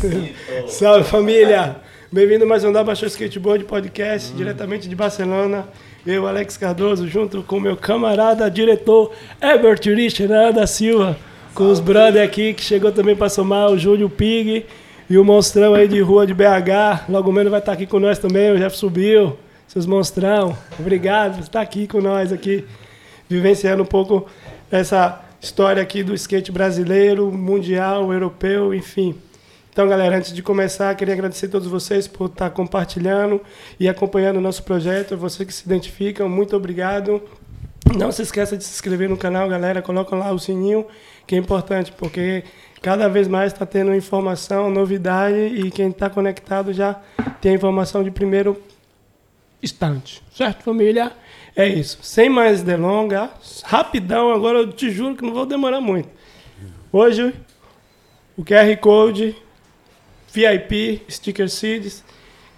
Salve família! Bem-vindo mais um da Baixou Skateboard Podcast, hum. diretamente de Barcelona. Eu, Alex Cardoso, junto com meu camarada, diretor Herbert Richard da Silva, com os brothers aqui que chegou também para somar, o Júlio Pig e o monstrão aí de rua de BH. Logo menos vai estar aqui com nós também, o Jeff subiu. Seus monstrão, obrigado por estar aqui com nós aqui, vivenciando um pouco essa história aqui do skate brasileiro, mundial, europeu, enfim. Então, galera, antes de começar, queria agradecer a todos vocês por estar compartilhando e acompanhando o nosso projeto. Você que se identificam, muito obrigado. Não se esqueça de se inscrever no canal, galera. Coloca lá o sininho, que é importante, porque cada vez mais está tendo informação, novidade e quem está conectado já tem a informação de primeiro instante. Certo, família? É isso. Sem mais delongas, rapidão, agora eu te juro que não vou demorar muito. Hoje, o QR Code, VIP, Sticker Seeds,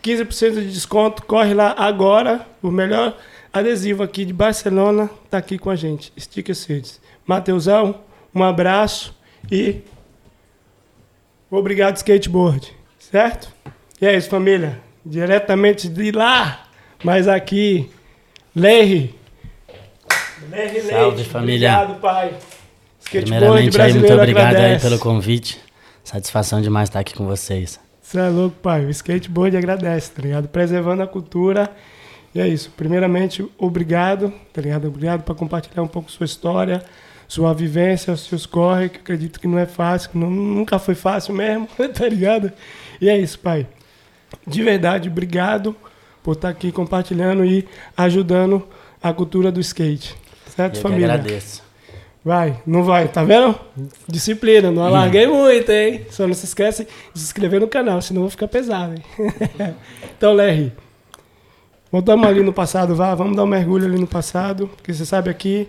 15% de desconto. Corre lá agora. O melhor adesivo aqui de Barcelona está aqui com a gente, Sticker Seeds. Mateusão, um abraço e obrigado, skateboard. Certo? E é isso, família. Diretamente de lá, mas aqui Lerry. Lerry Salve, família. Obrigado, pai. Primeiramente, aí, muito obrigado aí pelo convite. Satisfação demais estar aqui com vocês. Você é louco, pai. O skateboard agradece, tá ligado? Preservando a cultura. E é isso. Primeiramente, obrigado, tá ligado? Obrigado por compartilhar um pouco sua história, sua vivência, os seus corre, que acredito que não é fácil, que não, nunca foi fácil mesmo, tá ligado? E é isso, pai. De verdade, obrigado por estar aqui compartilhando e ajudando a cultura do skate. Certo, Eu família? Eu agradeço. Vai, não vai, tá vendo? Disciplina, não alarguei hum. muito, hein? Só não se esquece de se inscrever no canal, senão vai ficar pesado, hein? então, Larry, voltamos ali no passado, vá, vamos dar um mergulho ali no passado, porque você sabe aqui,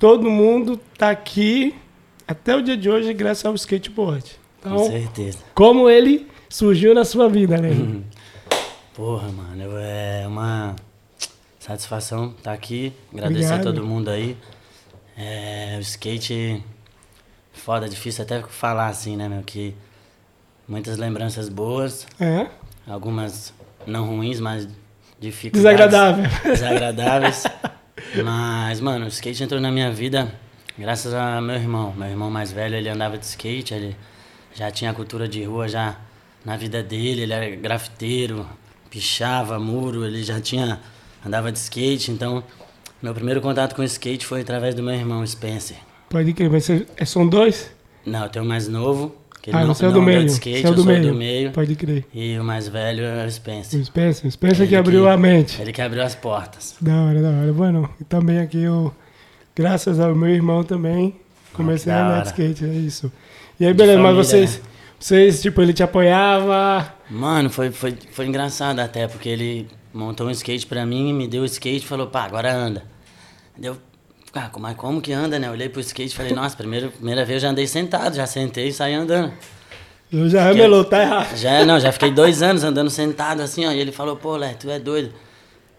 todo mundo tá aqui até o dia de hoje graças ao skateboard. Então, Com certeza. Como ele surgiu na sua vida, Larry? Porra, mano, é uma satisfação estar tá aqui. Agradecer Obrigado. a todo mundo aí. É, o skate, foda, difícil até falar assim, né, meu? Que muitas lembranças boas. É. Algumas não ruins, mas dificuldades. Desagradáveis. Desagradáveis. mas, mano, o skate entrou na minha vida graças a meu irmão. Meu irmão mais velho, ele andava de skate, ele já tinha a cultura de rua já na vida dele, ele era grafiteiro, pichava muro, ele já tinha andava de skate, então meu primeiro contato com skate foi através do meu irmão Spencer. Pode crer, mas é, são dois? Não, eu tenho o mais novo, que ele ah, não, você é do meio. skate, você é do eu meio. do meio. Pode crer. E o mais velho é o Spencer. O Spencer, o Spencer ele que abriu que, a mente. Ele que abriu as portas. Da hora, da hora. Bueno, e também aqui eu, graças ao meu irmão também, comecei ah, a andar de skate, é isso. E aí, beleza, família, mas vocês... Né? Vocês, tipo, ele te apoiava? Mano, foi, foi, foi engraçado até, porque ele montou um skate pra mim, me deu o skate e falou, pá, agora anda. Deu, ah, mas como que anda, né? Olhei pro skate e falei, nossa, primeira, primeira vez eu já andei sentado, já sentei e saí andando. Eu já remelou, tá errado. Já, não, já fiquei dois anos andando sentado assim, ó. E ele falou, pô, Lé, tu é doido.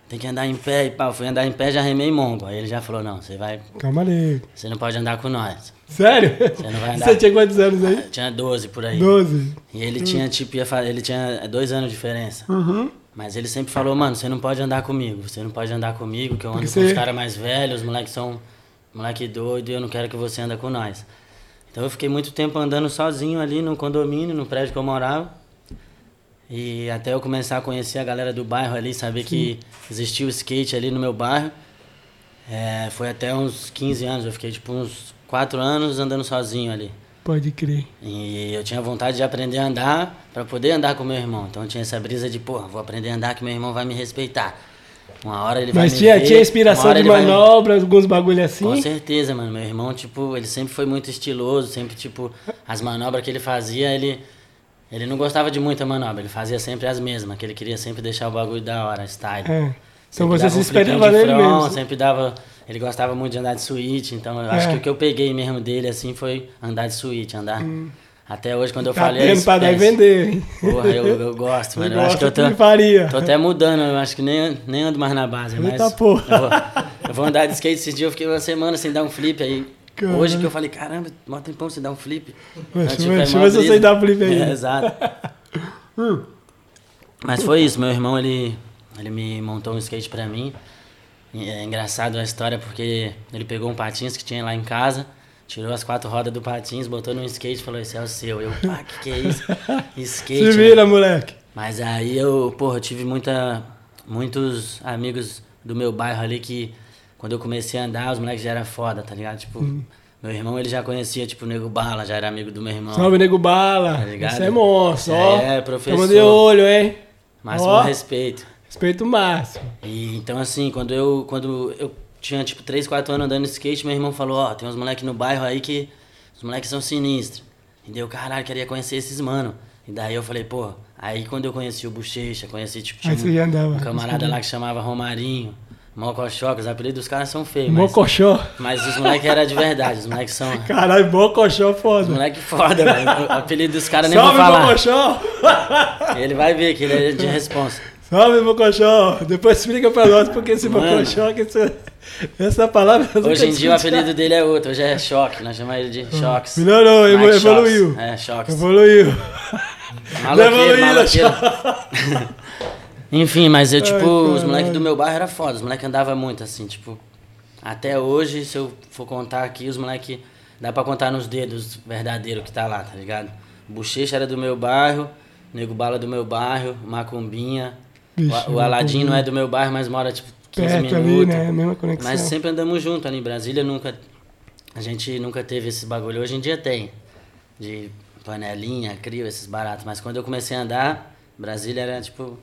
Tem que andar em pé e pá. Eu fui andar em pé já remei mongo. Aí ele já falou, não, você vai. Calma aí. Você não pode andar com nós. Sério? Você não vai andar. Você tinha quantos anos aí? Tinha 12 por aí. 12. E ele tinha, tipo, ia, ele tinha dois anos de diferença. Uhum. Mas ele sempre falou, mano, você não pode andar comigo. Você não pode andar comigo, que eu ando Porque com você... os caras mais velhos, os moleques são moleque doido e eu não quero que você anda com nós. Então eu fiquei muito tempo andando sozinho ali no condomínio, no prédio que eu morava. E até eu começar a conhecer a galera do bairro ali, saber Sim. que existia o skate ali no meu bairro. É, foi até uns 15 anos, eu fiquei tipo uns 4 anos andando sozinho ali. Pode crer. E eu tinha vontade de aprender a andar para poder andar com meu irmão. Então tinha essa brisa de, pô, vou aprender a andar que meu irmão vai me respeitar. Uma hora ele Mas vai tinha, me ver, tinha inspiração de manobra, me... alguns bagulho assim? Com certeza, mano. Meu irmão, tipo, ele sempre foi muito estiloso, sempre, tipo, as manobras que ele fazia, ele ele não gostava de muita manobra, ele fazia sempre as mesmas, que ele queria sempre deixar o bagulho da hora, style. É. Então você se esperava nele mesmo. Sempre dava. Ele gostava muito de andar de suíte, então eu é. acho que o que eu peguei mesmo dele assim foi andar de suíte, andar. Hum. Até hoje, quando eu tá falei. Tempo pra dar e vender, hein? Porra, eu, eu gosto, mano. Eu, eu acho que eu tô. Faria. Tô até mudando, eu acho que nem, nem ando mais na base. Mas Eita porra. Eu vou, eu vou andar de skate esses dias, eu fiquei uma semana sem dar um flip aí Caramba. Hoje que eu falei, caramba, mó tempão você dá um flip. Deixa eu ver se você dá um flip aí. É, exato. hum. Mas foi isso, meu irmão, ele, ele me montou um skate pra mim. É engraçado a história porque ele pegou um patins que tinha lá em casa, tirou as quatro rodas do patins, botou no skate e falou, esse é o seu. Eu, pá, que que é isso? Skate. Se vira, né? moleque. Mas aí eu, porra, eu tive muita, muitos amigos do meu bairro ali que quando eu comecei a andar, os moleques já eram foda, tá ligado? Tipo, hum. meu irmão ele já conhecia, tipo, o Nego Bala, já era amigo do meu irmão. Salve, Nego Bala. Tá ligado? Isso é monstro, ó. É, professor. Tamo de olho, hein? Máximo ó. respeito. Respeito máximo. E, então, assim, quando eu, quando eu tinha, tipo, 3, 4 anos andando de skate, meu irmão falou, ó, oh, tem uns moleques no bairro aí que os moleques são sinistros. E deu, caralho, queria conhecer esses mano. E daí eu falei, pô, aí quando eu conheci o Bochecha, conheci, tipo, tinha um, andava, um camarada lá que chamava Romarinho. Mocoxó, que os apelidos dos caras são feios. Mocoxó. Mas, mas os moleques eram de verdade, os moleques são. Caralho, Mocoxó foda. Os moleques foda, velho. O apelido dos caras nem vou falar. Mocoxó! Ele vai ver que ele é de responsa. Salve, Mocoxó! Depois explica pra nós porque esse Mocoxó, que essa, essa palavra. Hoje em dia o apelido dele é outro, hoje é Choque, nós chamamos ele de Choques. Melhorou, evoluiu. É, Choques. Evoluiu. Maloqueiro, maloqueiro. Enfim, mas eu, tipo, Ai, os moleques do meu bairro era foda, os moleques andavam muito, assim, tipo. Até hoje, se eu for contar aqui, os moleques. Dá pra contar nos dedos verdadeiro que tá lá, tá ligado? Bochecha era do meu bairro, Nego Bala do meu bairro, Macumbinha, Bicho, o, Aladim não é do meu bairro, mas mora tipo 15 Perto minutos. Ali, né? Mesma conexão. Mas sempre andamos junto ali em Brasília, nunca a gente nunca teve esse bagulho. Hoje em dia tem de panelinha, crio esses baratos, mas quando eu comecei a andar, Brasília era tipo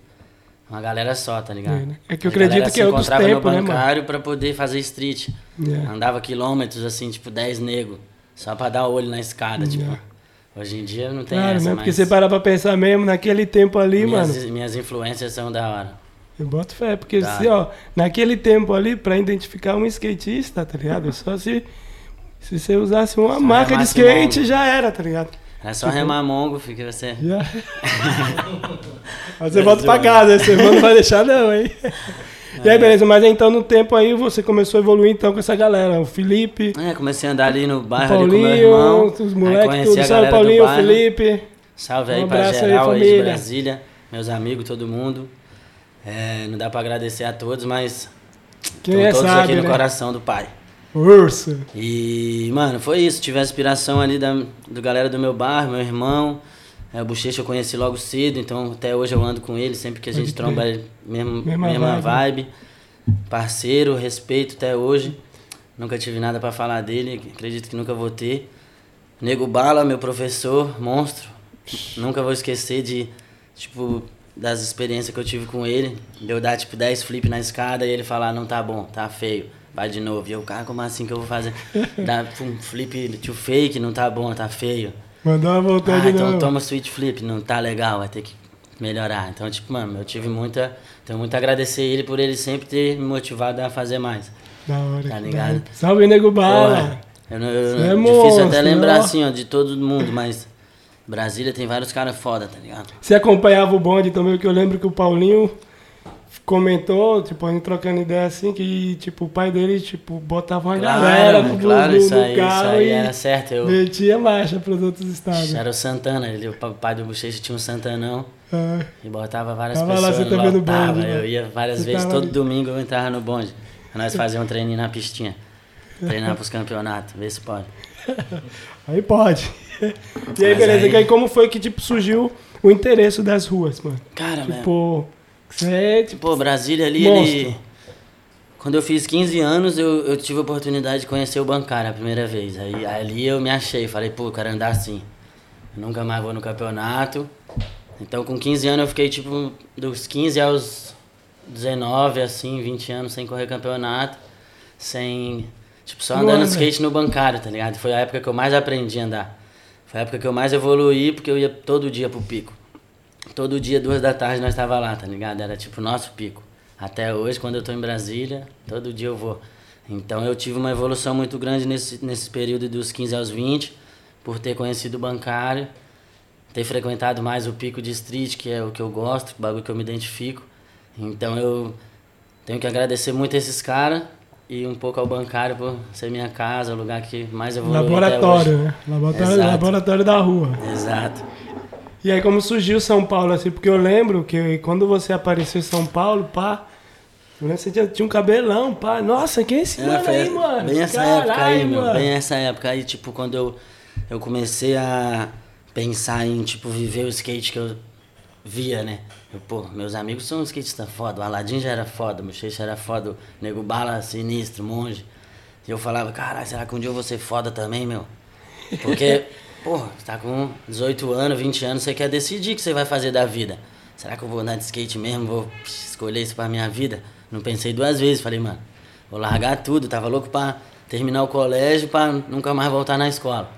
uma galera só, tá ligado? É, né? é que eu acredito que é outros tempos, no né, bancário né, pra poder fazer street. Yeah. É. Andava quilômetros, assim, tipo 10 nego, só pra dar olho na escada, tipo... Hoje em dia não tem claro, essa, né? Porque você parar pra pensar mesmo, naquele tempo ali, minhas, mano... Minhas influências são da hora. Eu boto fé, porque tá. se, ó, naquele tempo ali, pra identificar um skatista, tá ligado? Só se, se você usasse uma só marca de skate, mongo. já era, tá ligado? É só tipo, remar mongo, fica você... Já. Mas você volta pra casa, você não vai deixar não, hein? E aí, beleza, mas então no tempo aí você começou a evoluir então com essa galera, o Felipe. É, comecei a andar ali no bairro Paulinho, ali com meu irmão. Os moleques, tudo. Salve Paulinho, Felipe. Salve aí um pra geral aí, aí de Brasília, meus amigos, todo mundo. É, não dá pra agradecer a todos, mas Quem é todos sabe, aqui no né? coração do pai. Urso. E, mano, foi isso. Tive a inspiração ali da do galera do meu bairro, meu irmão. É, o Bochecha eu conheci logo cedo, então até hoje eu ando com ele, sempre que a gente tromba é mesmo, mesma, mesma vibe. vibe. Parceiro, respeito até hoje. Nunca tive nada para falar dele, acredito que nunca vou ter. Nego Bala, meu professor, monstro. Nunca vou esquecer de, tipo, das experiências que eu tive com ele. De eu dar, tipo, 10 flip na escada e ele falar, não tá bom, tá feio, vai de novo. E eu, cara, como assim que eu vou fazer? Dar um flip to fake, não tá bom, tá feio. Mandar uma vontade ah, então não. toma switch flip, não tá legal, vai ter que melhorar. Então, tipo, mano, eu tive muita. Tenho muito a agradecer ele por ele sempre ter me motivado a fazer mais. Da hora. Tá ligado? Salve, nego bala! Eu, eu, eu, é difícil monstro, até lembrar, assim, ó, de todo mundo, mas Brasília tem vários caras foda, tá ligado? Você acompanhava o bonde também, porque eu lembro que o Paulinho comentou, tipo, a gente trocando ideia assim, que, tipo, o pai dele, tipo, botava uma claro, galera no, claro, no, isso aí, carro isso aí era certo. Eu... metia marcha pros outros estados. Era o Santana, ele, o pai do Bochecha tinha um Santanão é. e botava várias tava pessoas, lá, você lotava, bonde, eu né? ia várias você vezes, todo ali. domingo eu entrava no bonde. Nós fazíamos um treininho na pistinha, treinar pros campeonatos, vê se pode. aí pode. E aí, Mas beleza, aí... e aí como foi que, tipo, surgiu o interesse das ruas, mano? Cara, tipo, tipo, Pô, Brasília ali, ele... Quando eu fiz 15 anos, eu, eu tive a oportunidade de conhecer o bancário a primeira vez. Aí ali eu me achei, falei, pô, eu quero andar assim. Eu nunca mais vou no campeonato. Então com 15 anos eu fiquei tipo dos 15 aos 19, assim, 20 anos sem correr campeonato, sem. Tipo, só andando de skate no bancário, tá ligado? Foi a época que eu mais aprendi a andar. Foi a época que eu mais evoluí, porque eu ia todo dia pro pico. Todo dia, duas da tarde, nós tava lá, tá ligado? Era tipo o nosso pico. Até hoje, quando eu tô em Brasília, todo dia eu vou. Então eu tive uma evolução muito grande nesse, nesse período dos 15 aos 20, por ter conhecido o bancário, ter frequentado mais o pico de street, que é o que eu gosto, o bagulho que eu me identifico. Então eu tenho que agradecer muito esses caras e um pouco ao bancário por ser minha casa, o lugar que mais evoluiu Laboratório, né? Laboratório, laboratório da rua. Exato. E aí como surgiu São Paulo, assim, porque eu lembro que quando você apareceu em São Paulo, pá, você tinha, tinha um cabelão, pá. Nossa, quem é esse é, mano aí, mano? Bem essa Caralho, época aí, mano. meu. Bem essa época aí, tipo, quando eu, eu comecei a pensar em, tipo, viver o skate que eu via, né? Eu, pô, meus amigos são skatistas foda, o Aladim já era foda, o Bochecha era foda, o Nego Bala sinistro, monge. E eu falava, caralho, será que um dia eu vou ser foda também, meu? Porque Pô, você tá com 18 anos, 20 anos, você quer decidir o que você vai fazer da vida. Será que eu vou andar de skate mesmo? Vou escolher isso pra minha vida? Não pensei duas vezes. Falei, mano, vou largar tudo. Tava louco pra terminar o colégio pra nunca mais voltar na escola.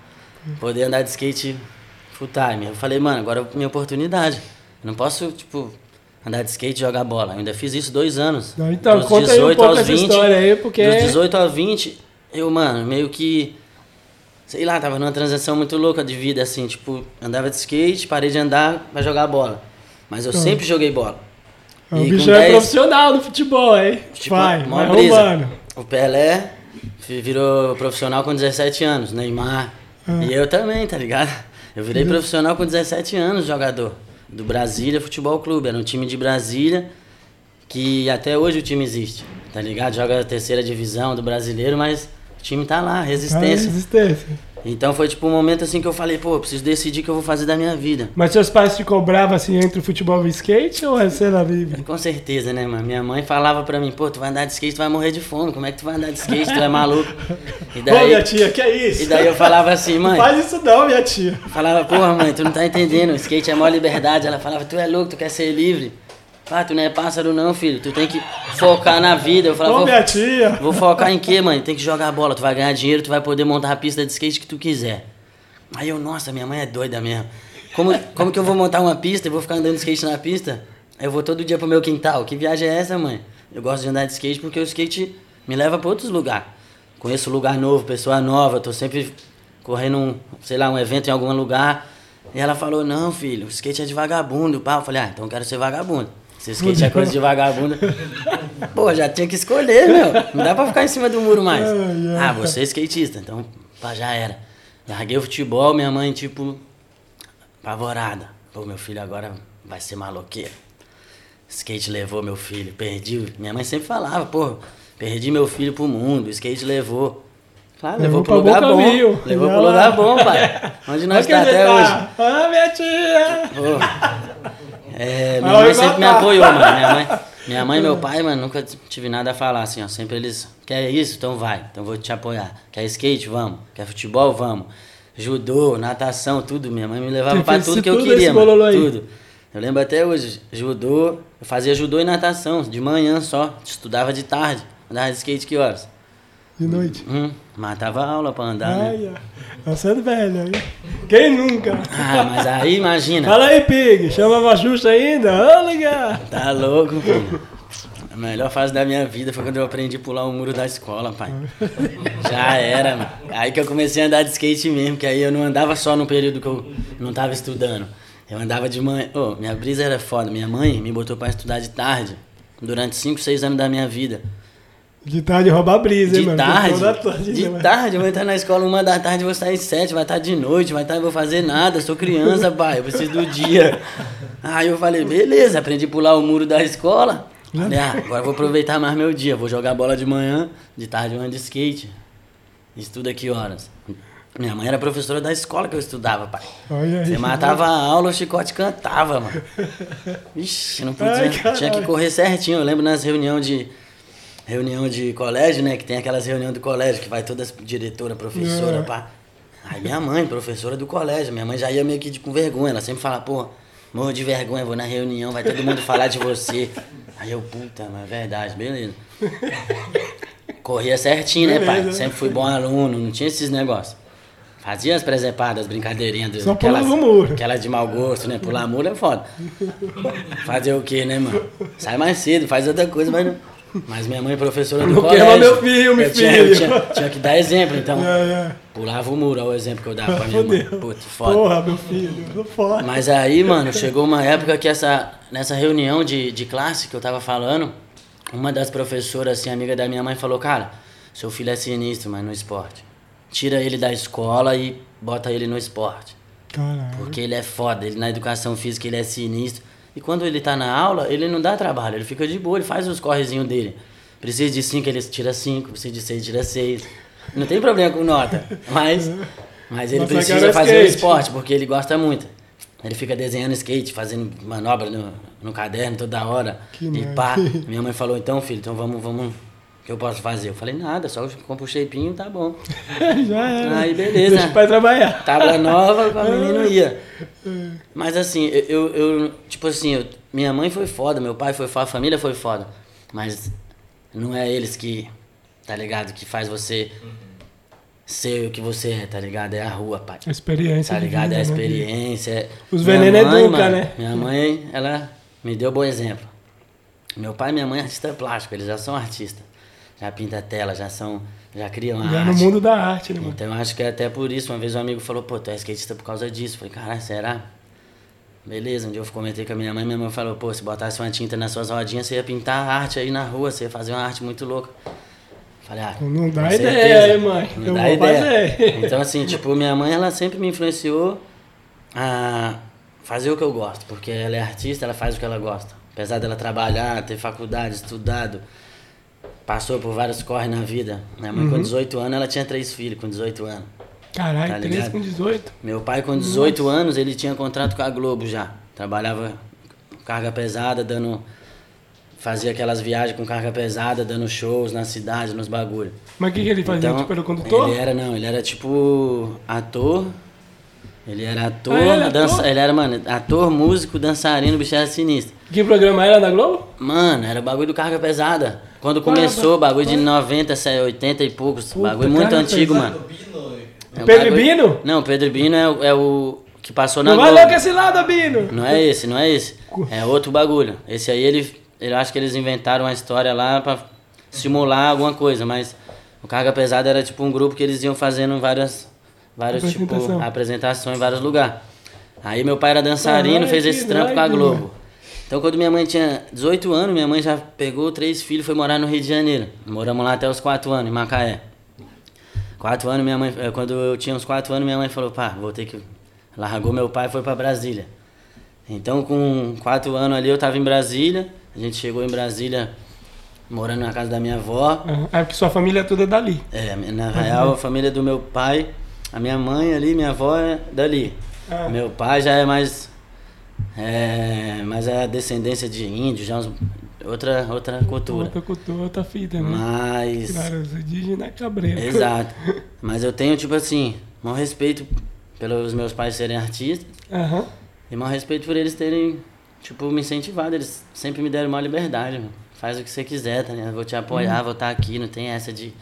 Poder andar de skate full time. Eu falei, mano, agora é minha oportunidade. Eu não posso, tipo, andar de skate e jogar bola. Eu ainda fiz isso dois anos. então, dos conta 18 aí um pouco aos 20, história aí, porque... Dos 18 aos 20, eu, mano, meio que sei lá, tava numa transação muito louca de vida, assim, tipo, andava de skate, parei de andar pra jogar bola. Mas eu ah. sempre joguei bola. O bicho é profissional do futebol, hein? Tipo, vai, vai roubando. O Pelé virou profissional com 17 anos, Neymar. Ah. E eu também, tá ligado? Eu virei profissional com 17 anos, jogador. Do Brasília Futebol Clube. Era um time de Brasília que até hoje o time existe, tá ligado? Joga a terceira divisão do brasileiro, mas time tá lá, resistência. Ah, resistência. Então foi tipo um momento assim que eu falei, pô, preciso decidir o que eu vou fazer da minha vida. Mas seus pais te cobravam assim entre o futebol e o skate ou é cena livre? Com certeza, né, mano? Minha mãe falava pra mim, pô, tu vai andar de skate, tu vai morrer de fome. Como é que tu vai andar de skate? Tu é maluco. E daí, Ô, minha tia, que é isso? E daí eu falava assim, mãe. Não faz isso não, minha tia. Falava, porra, mãe, tu não tá entendendo, o skate é maior liberdade. Ela falava, tu é louco, tu quer ser livre. Ah, tu não é pássaro não, filho. Tu tem que focar na vida. Eu falava, Ô, minha tia. Vou focar em quê, mãe? Tem que jogar bola. Tu vai ganhar dinheiro, tu vai poder montar a pista de skate que tu quiser. Aí eu, nossa, minha mãe é doida mesmo. Como, como que eu vou montar uma pista e vou ficar andando de skate na pista? Eu vou todo dia pro meu quintal. Que viagem é essa, mãe? Eu gosto de andar de skate porque o skate me leva para outros lugares. Conheço lugar novo, pessoa nova, tô sempre correndo um, sei lá, um evento em algum lugar. E ela falou, não, filho, o skate é de vagabundo, pá. Eu falei, ah, então eu quero ser vagabundo. Se skate é coisa de vagabundo. Pô, já tinha que escolher, meu. Não dá pra ficar em cima do muro mais. Ah, você é skatista, então pá, já era. Larguei o futebol, minha mãe, tipo, apavorada. Pô, meu filho agora vai ser maloqueiro. Skate levou meu filho, perdi. Minha mãe sempre falava, pô, perdi meu filho pro mundo, skate levou. Claro, levou, levou pro lugar bom. Caminho. Levou pro lugar bom, pai. Onde nós tá até tá? hoje. Ah, minha tia! Pô. É, minha mãe sempre me apoiou, mano. Minha mãe, minha mãe e meu pai, mano, nunca tive nada a falar, assim, ó. Sempre eles, quer isso? Então vai, então vou te apoiar. Quer skate? Vamos. Quer futebol? Vamos. Judô, natação, tudo. Minha mãe me levava pra tudo que eu queria, mano. Tudo. Eu lembro até hoje, judô, eu fazia judô e natação, de manhã só. Estudava de tarde. Andava de skate que horas? De noite. Hum, matava aula pra andar, Ai, né? Você é velho aí. Quem nunca? Ah, mas aí imagina. Fala aí, Pig. Chama justa ainda? Ô, ligar. Tá louco, pô. A melhor fase da minha vida foi quando eu aprendi a pular o muro da escola, pai. Já era, mano. Aí que eu comecei a andar de skate mesmo, que aí eu não andava só no período que eu não tava estudando. Eu andava de manhã. Oh, minha brisa era foda. Minha mãe me botou pra estudar de tarde. Durante 5, 6 anos da minha vida. De tarde roubar brisa, hein, mano? Tarde, tarde, de né, tarde, eu vou entrar na escola uma da tarde, vou sair sete, vai estar de noite, vai estar, vou fazer nada, sou criança, pai, eu preciso do dia. Aí eu falei, beleza, aprendi a pular o muro da escola. Falei, ah, agora vou aproveitar mais meu dia, vou jogar bola de manhã, de tarde eu ando de skate. Estuda que horas? Minha mãe era professora da escola que eu estudava, pai. Olha Você matava a aula, o chicote cantava, mano. Ixi, não podia. Ai, tinha que correr certinho. Eu lembro nas reuniões de reunião de colégio, né? Que tem aquelas reuniões do colégio que vai toda diretora, professora, é. pá. Aí minha mãe, professora do colégio, minha mãe já ia meio que de, com vergonha. Ela sempre fala, pô, morro de vergonha, vou na reunião, vai todo mundo falar de você. Aí eu, puta, mas é verdade, beleza. Corria certinho, né, pai? Sempre fui bom aluno, não tinha esses negócios. Fazia as presepadas, brincadeirinhas. Só aquelas, muro. Aquelas de mau gosto, né? Pular muro é foda. Fazer o quê, né, mano? Sai mais cedo, faz outra coisa, mas não... Mas minha mãe é professora do não colégio. Não meu filho, meu filho. Tinha, tinha, tinha, que dar exemplo, então. É, é. Pulava o muro, olha o exemplo que eu dava pra minha mãe. Puta, foda. Porra, meu filho, foda. Mas aí, mano, chegou uma época que essa, nessa reunião de, de classe que eu tava falando, uma das professoras, assim, amiga da minha mãe, falou, cara, seu filho é sinistro, mas no esporte. Tira ele da escola e bota ele no esporte. Caralho. Porque ele é foda, ele na educação física ele é sinistro. E quando ele tá na aula, ele não dá trabalho, ele fica de boa, ele faz os correzinhos dele. Precisa de 5, ele tira 5, precisa de 6, tira 6. Não tem problema com nota, mas, mas ele Nossa, precisa cara, fazer o esporte, porque ele gosta muito. Ele fica desenhando skate, fazendo manobra no, no caderno toda hora. Que e pá, minha mãe falou, então filho, então vamos, vamos, que eu posso fazer? Eu falei, nada, só compra o shapinho, tá bom. Já era. Aí, beleza. Deixa o pai trabalhar. Tábua nova, a menina ia. Mas assim, eu, eu, tipo assim, eu- minha mãe foi foda, meu pai foi foda, a família foi foda. Mas não é eles que, tá ligado, que faz você ser o que você é, tá ligado? É a rua, pai. A experiência Tá ligado? É a vida, né? experiência. é- Os Minha veneno mãe, educa, mano, né? Minha mãe, ela me deu bom exemplo. Meu pai e minha mãe é artista plástico, eles já são artistas. Já pinta tela, já são. Já criam Já arte. no mundo da arte, né, mano? Então eu acho que é até por isso. Uma vez um amigo falou, pô, tu é skatista por causa disso. Eu falei, caralho, será? Beleza, um dia eu comentei com a minha mãe, minha mãe falou, pô, se botasse uma tinta nas suas rodinhas, você ia pintar arte aí na rua, você ia fazer uma arte muito louca. Falei, ah, Não dá ideia, certeza. hein, mãe? Não Eu dá ideia. fazer. Então, assim, tipo, minha mãe, ela sempre me influenciou a fazer o que eu gosto, porque ela é artista, ela faz o que ela gosta. Apesar dela trabalhar, ter faculdade, estudado, passou por vários corre na vida. Minha mãe, Uhum. com 18 anos, ela tinha três filhos com 18 anos. Caralho, Tá 13 ligado? com 18. Meu pai, com 18 anos, ele tinha contrato com a Globo já. Trabalhava carga pesada, dando. Fazia aquelas viagens com carga pesada, dando shows na cidade, nos bagulho. Mas o que, que ele fazia? Então, tipo, era condutor? Ele era, não, ele era tipo ator. Ele era ator, Ah, ele era dança, ator? ele era, mano, ator, músico, dançarino, bicho era sinistro. Que programa era da Globo? Mano, era bagulho do carga pesada. Quando começou, bagulho de 90, 80 e poucos. Puta, bagulho muito antigo, mano. É o Pedro bagulho- Bino? Não, Pedro Bino é, o- é o que passou na Não vai Globo. louco esse lado, Bino! Não é esse, não é esse. É outro bagulho. Esse aí, ele, eu acho que eles inventaram uma história lá pra simular alguma coisa, mas o Carga Pesada era tipo um grupo que eles iam fazendo várias, várias tipo, Apresentação. apresentações em vários lugares. Aí meu pai era dançarino, Caralho, fez esse trampo com a Globo. mano. Então quando minha mãe tinha 18 anos, minha mãe já pegou três filhos e foi morar no Rio de Janeiro. Moramos lá até os 4 anos, em Macaé. Quatro anos, minha mãe, eh, quando eu tinha uns quatro anos, minha mãe falou, pá, vou ter que. Largou meu pai e foi pra Brasília. Então, com quatro anos ali, eu tava em Brasília. A gente chegou em Brasília, morando na casa da minha avó. É porque sua família toda é dali. É, na real, a família do meu pai, a minha mãe ali, minha avó é dali. Ah. Meu pai já é mais. É, mas é descendência de índio, já uns- outra, outra cultura. Outra cultura, outra fita, né? Mas. Claro, os indígenas é cabreiro. Exato. Mas eu tenho, tipo assim, maior respeito pelos meus pais serem artistas Aham. e maior respeito por eles terem, tipo, me incentivado. Eles sempre me deram uma liberdade, mano. Faz o que você quiser, tá ligado? Vou te apoiar, vou estar aqui, não tem essa de.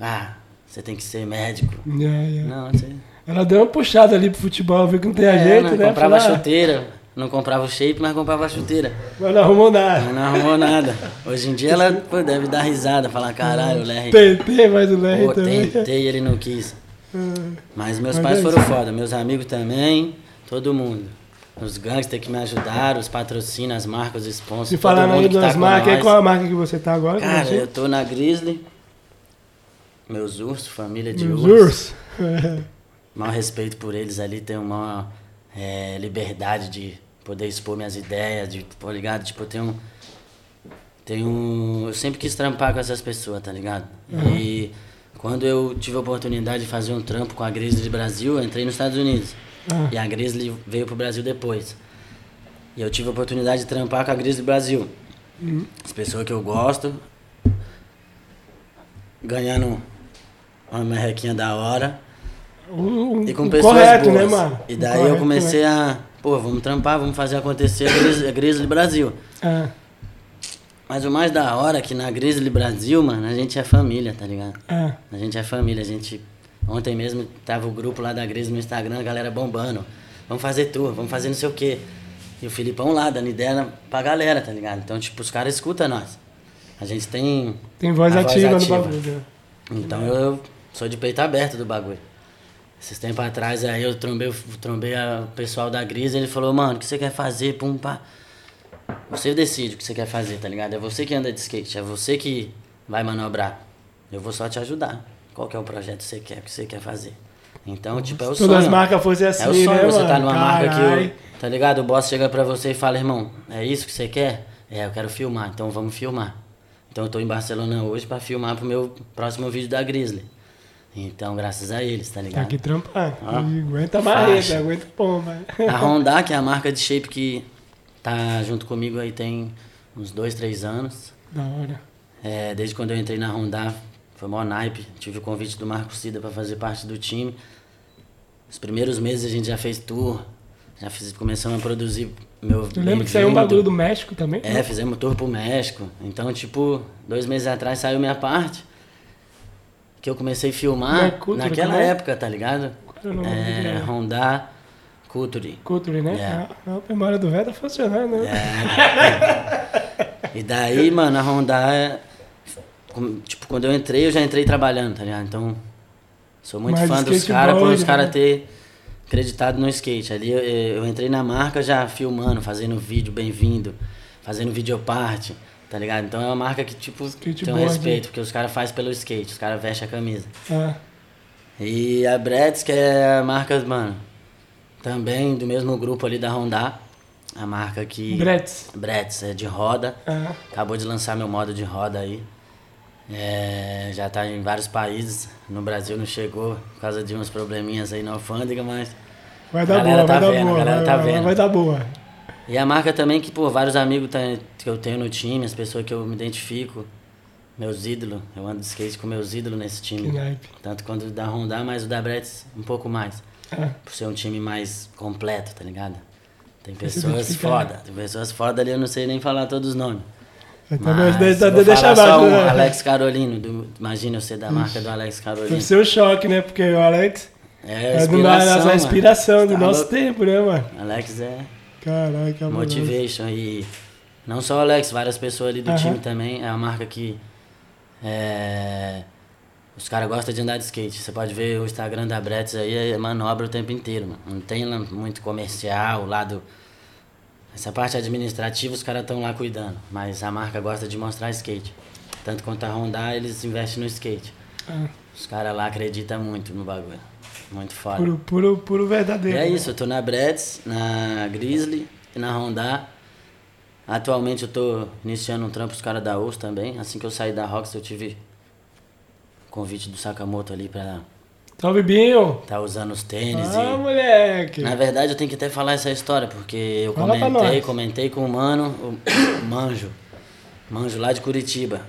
Ah, você tem que ser médico. Yeah, yeah. Não, você. Ela deu uma puxada ali pro futebol, viu que não tem É, jeito, não né? comprava Falou, ah, chuteira, não comprava o shape, mas comprava a chuteira. Mas não arrumou nada. Mas não arrumou nada. Hoje em dia ela pô, deve dar risada, falar, caralho, o Larry. Tentei, mas o Larry Pô, também. tentei, ele não quis. Ah, Mas meus Mas pais é foram foda, meus amigos também, todo mundo. Os gangsters que me ajudaram, os patrocínios, as marcas, os sponsors. Todo falando aí tá das com marcas, qual a marca que você tá agora? Cara, eu tô na Grizzly, meus ursos, família de Meus ursos. ursos. Maior respeito por eles ali, tenho uma é, liberdade de poder expor minhas ideias, de, tá ligado? Tipo, eu tenho. Tenho. Eu sempre quis trampar com essas pessoas, tá ligado? E quando eu tive a oportunidade de fazer um trampo com a Grizzly Brasil, eu entrei nos Estados Unidos. Ah. E a Grizzly veio pro Brasil depois. E eu tive a oportunidade de trampar com a Grizzly Brasil. Uhum. As pessoas que eu gosto, ganhando uma merrequinha da hora. O- E com o pessoas correto, boas. né, mano? E daí eu correto, comecei né? a, pô, vamos trampar, vamos fazer acontecer a Grizzly, a Grizzly Brasil. Ah, Mas o mais da hora é que na Grizzly Brasil, mano, a gente é família, tá ligado? ah, A gente é família, a gente. Ontem mesmo tava o grupo lá da Grizzly no Instagram, a galera bombando. Vamos fazer tour, vamos fazer não sei o quê. E o Filipão lá, dando ideia pra galera, tá ligado? Então, tipo, os caras escutam nós. A gente tem. tem voz a ativa no bagulho. né? Então eu sou de peito aberto do bagulho. Esses tempos atrás aí eu trombei, trombei o pessoal da Gris ele falou, mano, o que você quer fazer? Pum, pá. Você decide o que você quer fazer, tá ligado? É você que anda de skate, é você que vai manobrar. eu vou só te ajudar. Qual que é o projeto que você quer, que você quer fazer? Então, tipo, é o Todas sonho. as marcas fossem assim, É o sonho né, você mano? tá numa marca que Carai. o, tá ligado? O boss chega pra você e fala, irmão, é isso que você quer? É, eu quero filmar, então vamos filmar. Então eu tô em Barcelona hoje pra filmar pro meu próximo vídeo da Grizzly. Então, graças a eles, tá Tá ligado? aqui trampar. Ah. Aguenta a marreta, Faixa. aguenta o pomba. A Honda, que é a marca de shape que tá junto comigo aí tem uns dois, três anos. Da hora. É, desde quando eu entrei na Honda, foi mó naipe. Tive o convite do Marco Cida para fazer parte do time. Os primeiros meses a gente já fez tour, já fiz, começamos a produzir meu. Eu lembro que saiu um bagulho do México também. É, fizemos tour pro México. Então, tipo, dois meses atrás saiu minha parte. Que eu comecei a é filmar Culture, naquela é? época, tá ligado? É? Honda Culture. Culture, né? É. A, a memória do velho tá funcionando, né? E daí, mano, a Honda é. Tipo, quando eu entrei, eu já entrei trabalhando, tá ligado? Então, sou muito Mais fã dos caras por os né? caras ter acreditado no skate. Ali eu, eu entrei na marca já filmando, fazendo vídeo bem-vindo, fazendo videoparte, tá ligado? Então é uma marca que, tipo, tem um respeito, porque os caras fazem pelo skate, os caras vestem a camisa. Ah, E a Bretz, que é a marca, mano, também do mesmo grupo ali da Honda. A marca que. Bretz. Bretz, é de roda. Ah, Acabou de lançar meu modo de roda aí. É, já tá em vários países. No Brasil não chegou por causa de uns probleminhas aí na alfândega, mas. vai dar boa, tá vai dar boa. tá vai dar boa. E a marca também que, pô, vários amigos tá- que eu tenho no time, as pessoas que eu me identifico, meus ídolos. Eu ando de skate com meus ídolos nesse time. Tanto quanto o da Honda, mas o da Bretz um pouco mais. Ah, Por ser um time mais completo, tá ligado? Tem pessoas identifica, foda. Tem pessoas foda ali, eu não sei nem falar todos os nomes. então Mas deixa, vou deixa falar abaixo. só um, né? Alex Carolino. do- imagina você da marca do Alex Carolino. Deve ser choque, né? Porque o Alex É é, do inspiração, nossa mano. inspiração do Tá nosso louco? tempo, né, mano? Alex é Caraca, mano. motivation e não só o Alex, várias pessoas ali do Aham. time também. É uma marca que é, os caras gostam de andar de skate. Você pode ver o Instagram da Bretz aí, é manobra o tempo inteiro, mano. Não tem muito comercial, lado essa parte administrativa os caras estão lá cuidando, mas a marca gosta de mostrar skate. Tanto quanto a Honda, eles investem no skate. Ah, Os caras lá acreditam muito no bagulho. Muito foda. puro, puro, puro E verdadeiro. é isso, eu tô na Bretz, na Grizzly e na Honda. Atualmente eu tô iniciando um trampo os caras da OS também. Assim que eu saí da Rox, eu tive convite do Sakamoto ali pra Salve, Binho! tá usando os tênis Ah, e... moleque! Na verdade, eu tenho que até falar essa história, porque eu Fala comentei, comentei com o mano, o Manjo. Manjo lá de Curitiba.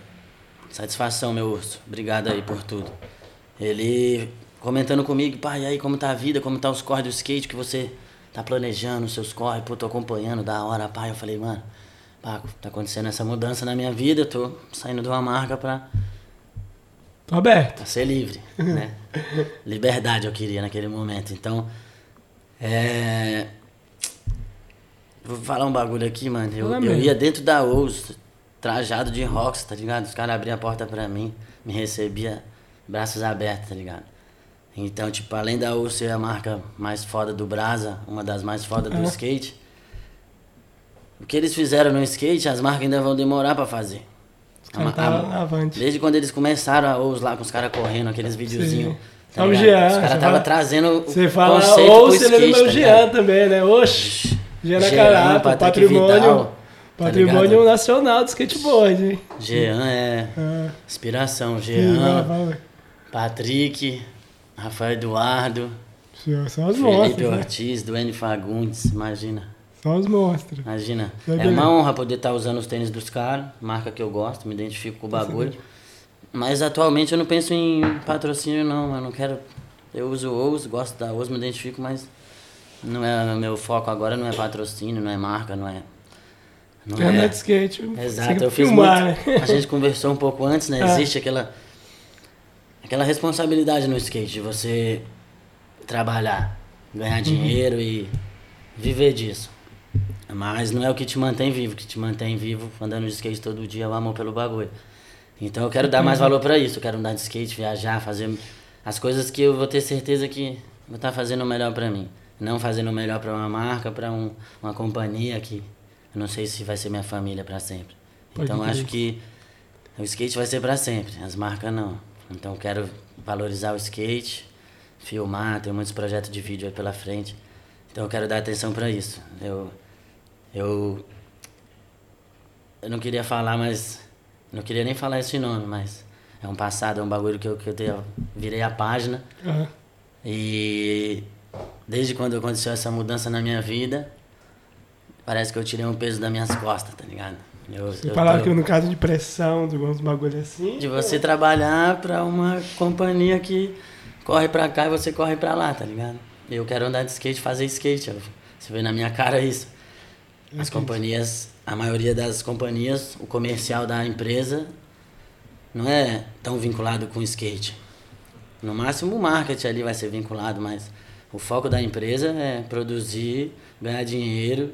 Satisfação, meu urso. Obrigado aí por tudo. Ele comentando comigo, pai, e aí como tá a vida, como tá os corre do skate que você tá planejando, os seus corre, pô, tô acompanhando, da hora, pai. Eu falei, mano, Paco, tá acontecendo essa mudança na minha vida, eu tô saindo de uma marca pra Tô aberto. Pra ser livre, né? Liberdade eu queria naquele momento. Então, é... Vou falar um bagulho aqui, mano. Eu, eu ia dentro da OUS, trajado de rocks, tá ligado? Os caras abriam a porta pra mim, me recebia braços abertos, tá ligado? Então, tipo, além da OUS ser a marca mais foda do Brasa, uma das mais fodas do Ah. skate, o que eles fizeram no skate, as marcas ainda vão demorar pra fazer. A- tá a- avante. Desde quando eles começaram a OUS lá com os caras correndo, aqueles videozinhos. Tá ligado? Jean, Os caras fala- estavam trazendo o Você fala, conceito ou você lembra tá Jean ligado? também, né? Oxi! Jean na Jean, Patrick patrimônio, Vidal, tá patrimônio ligado? nacional do skateboard, hein? Jean é Ah, inspiração. Jean. Patrick, Rafael Eduardo, São- os Felipe monstros, né? Ortiz, Duane Fagundes, imagina. São os monstros. Imagina. É É uma honra poder estar usando os tênis dos caras, marca que eu gosto, me identifico com o bagulho. Mas atualmente eu não penso em patrocínio não, mano. Não quero. Eu uso OUS, gosto da OUS, me identifico, mas não é meu foco agora não é patrocínio, não é marca, não é. Não É de skate. Exato, eu fiz filmar, muito. né? A gente conversou um pouco antes, né? Ah. Existe aquela aquela responsabilidade no skate de você trabalhar, ganhar Uhum. dinheiro e viver disso. Mas não é o que te mantém vivo, o que te mantém vivo andando de skate todo dia é o amor pelo bagulho. Então eu quero dar mais valor pra isso, eu quero andar de skate, viajar, fazer as coisas que eu vou ter certeza que vou estar fazendo o melhor pra mim. Não fazendo o melhor pra uma marca, pra um, uma companhia que eu não sei se vai ser minha família pra sempre. Pode então acho que o skate vai ser pra sempre, as marcas não. Então quero valorizar o skate, filmar, tenho muitos projetos de vídeo aí pela frente. Então eu quero dar atenção para isso. Eu, eu, eu não queria falar, mas não queria nem falar esse nome, mas é um passado, é um bagulho que eu, que eu tenho, virei a página. Uhum. E desde quando aconteceu essa mudança na minha vida, parece que eu tirei um peso das minhas costas, tá ligado? Eu, Você eu falava tô... que no caso de pressão, de alguns bagulhos assim. De você trabalhar para uma companhia que corre para cá e você corre para lá, tá ligado? Eu quero andar de skate, fazer skate. Você vê na minha cara isso. As companhias, a maioria das companhias, o comercial da empresa não é tão vinculado com skate. No máximo o marketing ali vai ser vinculado, mas o foco da empresa é produzir, ganhar dinheiro,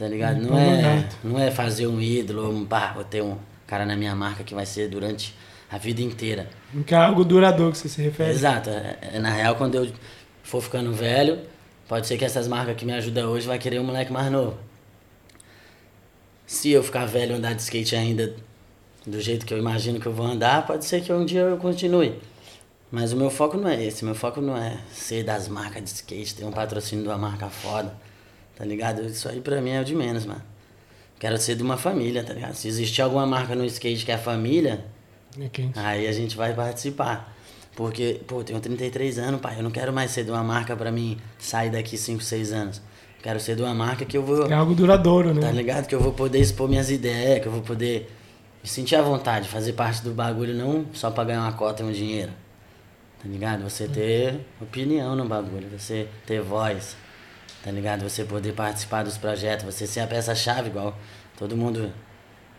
tá ligado? Não é, não é fazer um ídolo, um, pá, vou ter um cara na minha marca que vai ser durante a vida inteira. Não é algo duradouro que você se refere. Exato. É, é, na real, quando eu for ficando velho, pode ser que essas marcas que me ajudam hoje vai querer um moleque mais novo. Se eu ficar velho e andar de skate ainda do jeito que eu imagino que eu vou andar, pode ser que um dia eu continue. Mas o meu foco não é esse. Meu foco não é ser das marcas de skate, ter um patrocínio de uma marca foda. Tá ligado? Isso aí pra mim é o de menos, mano. Quero ser de uma família, tá ligado? Se existir alguma marca no skate que é família, é aí a gente vai participar. Porque, pô, eu tenho 33 anos, pai. Eu não quero mais ser de uma marca pra mim sair daqui 5, 6 anos. Quero ser de uma marca que eu vou. É algo duradouro, né? Tá ligado? Que eu vou poder expor minhas ideias, que eu vou poder me sentir à vontade, fazer parte do bagulho, não só pra ganhar uma cota e um dinheiro. Tá ligado? Você ter opinião no bagulho, você ter voz. Tá ligado? Você poder participar dos projetos, você ser a peça-chave, igual todo mundo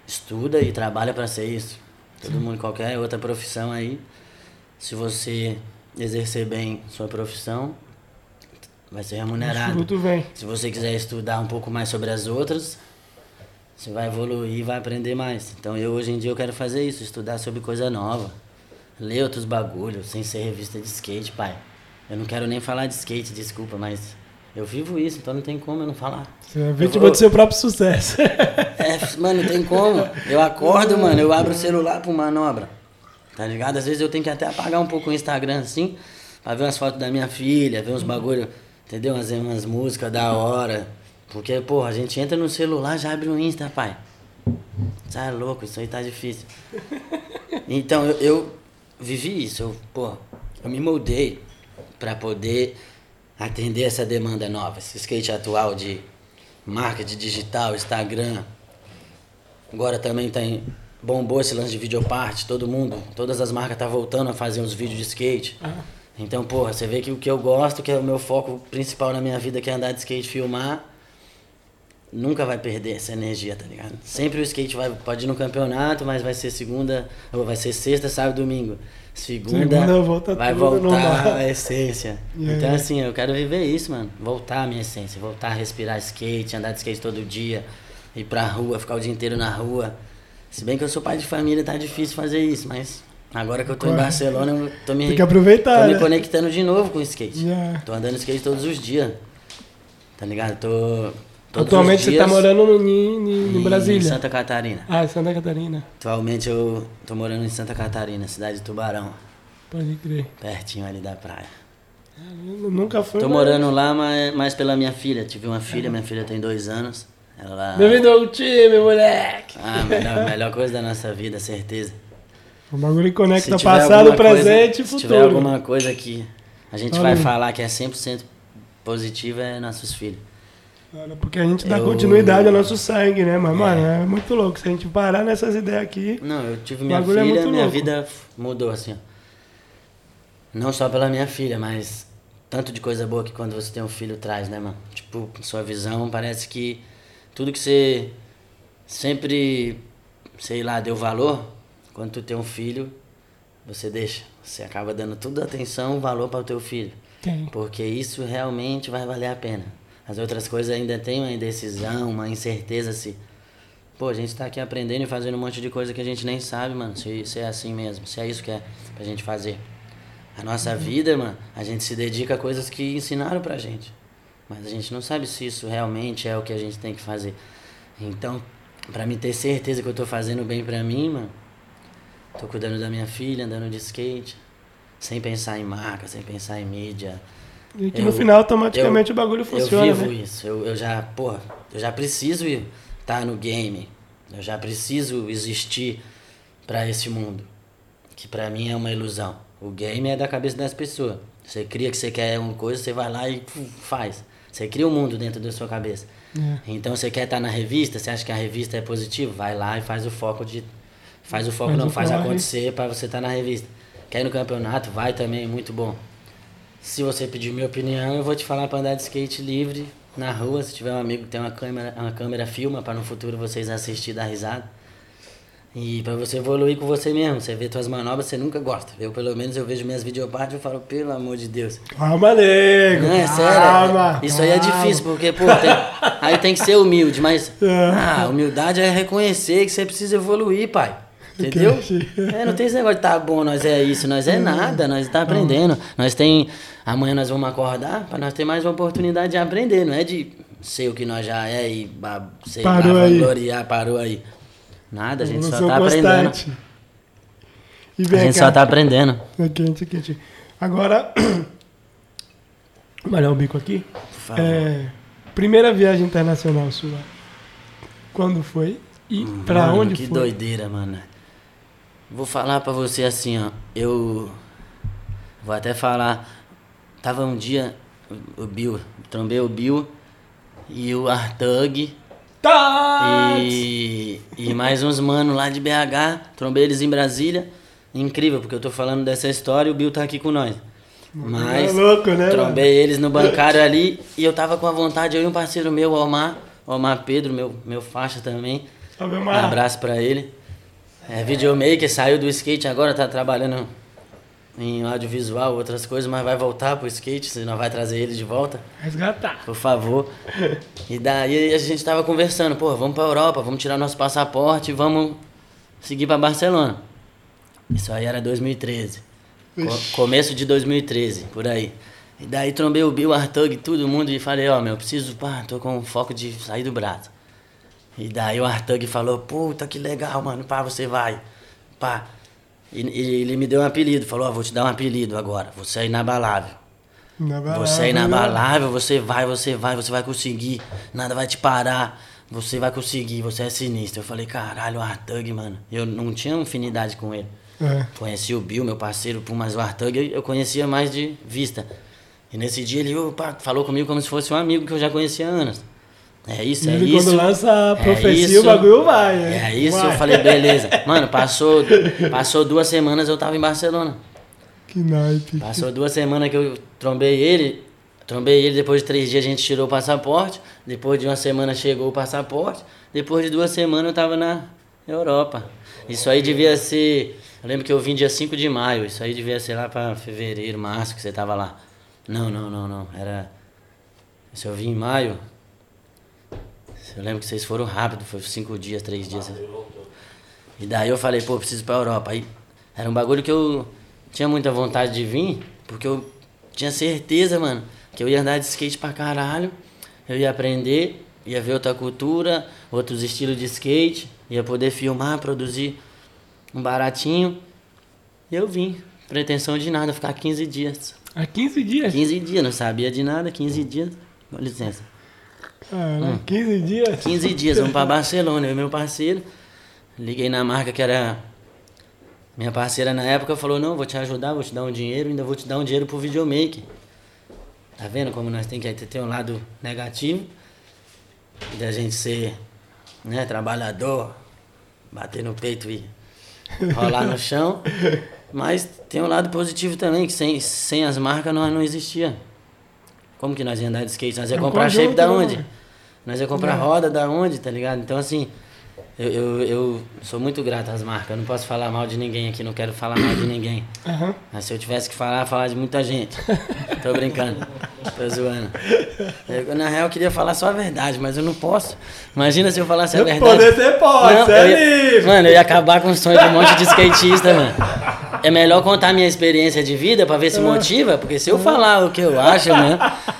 estuda e trabalha para ser isso. Todo Sim. mundo, qualquer outra profissão aí, se você exercer bem sua profissão, vai ser remunerado. Se você quiser estudar um pouco mais sobre as outras, você vai evoluir e vai aprender mais. Então eu hoje em dia eu quero fazer isso, estudar sobre coisa nova. Ler outros bagulhos, sem ser revista de skate, pai. Eu não quero nem falar de skate, desculpa, mas eu vivo isso, então não tem como eu não falar. Você é vítima vou... do seu próprio sucesso. é, mano, não tem como. Eu acordo, mano, eu abro o celular pro manobra. Tá ligado? Às vezes eu tenho que até apagar um pouco o Instagram assim, pra ver umas fotos da minha filha, ver uns bagulho, entendeu? Umas, umas músicas da hora. Porque, porra, a gente entra no celular já abre o Insta, pai. É louco, isso aí tá difícil. Então, eu, eu vivi isso. Eu, porra, eu me moldei para poder atender essa demanda nova. Esse skate atual de marketing digital, Instagram. Agora também tem bombou esse lance de videoparte, todo mundo, todas as marcas tá voltando a fazer uns vídeos de skate. Ah. Então, porra, você vê que o que eu gosto, que é o meu foco principal na minha vida, que é andar de skate, filmar, nunca vai perder essa energia, tá ligado? Sempre o skate vai, pode ir no campeonato, mas vai ser segunda, ou vai ser sexta, sábado, domingo. Segunda, segunda volta vai voltar a essência. Yeah. Então assim, eu quero viver isso, mano. Voltar a minha essência, voltar a respirar skate, andar de skate todo dia, ir pra rua, ficar o dia inteiro na rua. Se bem que eu sou pai de família, tá difícil fazer isso, mas agora que eu tô em Barcelona, eu tô me, Tem que aproveitar, tô né? me conectando de novo com o skate. Yeah. Tô andando skate todos os dias. Tá ligado? Tô Todos Atualmente você está morando no, em, em Brasília? Em Santa Catarina. Ah, em Santa Catarina. Atualmente eu tô morando em Santa Catarina, cidade de Tubarão. Pode crer. Pertinho ali da praia. Eu nunca fui. Tô mas... morando lá, mas mais pela minha filha. Tive uma filha, minha filha tem dois anos. Ela... Bem-vindo ao time, moleque! Ah, melhor, melhor coisa da nossa vida, certeza. O bagulho conecta passado, presente e futuro. Se tiver alguma coisa que a gente Olha. vai falar que é 100% positiva, é nossos filhos. Porque a gente dá eu... continuidade ao nosso sangue, né? Mas, é. mano, é muito louco. Se a gente parar nessas ideias aqui. Não, eu tive minha é filha, é minha louco. vida mudou, assim. Não só pela minha filha, mas tanto de coisa boa que quando você tem um filho traz, né, mano? Tipo, sua visão parece que tudo que você sempre, sei lá, deu valor, quando tu tem um filho, você deixa. Você acaba dando toda a atenção, valor para o teu filho. Tem. Porque isso realmente vai valer a pena. As outras coisas ainda tem uma indecisão, uma incerteza se. Pô, a gente tá aqui aprendendo e fazendo um monte de coisa que a gente nem sabe, mano, se, se é assim mesmo, se é isso que é pra gente fazer. A nossa uhum. vida, mano, a gente se dedica a coisas que ensinaram pra gente. Mas a gente não sabe se isso realmente é o que a gente tem que fazer. Então, para mim ter certeza que eu tô fazendo bem pra mim, mano, tô cuidando da minha filha, andando de skate, sem pensar em marca, sem pensar em mídia. E que eu, no final automaticamente eu, o bagulho funciona. Eu vivo né? isso. Eu, eu já, pô, eu já preciso estar tá no game. Eu já preciso existir para esse mundo. Que para mim é uma ilusão. O game é da cabeça das pessoas. Você cria que você quer uma coisa, você vai lá e faz. Você cria o um mundo dentro da sua cabeça. É. Então você quer estar tá na revista, você acha que a revista é positiva, vai lá e faz o foco de faz o foco faz não, o faz corre. acontecer para você estar tá na revista. Quer ir no campeonato, vai também, muito bom. Se você pedir minha opinião, eu vou te falar para andar de skate livre na rua, se tiver um amigo que tem uma câmera, uma câmera filma para no futuro vocês assistir dar risada. E para você evoluir com você mesmo, você vê suas manobras, você nunca gosta. Eu, pelo menos, eu vejo minhas videopartes e falo, pelo amor de Deus. Calma, nego. Não, é sério. Calma, isso calma. aí é difícil, porque, pô, tem, aí tem que ser humilde, mas é. ah, humildade é reconhecer que você precisa evoluir, pai. Entendeu? É, não tem esse negócio de tá bom, nós é isso, nós é nada, nós está aprendendo. Nós tem. Amanhã nós vamos acordar para nós ter mais uma oportunidade de aprender, não é de ser o que nós já é e sei parou lá, gloriar, parou aí. Nada, a gente só está aprendendo. a gente cá. só está aprendendo. Quente, quente. Agora, malhar o bico aqui. É, primeira viagem internacional sua. Quando foi? E hum, para onde que foi? Que doideira, mano. Vou falar para você assim, ó. Eu vou até falar. Tava um dia o Bill, trombei o Bill e o Artug! E, e mais uns manos lá de BH, trombei eles em Brasília. Incrível, porque eu tô falando dessa história e o Bill tá aqui com nós. Mas é louco, né, trombei mano? eles no bancário ali e eu tava com a vontade, eu e um parceiro meu, o Omar, Omar Pedro, meu, meu faixa também. Omar. Um abraço pra ele. É videomaker, saiu do skate agora, tá trabalhando em audiovisual, outras coisas, mas vai voltar pro skate, você não vai trazer ele de volta. Resgatar. Por favor. E daí a gente tava conversando, pô, vamos pra Europa, vamos tirar nosso passaporte, vamos seguir para Barcelona. Isso aí era 2013. Co começo de 2013, por aí. E daí trombei o Bill, Artug, todo mundo e falei, ó, oh, meu, preciso, pá, tô com foco de sair do braço. E daí o Artug falou, puta que legal, mano, pá, você vai. Pá. E, ele me deu um apelido, falou, oh, vou te dar um apelido agora, você é inabalável. inabalável você é inabalável, você vai, você vai, você vai conseguir, nada vai te parar, você vai conseguir, você é sinistro. Eu falei, caralho, o Artug, mano, eu não tinha afinidade com ele. É. Conheci o Bill, meu parceiro, mas o Artug eu conhecia mais de vista. E nesse dia ele opa, falou comigo como se fosse um amigo que eu já conhecia há anos. É isso, é Ele, isso. Quando lança a profecia, é isso, o bagulho vai. Né? É isso, vai. eu falei, beleza. Mano, passou, passou duas semanas eu tava em Barcelona. Que naipe. Passou duas semanas que eu trombei ele. Trombei ele, depois de três dias a gente tirou o passaporte. Depois de uma semana chegou o passaporte. Depois de duas semanas eu tava na Europa. Isso aí devia ser. Eu lembro que eu vim dia 5 de maio. Isso aí devia ser lá para fevereiro, março que você tava lá. Não, não, não, não. Era. Se eu vim em maio, eu lembro que vocês foram rápido, foi cinco dias, três dias. E daí eu falei, pô, preciso ir pra Europa. Aí era um bagulho que eu tinha muita vontade de vir, porque eu tinha certeza, mano, que eu ia andar de skate pra caralho, eu ia aprender, ia ver outra cultura, outros estilos de skate, ia poder filmar, produzir um baratinho. E eu vim, pretensão de nada, ficar 15 dias. Ah, 15 dias? 15 dias, não sabia de nada, 15 dias. Com licença. Hum. 15 dias? 15 dias, vamos para Barcelona, eu e meu parceiro. Liguei na marca que era. Minha parceira na época falou: Não, vou te ajudar, vou te dar um dinheiro, ainda vou te dar um dinheiro pro videomaker. Tá vendo como nós temos que ter um lado negativo? Da gente ser né, trabalhador, bater no peito e rolar no chão. Mas tem um lado positivo também, que sem, sem as marcas nós não existia. Como que nós ia andar de skate? Nós ia é comprar shape da onde? Né? Nós ia comprar não. roda da onde, tá ligado? Então, assim, eu, eu, eu, sou muito grato às marcas. Eu não posso falar mal de ninguém aqui, não quero falar mal de ninguém. Uhum. Mas se eu tivesse que falar, falar de muita gente. Tô brincando. Tô zoando. Eu, na real, eu queria falar só a verdade, mas eu não posso. Imagina se eu falasse a verdade. Poder você pode, não, é ia, livre. Mano, eu ia acabar com o sonho de um monte de skatista, mano. É melhor contar minha experiência de vida pra ver se motiva, porque se eu falar o que eu acho, mano,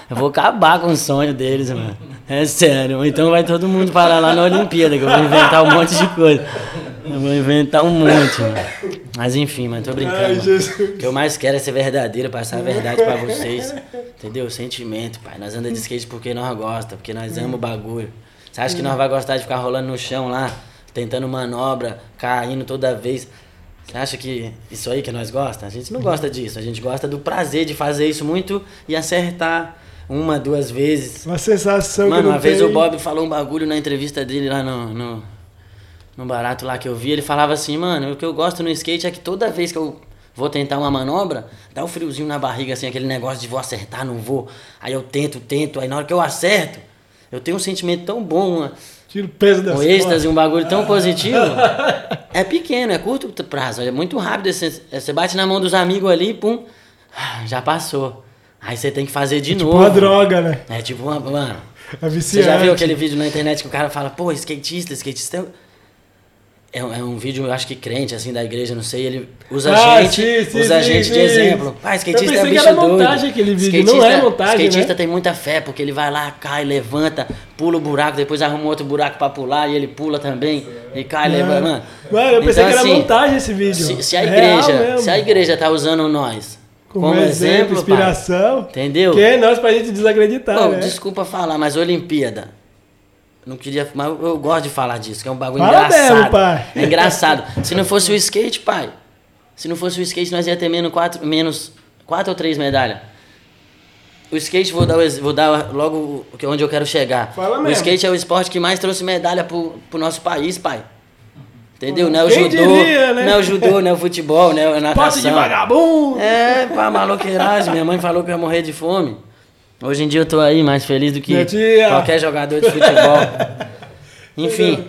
eu vou acabar com o sonho deles, mano. É sério. Então vai todo mundo parar lá na Olimpíada, que eu vou inventar um monte de coisa. Eu vou inventar um monte, mano. Mas enfim, mano, tô brincando. Ai, o que eu mais quero é ser verdadeiro, passar a verdade pra vocês. Entendeu? Sentimento, pai. Nós andamos de skate porque nós gostamos, porque nós amamos o bagulho. Você acha que nós vamos gostar de ficar rolando no chão lá, tentando manobra, caindo toda vez? Você acha que isso aí que nós gostamos? A gente não gosta disso. A gente gosta do prazer de fazer isso muito e acertar uma, duas vezes. Uma sensação Mano, uma vez tem. o Bob falou um bagulho na entrevista dele lá no, no, no barato lá que eu vi. Ele falava assim, mano, o que eu gosto no skate é que toda vez que eu vou tentar uma manobra, dá um friozinho na barriga, assim, aquele negócio de vou acertar, não vou. Aí eu tento, tento, aí na hora que eu acerto, eu tenho um sentimento tão bom, uma, Tira o peso das um êxtase, um bagulho tão positivo. é pequeno, é curto prazo, é muito rápido. Você, você bate na mão dos amigos ali, pum, já passou. Aí você tem que fazer de tipo novo. uma droga, né? É tipo uma. Mano, É você viciante. já viu aquele vídeo na internet que o cara fala, pô, skatista, skatista. É é um vídeo, eu acho que crente, assim, da igreja, não sei, ele usa Ah, a gente, sim, sim, usa a gente sim. de exemplo. Ah, Eu skatista é pensei que bicho era doido. montagem aquele vídeo, não é montagem, Skatista né? tem muita fé, porque ele vai lá, cai, levanta, pula o buraco, depois arruma outro buraco pra pular, e ele pula também, e cai, levanta, mano. Eu pensei Então, que era assim, montagem esse vídeo. Se, se a igreja, se a igreja tá usando nós como, como, exemplo, exemplo, pai, inspiração. entendeu? Quem é nós pra gente desacreditar, Pô, né? desculpa falar, mas Olimpíada. Não queria, mas eu, eu gosto de falar disso, que é um bagulho Fala engraçado. mesmo, pai. É engraçado. Se não fosse o skate, pai. Se não fosse o skate, nós ia ter menos quatro, menos quatro ou três medalhas. O skate, vou dar, o vou dar logo o onde eu quero chegar. Fala o mesmo. skate é o esporte que mais trouxe medalha pro, pro nosso país, pai. Entendeu? Não é o Quem judô, diria, né? não é o judô, não é o futebol, não é a natação. Posse de vagabundo! É, pá, maloqueiragem. Minha mãe falou que eu ia morrer de fome. Hoje em dia eu tô aí mais feliz do que qualquer jogador de futebol. Enfim,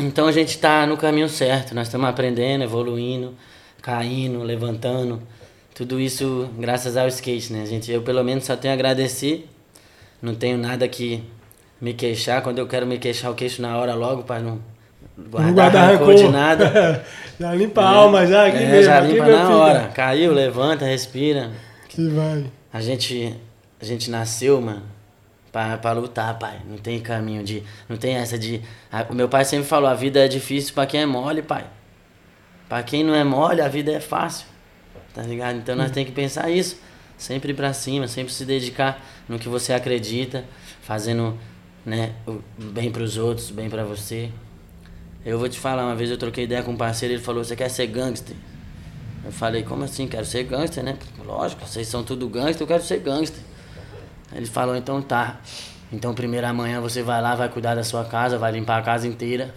então a gente tá no caminho certo. Nós estamos aprendendo, evoluindo, caindo, levantando. Tudo isso graças ao skate, né, gente? Eu pelo menos só tenho a agradecer. Não tenho nada que me queixar. Quando eu quero me queixar, eu queixo na hora logo para não Não guardar guardar rancor de nada. já limpa a alma, já aqui É, mesmo. já limpa na hora. Caiu, levanta, respira. Que vai. A gente, a gente nasceu, mano, pra, pra lutar, pai. Não tem caminho de. Não tem essa de. a- o meu pai sempre falou: a vida é difícil pra quem é mole, pai. Pra quem não é mole, a vida é fácil. Tá ligado? Então nós temos que pensar isso. Sempre pra cima, sempre se dedicar no que você acredita, fazendo né, o bem pros outros, bem pra você. Eu vou te falar, uma vez eu troquei ideia com um parceiro, ele falou, você quer ser gangster? Eu falei, como assim? Quero ser gangster, né? Lógico, vocês são tudo gangster, eu quero ser gangster. Ele falou, então tá. Então primeiro amanhã você vai lá, vai cuidar da sua casa, vai limpar a casa inteira.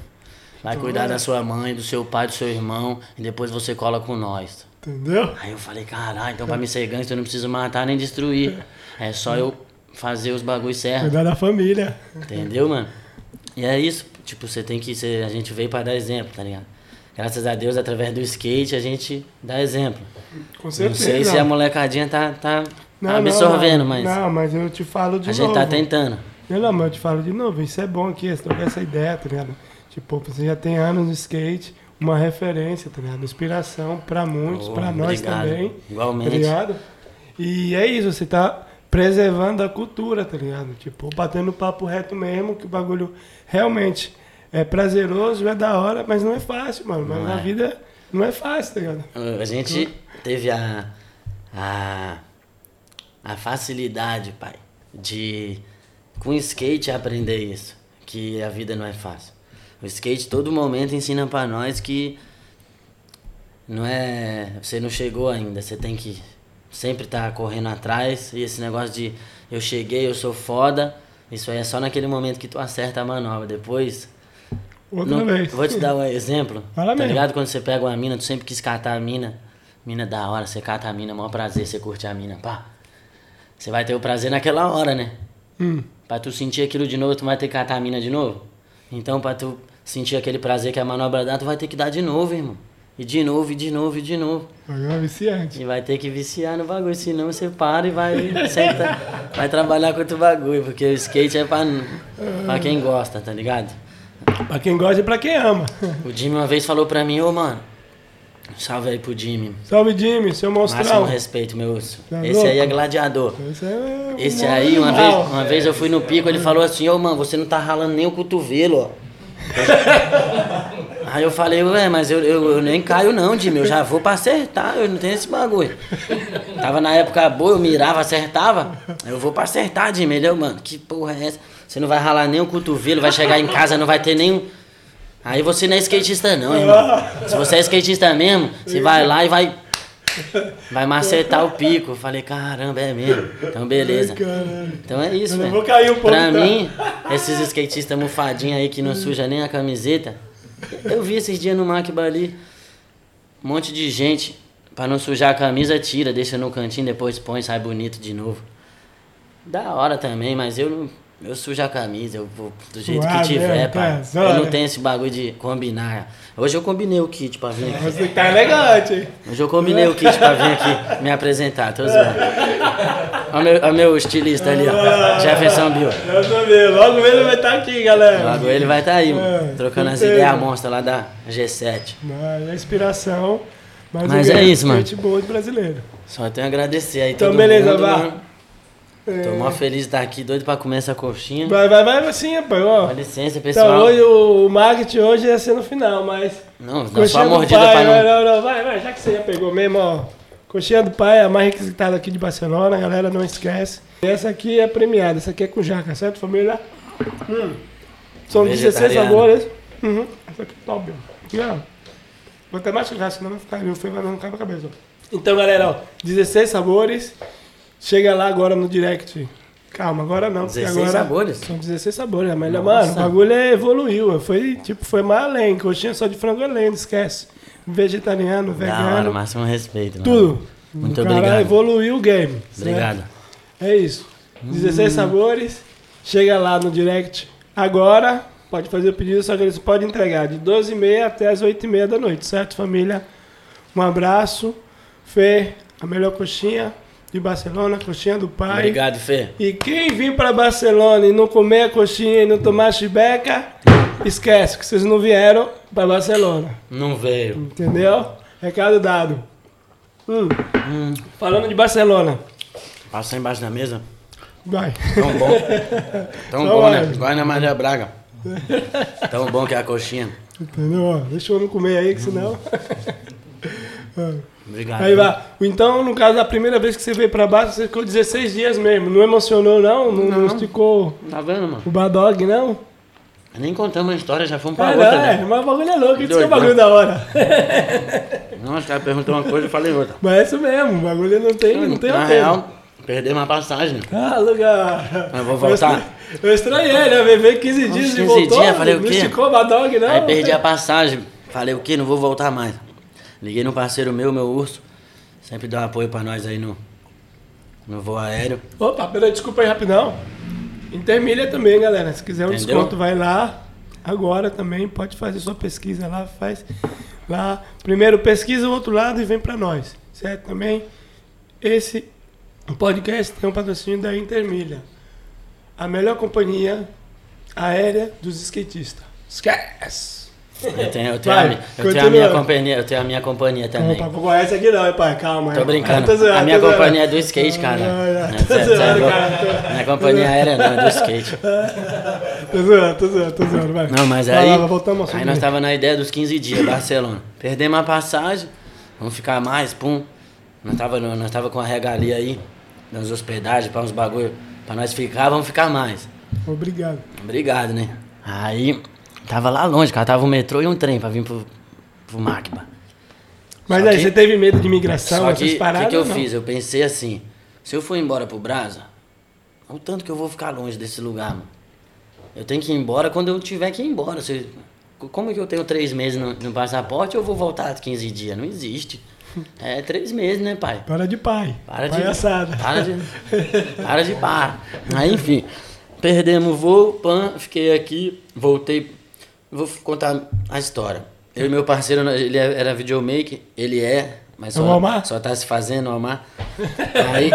Vai cuidar da sua mãe, do seu pai, do seu irmão, e depois você cola com nós. Entendeu? Aí eu falei, caralho, então pra me ser gangster eu não preciso matar nem destruir. É só eu fazer os bagulhos certos. Cuidar da família. Entendeu, mano? E é isso, tipo, você tem que ser. A gente veio pra dar exemplo, tá ligado? Graças a Deus, através do skate, a gente dá exemplo. Com Não certeza. sei se a molecadinha tá, tá Não, absorvendo, não. mas Não, mas eu te falo de a novo. gente tá tentando. Não, não, mas eu te falo de novo, isso é bom aqui, você trocar essa ideia, tá ligado? Tipo, você já tem anos no skate, uma referência, tá ligado? Inspiração pra muitos, Oh, pra nós obrigado. também. Igualmente. Tá ligado? E é isso, você tá preservando a cultura, tá ligado? Tipo, batendo papo reto mesmo, que o bagulho realmente é prazeroso, é da hora, mas não é fácil, mano. Mas Não na é. vida não é fácil, tá ligado? A gente teve a, a, a facilidade, pai, de com o skate aprender isso, que a vida não é fácil. O skate todo momento ensina pra nós que não é, você não chegou ainda, você tem que sempre estar correndo atrás e esse negócio de eu cheguei, eu sou foda, isso aí é só naquele momento que tu acerta a manobra, depois Outra não- vez. Vou te dar um exemplo. Fala tá mesmo. ligado? Quando você pega uma mina, tu sempre quis catar a mina. Mina da hora, você cata a mina, maior prazer, você curte a mina, pá. Você vai ter o prazer naquela hora, né? Hum. Pra tu sentir aquilo de novo, tu vai ter que catar a mina de novo. Então, pra tu sentir aquele prazer que a manobra dá, tu vai ter que dar de novo, irmão. E de novo, e de novo, e de novo. Agora é viciante. E vai ter que viciar no bagulho, senão você para e vai sentar, vai trabalhar com outro bagulho, porque o skate é pra, pra quem gosta, tá ligado? Pra quem gosta e pra quem ama. O Jimmy uma vez falou pra mim, ô mano, salve aí pro Jimmy. Salve, Jimmy, seu Máximo monstrão. respeito, meu urso. Tá Esse aí é louco? gladiador. Esse, é Esse aí, uma vez, uma vez eu fui no pico, ele falou assim, ô mano, você não tá ralando nem o cotovelo, ó. Aí eu falei, ué, mas eu, eu, eu nem caio não, Jimmy, eu já vou pra acertar, eu não tenho esse bagulho. Tava na época boa, eu mirava, acertava. Eu vou pra acertar, Jimmy. Ele, mano, que porra é essa? Você não vai ralar nem o cotovelo, vai chegar em casa, não vai ter nem. Aí você não é skatista não, irmão. Se você é skatista mesmo, você vai lá e vai. Vai macetar o pico. Eu falei, caramba, é mesmo. Então beleza. Então é isso, velho. um. Pra tá? mim, esses skatistas mofadinhos aí que não suja nem a camiseta. Eu vi esses dias no Macba ali, um monte de gente, pra não sujar a camisa, tira, deixa no cantinho, depois põe, sai bonito de novo. Da hora também, mas eu não. Eu sujo a camisa, eu vou do jeito que tiver, é, pai. tá, Eu não tenho esse bagulho de combinar. Hoje eu combinei o kit pra vir aqui. Você tá elegante, hein? Hoje eu combinei o kit pra vir aqui me apresentar, tô zoando. Olha o meu, olha o meu estilista ali, ó. Jefferson Bill. Eu vendo. Logo ele vai estar aqui, galera. Logo ele vai estar aí, mano, É, trocando as ideias monstras lá da G7. Mas é inspiração. Mas, Mas é isso, mano. skateboard brasileiro. Só tenho a agradecer aí Então, todo beleza, mundo. vá. Mano. Tô mó feliz de estar aqui, doido pra comer essa coxinha. Vai, vai, vai assim, rapaz. Ó. Dá licença, Então, pessoal. hoje o marketing hoje ia ser no final, mas. Não, dá só Coxinha uma do mordida pai, pra vai, não... não, não, vai, vai, já que você já pegou mesmo, ó. Coxinha do pai, a mais requisitada aqui de Barcelona, galera, não esquece. Essa aqui é premiada, essa aqui é com jaca, certo, família? Hum. São 16 Vegetariana. sabores. Uhum. Essa aqui é top, ó. Ó. Vou até mastigar, senão vai ficar, não foi, vai cair na cabeça. ó. Então, galera, ó, 16 sabores. Chega lá agora no direct. Calma, agora não. porque 16 agora sabores? São 16 sabores, é melhor. Nossa. Mano, o bagulho é- evoluiu. Foi, tipo, foi mais além. Coxinha só de frango além, esquece. Vegetariano, Da hora, vegano, máximo respeito. mano. tudo. Muito o cara obrigado. evoluiu o game. certo? Obrigado. É isso. 16 sabores. Chega lá no direct agora. Pode fazer o pedido, só que eles podem entregar de 12h30 até as 8h30 da noite, certo, família? Um abraço. Fê, a melhor coxinha de Barcelona, coxinha do pai. Obrigado, Fê. E quem vir para Barcelona e não comer a coxinha e não tomar chibeca, esquece que vocês não vieram para Barcelona. Não veio. Entendeu? Recado dado. Hum, Hum, falando de Barcelona. passou embaixo da mesa. Vai. Tão bom. Tão bom, vai. né? Igual na Maria Braga. Tão bom que é a coxinha. Entendeu? Deixa o homem comer aí, que senão. Obrigado. Aí vai. Então, no caso, a primeira vez que você veio pra baixo, você ficou 16 dias mesmo. Não emocionou, não? Não, não Não. esticou Tá vendo, mano? o Badog, não? Nem contamos a história, já fomos pra Ah, outra, não, é, né? mas o bagulho é louco, isso que é o bagulho da hora. Não, os caras perguntou uma coisa, eu falei outra. Mas é isso mesmo, o bagulho não tem, não tem Na real, perdemos a passagem. Ah, lugar. Mas vou voltar. Eu estranhei, né? Bebê 15 dias Uns e 15 voltou. dias, falei o não quê? esticou o Badog, não? Aí perdi a passagem. Falei, o quê? Não vou voltar mais. Liguei no parceiro meu, meu urso. Sempre dá um apoio pra nós aí no, no voo aéreo. Opa, peraí, desculpa aí rapidão. Intermilha também, galera. Se quiser um Entendeu? desconto, vai lá. Agora também, pode fazer sua pesquisa lá, faz lá. Primeiro pesquisa o outro lado e vem pra nós. Certo? Também, esse podcast tem um patrocínio da Intermilha. A melhor companhia aérea dos skatistas. Esquece! Eu tenho, eu tenho, Vai, a, eu tenho a minha companhia, eu tenho a minha companhia também. Opa, vou essa aqui não, hein, pai? Calma. Tô brincando. Tô zoando, a minha companhia é do skate, cara. Não, tô é zoando, louco. cara. Minha companhia aérea não, é do skate. Tô zoando, tô zoando, tô zoando, vai. Não, mas aí. lá, voltamos aí nós tava na ideia dos 15 dias, Barcelona. Perdemos a passagem, vamos ficar mais, pum. Nós tava, nós tava com a regalia aí, nas hospedagens, pra uns bagulho, pra nós ficar, vamos ficar mais. Obrigado. Obrigado, né? Aí, tava lá longe, cara, tava um metrô e um trem pra vir pro, pro Macba. Mas Só aí, que- você teve medo de imigração, Só essas que, o paradas? que, que eu não? fiz? Eu pensei assim, se eu for embora pro Brasa, o tanto que eu vou ficar longe desse lugar, mano. Eu tenho que ir embora quando eu tiver que ir embora. Se- como que eu tenho três meses no, no passaporte eu vou voltar 15 dias? Não existe. É três meses, né, pai? Para de pai. Para de. Palhaçada. Para de. Para de par. Aí, enfim. Perdemos o voo, pan, fiquei aqui, voltei. Vou contar a história. Eu e meu parceiro, ele é- era videomaker, ele é, mas É só, Omar? só tá se fazendo, Omar. Aí,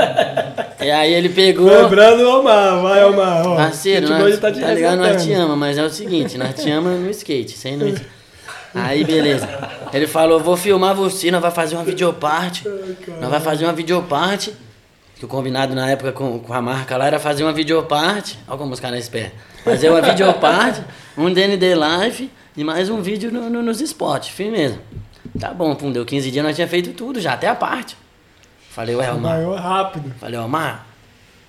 e aí ele pegou. Lembrando o Omar, vai Omar. Ó, Parceiro, nós, tá tá, te ligado? Nós te ama, mas é o seguinte, nós te ama no skate, sem no... Aí, beleza. Ele falou, vou filmar você, nós vai fazer uma videoparte. Nós vai fazer uma videoparte que o combinado na época com, com a marca lá era fazer uma videoparte. Olha como os caras esperam. Fazer uma videoparte, um DND Live e mais um vídeo no, no, nos spots, firmeza. Tá bom, pum, deu 15 dias, nós tinha feito tudo já, até a parte. Falei, ué, Omar. Maior rápido. Falei, Omar,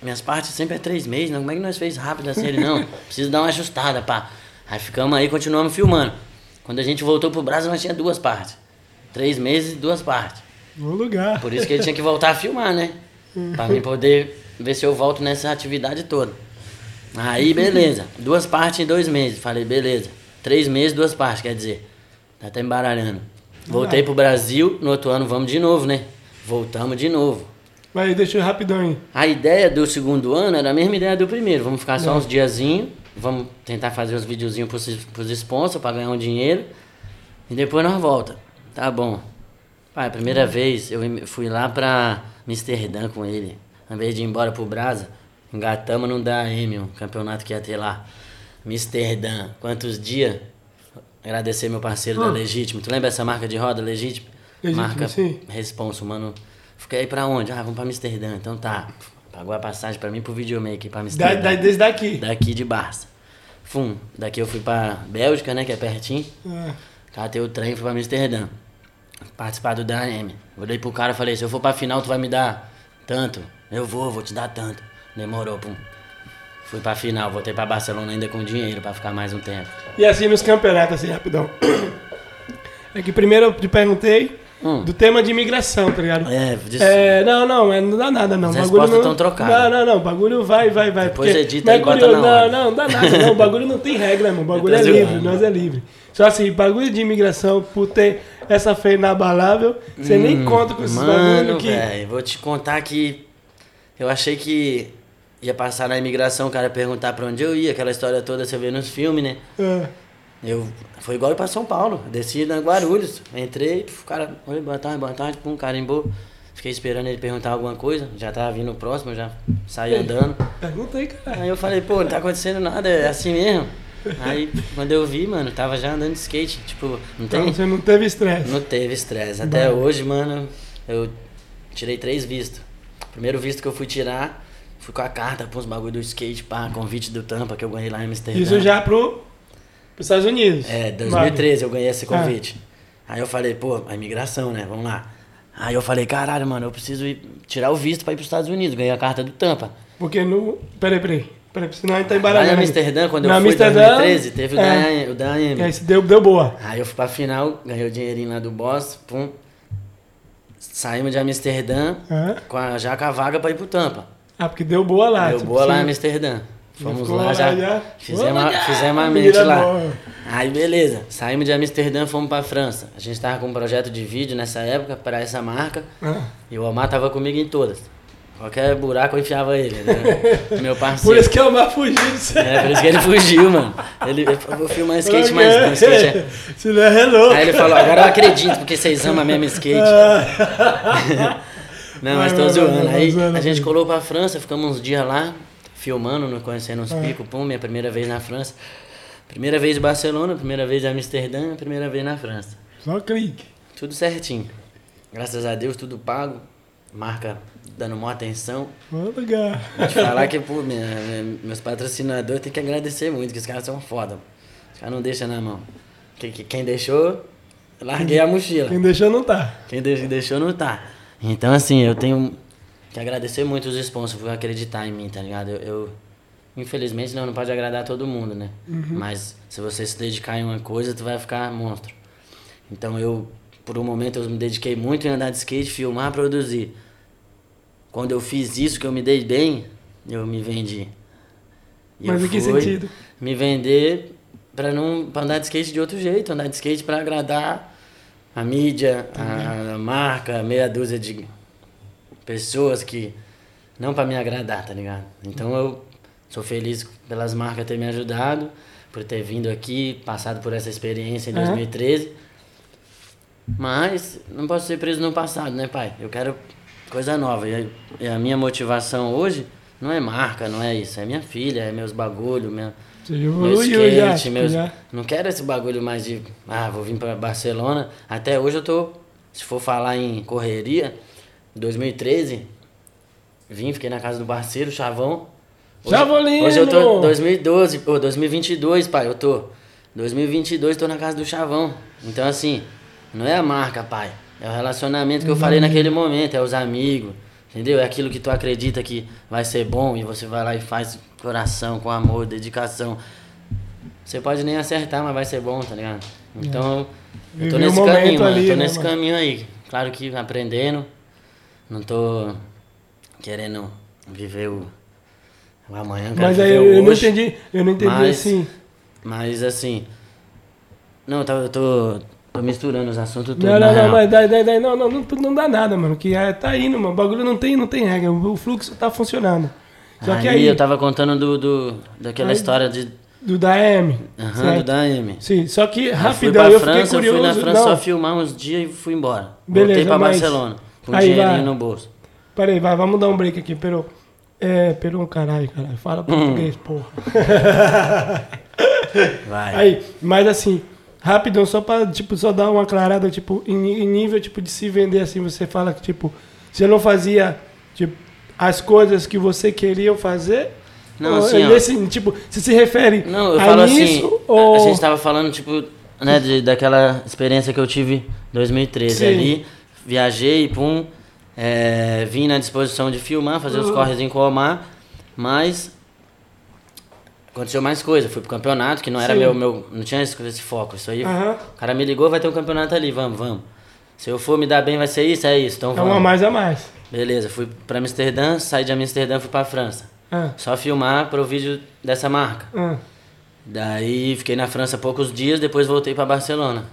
minhas partes sempre é três meses, não? Como é que nós fez rápido assim? Ele, não, preciso dar uma ajustada, pá. Aí ficamos aí, continuamos filmando. Quando a gente voltou pro Brasil, nós tinha duas partes. Três meses e duas partes. No lugar. Por isso que ele tinha que voltar a filmar, né? Pra mim poder ver se eu volto nessa atividade toda. Aí, beleza. Duas partes em dois meses. Falei, beleza. Três meses, duas partes, quer dizer. Tá até embaralhando. Voltei pro Brasil, no outro ano vamos de novo, né? Voltamos de novo. Mas deixa eu rapidão aí. A ideia do segundo ano era a mesma ideia do primeiro. Vamos ficar só Não. uns diazinhos, vamos tentar fazer uns videozinhos pros, pros sponsors pra ganhar um dinheiro. E depois nós volta. Tá bom. Pai, a primeira vez eu fui lá pra Amsterdã com ele. Ao invés de ir embora pro Brasa, engatamos no DAM, um campeonato que ia ter lá. Amsterdã. Quantos dias? Agradecer meu parceiro da Ah. Legítimo. Tu lembra essa marca de roda, Legítimo? Legítimo, marca sim. Responso, mano. Fiquei aí pra onde? Ah, vamos pra Amsterdã. Então tá. Pagou a passagem pra mim pro videomaker pra Da, Amsterdã. da, desde daqui. Daqui de Barça. Fum. Daqui eu fui pra Bélgica, né? Que é pertinho. Ah, Catei o trem e fui pra Amsterdã. Participar do DAM. Olhei pro cara e falei, se eu for pra final, tu vai me dar tanto. Eu vou, vou te dar tanto. Demorou, pum. Fui pra final, voltei pra Barcelona ainda com dinheiro pra ficar mais um tempo. E assim nos campeonatos, assim, rapidão. É que primeiro eu te perguntei Hum. do tema de imigração, tá ligado? É, disso. É, não, não, é, não dá nada, não. As bagulho não, tão trocadas. Não, não, não. O bagulho vai, vai, vai. Depois edita é e bota na Não, hora. não, não dá nada, não. O bagulho não tem regra, mano. O bagulho é livre, nós é livre. Só assim, bagulho de imigração, por ter essa fé inabalável, você nem conta com esses Hum, Mano, bagulho que. velho, vou te contar que eu achei que ia passar na imigração, o cara ia perguntar pra onde eu ia, aquela história toda você vê nos filmes, né? Ah, Eu, foi igual ir pra São Paulo, desci na Guarulhos, entrei, o cara, oi, boa tarde, boa tarde, pum, carimbou. Fiquei esperando ele perguntar alguma coisa, já tava vindo o próximo, já saí andando. pergunta aí, cara. Aí eu falei, pô, não tá acontecendo nada, é assim mesmo. Aí quando eu vi, mano, tava já andando de skate, tipo, não Então tem? você não teve estresse. Não teve estresse. Até Bom. hoje, mano, eu tirei três vistos. Primeiro visto que eu fui tirar, fui com a carta pros bagulho do skate, pá, convite do Tampa que eu ganhei lá em Amsterdã. Isso já pro, pros Estados Unidos. É, Vale. 2013 eu ganhei esse Ah. convite. Aí eu falei, pô, a imigração, né? Vamos lá. Aí eu falei, caralho, mano, eu preciso ir tirar o visto pra ir pros Estados Unidos. Ganhei a carta do Tampa. Porque no. Peraí, peraí. Peraí, senão a gente tá Lá em embaralhando. aí. Amsterdã, quando eu Na fui em Amsterdã, 2013, teve o é. o da AM. Aí se deu, deu boa. Aí eu fui pra final, ganhei o dinheirinho lá do boss, pum. Saímos de Amsterdã, Ah, com a, já com a vaga pra ir pro Tampa. Ah, porque deu boa lá. Deu tipo, boa lá em Amsterdã. Fomos lá, lá já, já. Fizemos, a, fizemos a mente lá. boa. Aí beleza, saímos de Amsterdã, fomos pra França. A gente tava com um projeto de vídeo nessa época para essa marca. Ah, E o Omar tava comigo em todas. Qualquer buraco eu enfiava ele, né? Meu Por parceiro. isso que eu mais fugi disso. É, por isso que ele fugiu, mano. Ele, falou, vou filmar skate, mas não, skate é... Se não é hello. Aí ele falou, agora eu acredito, porque vocês amam mesmo skate. Ah, Não, mas tô zoando. Aí a gente colou pra França, ficamos uns dias lá, filmando, conhecendo Ah. uns picos, pum, minha primeira vez na França. Primeira vez em Barcelona, primeira vez em Amsterdã, primeira vez na França. Só clique. Tudo certinho. Graças a Deus, tudo pago. Marca dando maior atenção. Vou lugar. Vou te falar que, pô, minha- minha- meus patrocinadores tem que agradecer muito, que os caras são foda. Os caras não deixam na mão. Quem, quem deixou, larguei a mochila. Quem deixou não tá. Quem de- deixou não tá. Então, assim, eu tenho que agradecer muito os sponsors por acreditar em mim, tá ligado? Eu, eu- infelizmente, não, não pode agradar todo mundo, né? Mas se você se dedicar em uma coisa, tu vai ficar monstro. Então, eu, por um momento, eu me dediquei muito em andar de skate, filmar, produzir. Quando eu fiz isso, que eu me dei bem, eu me vendi. E Mas em que sentido? Me vender pra, não, pra andar de skate de outro jeito, andar de skate pra agradar a mídia, a, a marca, meia dúzia de pessoas que. Não pra me agradar, tá ligado? Então eu sou feliz pelas marcas ter me ajudado, por ter vindo aqui, passado por essa experiência em Aham. 2013. Mas não posso ser preso no passado, né, pai? Eu quero coisa nova. E a- minha motivação hoje não é marca, não é isso. É minha filha, é meus bagulho, minha, meu skate, meus... Não quero esse bagulho mais de, ah, vou vir pra Barcelona. Até hoje eu tô, se for falar em correria, 2013, vim, fiquei na casa do parceiro, Chavão. Hoje, Chavolino! Hoje eu tô 2012, ou 2022, pai, eu tô. 2022 tô na casa do Chavão. Então assim, não é a marca, pai. É o relacionamento que eu falei naquele momento, é os amigos, entendeu? É aquilo que tu acredita que vai ser bom e você vai lá e faz coração, com amor, dedicação. Você pode nem acertar, mas vai ser bom, tá ligado? Então, é. eu tô nesse caminho, mano. Ali, tô né, nesse mano? caminho aí. Claro que aprendendo. Não tô querendo viver o, o amanhã. Mas aí eu, eu não entendi, eu não entendi mas, assim. Mas assim. Não, eu tô, tô misturando os assuntos todos. Não, não, não, mas daí, daí, daí, não, não, não, não dá nada, mano. Que é, tá indo, mano. O bagulho não tem, não tem regra. O fluxo tá funcionando. Só aí, que aí eu tava contando do, do, daquela aí, história de do da AM. Aham, uhum, do da AM. Sim, só que rapidão, eu França, fiquei curioso. Eu fui na França não. só filmar uns dias e fui embora. Beleza, Voltei pra mas... Barcelona, com aí, dinheirinho vai. no bolso. Peraí, vai, vamos dar um break aqui, Peru. É, Peru, caralho, caralho. Fala português, hum. porra. vai. Aí, mas assim, rapidão, só pra, tipo, só dar uma aclarada, tipo, em, em nível, tipo, de se vender, assim, você fala que, tipo, você não fazia, tipo, as coisas que você queria fazer não, assim, ó, nesse, tipo, você se refere Não, eu falo assim, ou... a gente estava falando, tipo, né, de, daquela experiência que eu tive em 2013 Sim. ali, viajei, pum, é, vim na disposição de filmar, fazer uhum. os corres em Colmar, mas aconteceu mais coisa, fui pro campeonato, que não era meu, meu, não tinha esse, esse foco, isso aí, uhum. o cara me ligou, vai ter um campeonato ali, vamos, vamos. Se eu for me dar bem, vai ser isso, é isso, então vamos. É uma mais a mais. Beleza, fui para Amsterdã, saí de Amsterdã, fui para França. Ah. Só filmar para o vídeo dessa marca. Ah. Daí fiquei na França poucos dias, depois voltei para Barcelona.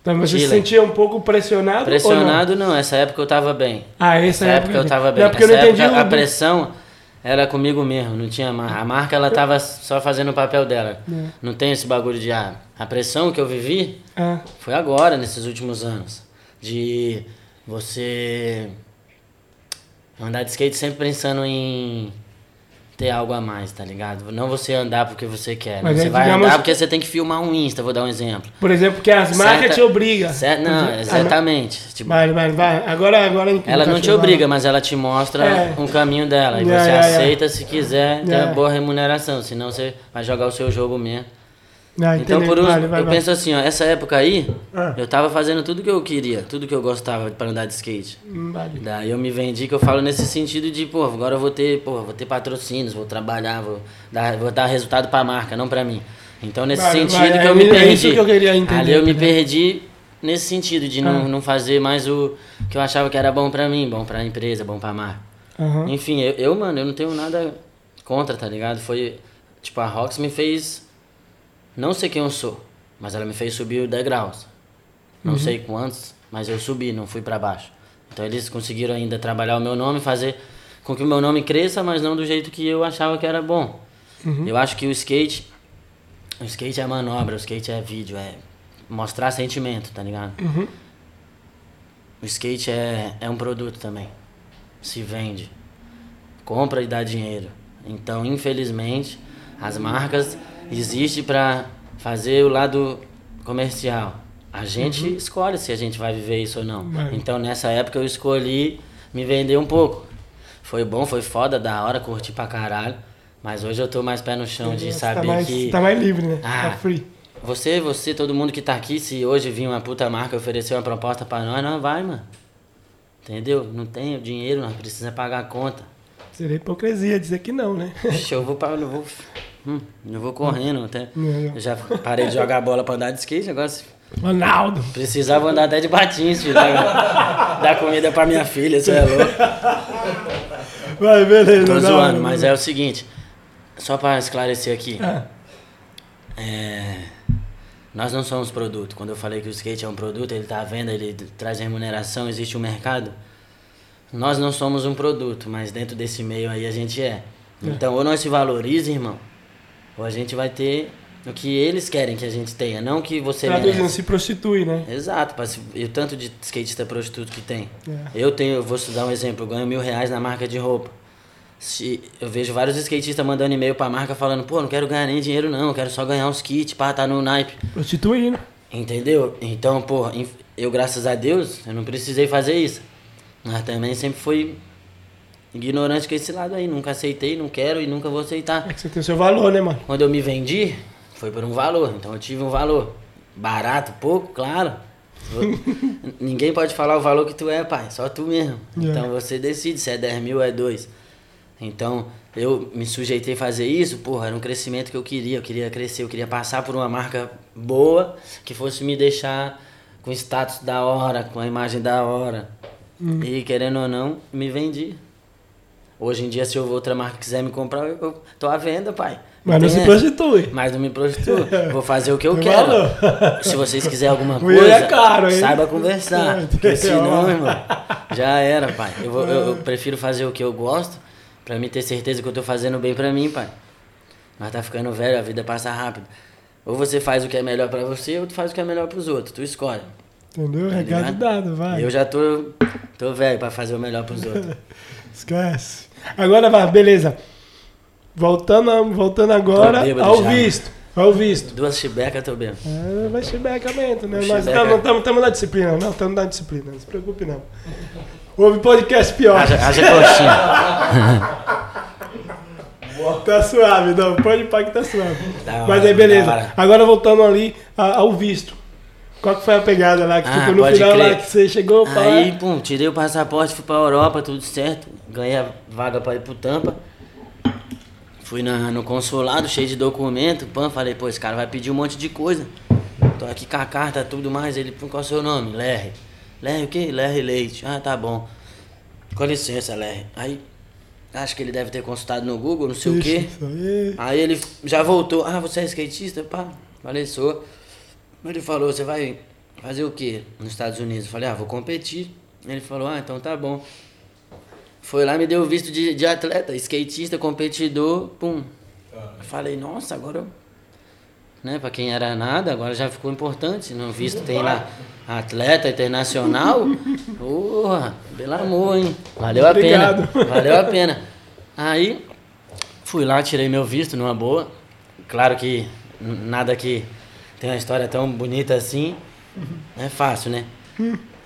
Então você se sentia um pouco pressionado? Pressionado não? não? essa época eu tava bem. Ah, essa, essa época, época eu tava bem. Não, porque essa eu não entendi época, a pressão era comigo mesmo, não tinha marca. A marca ela tava só fazendo o papel dela. É. Não tem esse bagulho de ah, a pressão que eu vivi ah. foi agora nesses últimos anos de você andar de skate sempre pensando em ter algo a mais, tá ligado? Não você andar porque você quer. Mas você vai digamos... andar porque você tem que filmar um Insta, vou dar um exemplo. Por exemplo, que as marcas Certa... te obrigam. Não, exatamente. Ah, tipo, vai, vai, vai. Agora, agora Ela não te obriga, mas ela te mostra é. um caminho dela. E você aceita se quiser ter uma boa remuneração. Senão você vai jogar o seu jogo mesmo. Ah, então, por vale, eu penso assim, ó, essa época aí, ah. eu tava fazendo tudo que eu queria, tudo que eu gostava para andar de skate. Hum, vale. Daí eu me vendi, que eu falo nesse sentido de, pô, agora eu vou ter, pô, vou ter patrocínios, vou trabalhar, vou dar, vou dar resultado para a marca, não para mim. Então, nesse vale, sentido que eu me é perdi. Que eu queria entender, ali eu me perdi nesse sentido de ah. não, não fazer mais o que eu achava que era bom para mim, bom para a empresa, bom para a marca. Uhum. Enfim, eu, eu, mano, eu não tenho nada contra, tá ligado? Foi, tipo, a Rox me fez não sei quem eu sou, mas ela me fez subir degraus. Não uhum. sei quantos, mas eu subi, não fui para baixo. Então eles conseguiram ainda trabalhar o meu nome, fazer com que o meu nome cresça, mas não do jeito que eu achava que era bom. Uhum. Eu acho que o skate, o skate é manobra, o skate é vídeo, é mostrar sentimento, tá ligado? Uhum. O skate é, é um produto também. Se vende. Compra e dá dinheiro. Então, infelizmente, as marcas existe para fazer o lado comercial. A gente uhum. escolhe se a gente vai viver isso ou não. Então nessa época eu escolhi me vender um pouco. Foi bom, foi foda, da hora, curti pra caralho. Mas hoje eu tô mais pé no chão de tá saber tá mais, que. Tá mais livre, né? Ah, tá free. Você, você, todo mundo que tá aqui, se hoje vir uma puta marca oferecer uma proposta pra nós, não vai, mano. Entendeu? Não tem dinheiro, nós precisamos pagar a conta. Seria hipocrisia dizer que não, né? eu vou, pra, eu vou Hum, eu vou correndo até. Eu já parei de jogar bola pra andar de skate, agora. Ronaldo! Precisava andar até de patins, filho. Dar comida pra minha filha, você é louco. Vai, beleza. Tô zoando, não, mas é o seguinte. Só pra esclarecer aqui. Ah. É, nós não somos produto. Quando eu falei que o skate é um produto, ele tá à venda, ele traz remuneração, existe um mercado. Nós não somos um produto, mas dentro desse meio aí a gente é. é. Então, ou nós se valoriza, irmão, ou a gente vai ter o que eles querem que a gente tenha, não que você Cada não se prostitui, né? Exato, e o tanto de skatista prostituto que tem. É. Eu tenho, eu vou dar um exemplo, eu ganho mil reais na marca de roupa. Se, eu vejo vários skatistas mandando e-mail pra marca falando, pô, não quero ganhar nem dinheiro não, quero só ganhar uns kits, pá, tá no naipe. Prostituindo. Entendeu? Então, pô, eu graças a Deus, eu não precisei fazer isso. Mas também sempre foi ignorante com esse lado aí. Nunca aceitei, não quero e nunca vou aceitar. É que você tem o seu valor, né, mano? Quando eu me vendi, foi por um valor. Então eu tive um valor. Barato, pouco, claro. Ninguém pode falar o valor que tu é, pai. Só tu mesmo. Yeah. Então você decide se é 10 mil ou é 2. Então, eu me sujeitei a fazer isso, porra, era um crescimento que eu queria. Eu queria crescer, eu queria passar por uma marca boa que fosse me deixar com status da hora, com a imagem da hora. Hum. E querendo ou não, me vendi. Hoje em dia, se outra marca quiser me comprar, eu tô à venda, pai. Mas não, se prostitui. Mas não me prostitui. Vou fazer o que eu quero. Se vocês quiserem alguma coisa, é caro, saiba conversar. Porque senão, irmão, já era, pai. Eu, vou, eu, eu prefiro fazer o que eu gosto Pra mim ter certeza que eu tô fazendo bem pra mim, pai. Mas tá ficando velho, a vida passa rápido. Ou você faz o que é melhor pra você, ou tu faz o que é melhor pros outros. Tu escolhe. Entendeu? Tá Recado dado, vai. Eu já tô, tô velho pra fazer o melhor pros outros. Esquece. Agora vai, beleza. Voltando, voltando agora ao já. visto. Ao visto. Duas chibecas, tô bem. É, vai chibecamento, né? Mas estamos na disciplina, não, estamos na disciplina, não se preocupe não. Houve podcast pior. Haja, haja coxinha. tá suave, não. Pode ir que tá suave. Da Mas aí, beleza. Agora voltando ali ao visto. Qual que foi a pegada lá? Que ah, tipo, no final crer. lá que você chegou pra... Aí, pum, tirei o passaporte, fui pra Europa, tudo certo. Ganhei a vaga pra ir pro Tampa. Fui na, no consulado, cheio de documento. Pã, falei, pô, esse cara vai pedir um monte de coisa. Tô aqui com a carta, tudo mais. Ele, qual é o seu nome? Lerre. Lerre o quê? Lerre Leite. Ah, tá bom. Com licença, Lerre. Aí, acho que ele deve ter consultado no Google, não sei Ixi, o quê. Aí. aí ele já voltou. Ah, você é skatista? Pá, falei, sou. Ele falou, você vai fazer o quê nos Estados Unidos? Eu falei, ah, vou competir. Ele falou, ah, então tá bom. Foi lá, me deu visto de, de atleta, skatista, competidor, pum. Ah. Falei, nossa, agora né? Para quem era nada, agora já ficou importante. No visto tem lá atleta internacional. Porra, pelo amor, hein? Valeu a Obrigado. pena. Valeu a pena. Aí fui lá, tirei meu visto numa boa. Claro que nada que tem uma história tão bonita assim. É fácil, né?